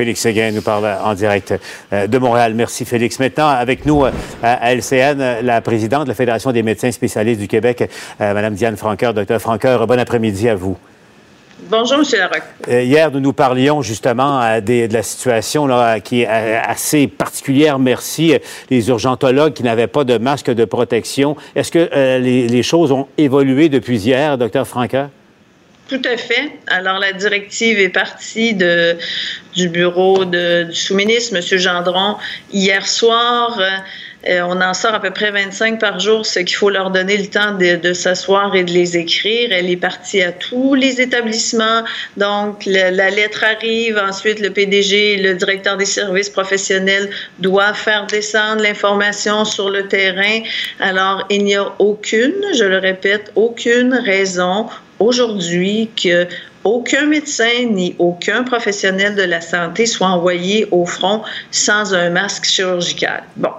Félix Séguin nous parle en direct euh, de Montréal. Merci, Félix. Maintenant, avec nous euh, à LCN, la présidente de la Fédération des médecins spécialistes du Québec, euh, Mme Diane Franqueur. Docteur Franqueur, bon après-midi à vous. Bonjour, M. Larocque. hier, nous nous parlions justement de la situation là, qui est assez particulière. Merci. Les urgentologues qui n'avaient pas de masque de protection. Est-ce que les, les, choses ont évolué depuis hier, Docteur Franqueur? Tout à fait. Alors, la directive est partie de, du bureau du sous-ministre, M. Gendron, hier soir. Euh, on en sort à peu près 25 par jour, ce qu'il faut leur donner le temps de, s'asseoir et de les écrire. Elle est partie à tous les établissements. Donc, la lettre arrive. Ensuite, le PDG, le directeur des services professionnels doit faire descendre l'information sur le terrain. Alors, il n'y a aucune, je le répète, aucune raison aujourd'hui que aucun médecin ni aucun professionnel de la santé soit envoyé au front sans un masque chirurgical. Bon,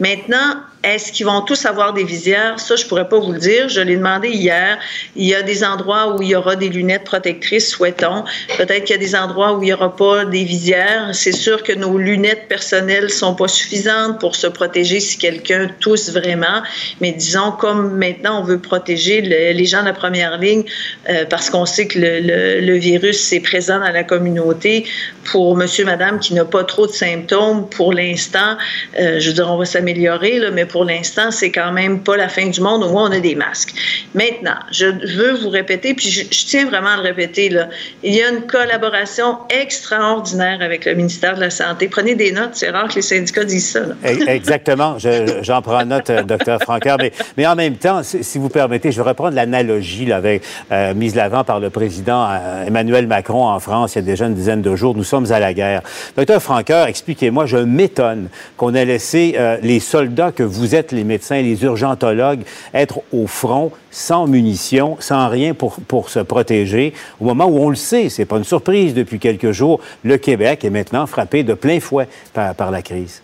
maintenant, est-ce qu'ils vont tous avoir des visières? Ça, je pourrais pas vous le dire. Je l'ai demandé hier. Il y a des endroits où il y aura des lunettes protectrices, souhaitons. Peut-être qu'il y a des endroits où il n'y aura pas des visières. C'est sûr que nos lunettes personnelles sont pas suffisantes pour se protéger si quelqu'un tousse vraiment. Mais disons, comme maintenant, on veut protéger les gens de la première ligne euh, parce qu'on sait que le, le, virus est présent dans la communauté. Pour monsieur, madame qui n'a pas trop de symptômes, pour l'instant, euh, je veux dire, on va s'améliorer, mais pour l'instant, c'est quand même pas la fin du monde. Au moins, on a des masques. Maintenant, je veux vous répéter, puis je, tiens vraiment à le répéter, là, il y a une collaboration extraordinaire avec le ministère de la Santé. Prenez des notes, c'est rare que les syndicats disent ça. Exactement, j'en prends note, euh, docteur Francaire. Mais, en même temps, si, vous permettez, je vais reprendre l'analogie avec, euh, mise l'avant par le président euh, Emmanuel Macron en France il y a déjà une dizaine de jours. Nous sommes à la guerre. Docteur Francaire, expliquez-moi, je m'étonne qu'on ait laissé les soldats que vous êtes, les médecins, les urgentologues, être au front sans munitions, sans rien pour, pour se protéger, au moment où on le sait, c'est pas une surprise depuis quelques jours, le Québec est maintenant frappé de plein fouet par, par la crise.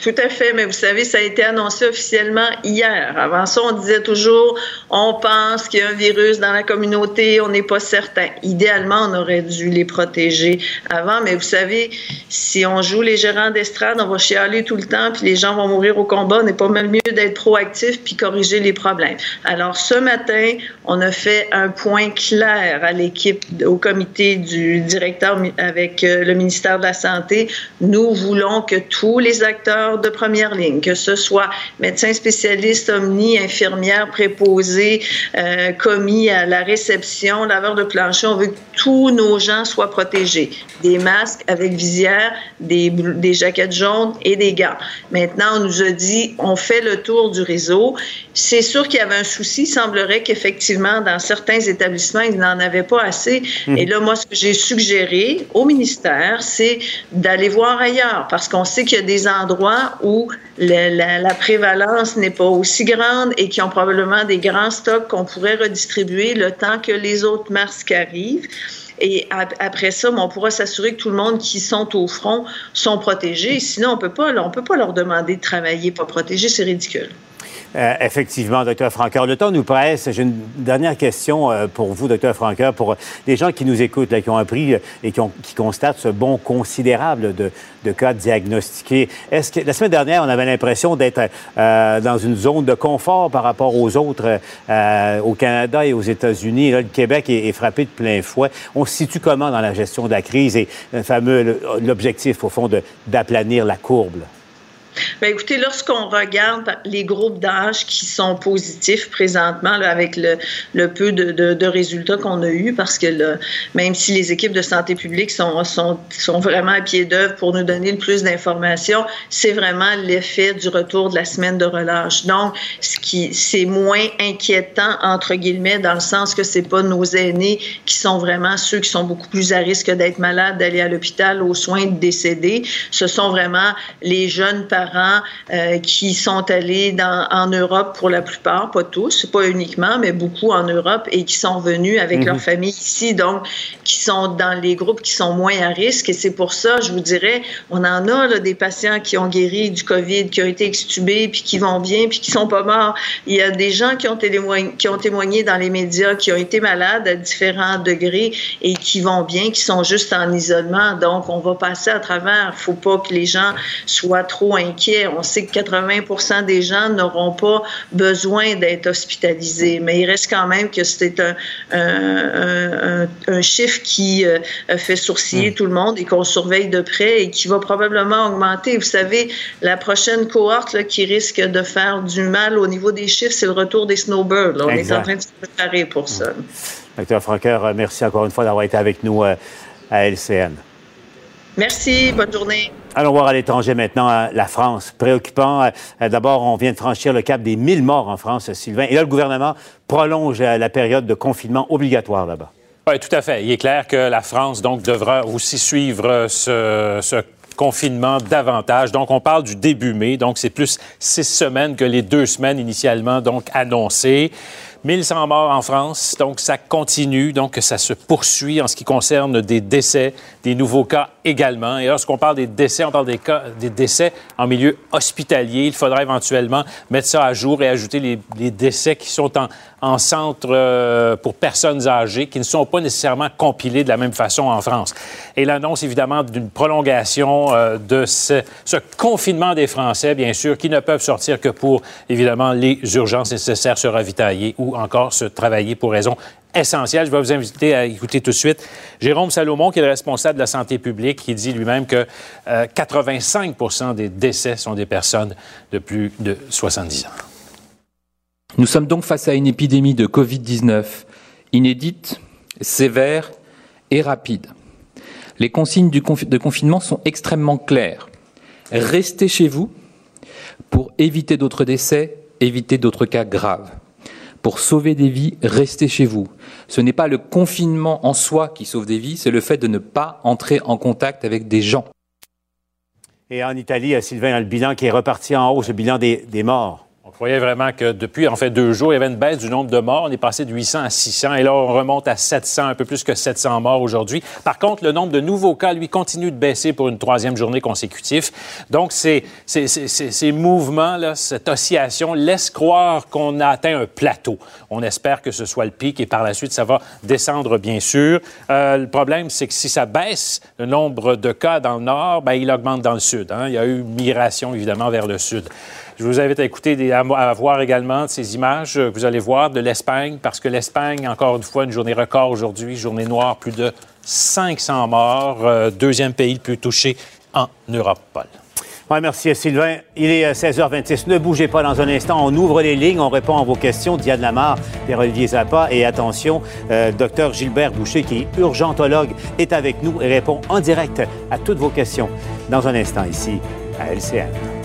Tout à fait, mais vous savez, ça a été annoncé officiellement hier. Avant ça, on disait toujours, on pense qu'il y a un virus dans la communauté, on n'est pas certain. Idéalement, on aurait dû les protéger avant, mais vous savez, si on joue les gérants d'estrade, on va chialer tout le temps, puis les gens vont mourir au combat. On n'est pas mal mieux d'être proactif puis corriger les problèmes. Alors, ce matin, on a fait un point clair à l'équipe, au comité du directeur avec euh, le ministère de la Santé. Nous voulons que tous les acteurs de première ligne, que ce soit médecins spécialistes, omni, infirmières, préposés, euh, commis à la réception, laveurs de plancher. On veut que tous nos gens soient protégés. Des masques avec visière, des, des jaquettes jaunes et des gants. Maintenant, on nous a dit, on fait le tour du réseau. C'est sûr qu'il y avait un souci. Il semblerait qu'effectivement, dans certains établissements, ils n'en avaient pas assez. Mmh. Et là, moi, ce que j'ai suggéré au ministère, c'est d'aller voir ailleurs parce qu'on sait qu'il y a des endroits où la, prévalence n'est pas aussi grande et qui ont probablement des grands stocks qu'on pourrait redistribuer le temps que les autres masques arrivent. Et après ça, on pourra s'assurer que tout le monde qui sont au front sont protégés. Sinon, on peut pas, peut pas leur demander de travailler pas protégés, c'est ridicule. Euh, effectivement, docteur Franqueur. Le temps nous presse. J'ai une dernière question euh, pour vous, docteur Franqueur, pour les gens qui nous écoutent, là, qui ont appris euh, et qui, ont, qui, constatent ce bon considérable de, de cas diagnostiqués. Est-ce que la semaine dernière, on avait l'impression d'être dans une zone de confort par rapport aux autres au Canada et aux États-Unis? Là, le Québec est, est, frappé de plein fouet. On se situe comment dans la gestion de la crise et le fameux l'objectif, au fond, d'aplanir la courbe? Bien, écoutez, lorsqu'on regarde les groupes d'âge qui sont positifs présentement, avec le, peu de, résultats qu'on a eus, parce que même si les équipes de santé publique sont, sont, sont vraiment à pied d'œuvre pour nous donner le plus d'informations, c'est vraiment l'effet du retour de la semaine de relâche. Donc, ce qui c'est moins inquiétant entre guillemets dans le sens que c'est pas nos aînés qui sont vraiment ceux qui sont beaucoup plus à risque d'être malades, d'aller à l'hôpital, aux soins, de décéder. Ce sont vraiment les jeunes parents euh, qui sont allés dans, en Europe pour la plupart, pas tous, pas uniquement, mais beaucoup en Europe et qui sont venus avec Mhm. leur famille ici, donc qui sont dans les groupes qui sont moins à risque. Et c'est pour ça, je vous dirais, on en a là, des patients qui ont guéri du COVID, qui ont été extubés, puis qui vont bien, puis qui sont pas morts. Il y a des gens qui ont, témoigné, qui ont témoigné dans les médias, qui ont été malades à différents degrés et qui vont bien, qui sont juste en isolement. Donc, on va passer à travers. Il faut pas que les gens soient trop inquiets. On sait que 80% des gens n'auront pas besoin d'être hospitalisés, mais il reste quand même que c'est un, un, un, un chiffre qui euh, fait sourciller tout le monde et qu'on surveille de près et qui va probablement augmenter. Vous savez, la prochaine cohorte là, qui risque de faire du mal au niveau des chiffres, c'est le retour des snowbirds. là. On est en train de se préparer pour ça. Docteur Franqueur, merci encore une fois d'avoir été avec nous euh, à LCN. Merci, bonne journée. Allons voir à l'étranger maintenant, euh, la France. Préoccupant. Euh, D'abord, on vient de franchir le cap des 1000 morts en France, Sylvain. Et là, le gouvernement prolonge euh, la période de confinement obligatoire là-bas. Oui, tout à fait. Il est clair que la France, donc, devra aussi suivre ce, ce confinement davantage. Donc, on parle du début mai. Donc, c'est plus six semaines que les deux semaines initialement, donc, annoncées. 1100 morts en France, donc ça continue, donc ça se poursuit en ce qui concerne des décès, des nouveaux cas Et lorsqu'on parle des décès, on parle des, cas, des décès en milieu hospitalier. Il faudra éventuellement mettre ça à jour et ajouter les, décès qui sont en, en centre euh, pour personnes âgées, qui ne sont pas nécessairement compilés de la même façon en France. Et l'annonce évidemment d'une prolongation euh, de ce, ce confinement des Français, bien sûr, qui ne peuvent sortir que pour évidemment les urgences nécessaires, se ravitailler ou encore se travailler pour raison essentielle. Je vais vous inviter à écouter tout de suite Jérôme Salomon, qui est le responsable de la santé publique, qui dit lui-même que euh, 85% des décès sont des personnes de plus de 70 ans. Nous sommes donc face à une épidémie de Covid-19 inédite, sévère et rapide. Les consignes de confinement sont extrêmement claires. Restez chez vous pour éviter d'autres décès, éviter d'autres cas graves. Pour sauver des vies, restez chez vous. Ce n'est pas le confinement en soi qui sauve des vies, c'est le fait de ne pas entrer en contact avec des gens. Et en Italie, Sylvain, le bilan qui est reparti en hausse, le bilan des morts. On croyait vraiment que depuis, en fait, deux jours, il y avait une baisse du nombre de morts. On est passé de 800 à 600 et là, on remonte à 700, un peu plus que 700 morts aujourd'hui. Par contre, le nombre de nouveaux cas, lui, continue de baisser pour une troisième journée consécutive. Donc, ces, ces mouvements-là, cette oscillation laisse croire qu'on a atteint un plateau. On espère que ce soit le pic et par la suite, ça va descendre, bien sûr. Euh, le problème, c'est que si ça baisse, le nombre de cas dans le nord, ben, il augmente dans le sud. hein. Il y a eu migration, évidemment, vers le sud. Je vous invite à écouter, des, à, voir également ces images euh, que vous allez voir de l'Espagne, parce que l'Espagne, encore une fois, une journée record aujourd'hui, journée noire, plus de 500 morts, euh, deuxième pays le plus touché en Europe, Paul. Ouais, merci Sylvain. Il est euh, 16h26. Ne bougez pas dans un instant. On ouvre les lignes, on répond à vos questions. Diane Lamar, Pierre-Olivier Zappa. Et attention, euh, docteur Gilbert Boucher, qui est urgentologue, est avec nous et répond en direct à toutes vos questions dans un instant ici à LCN.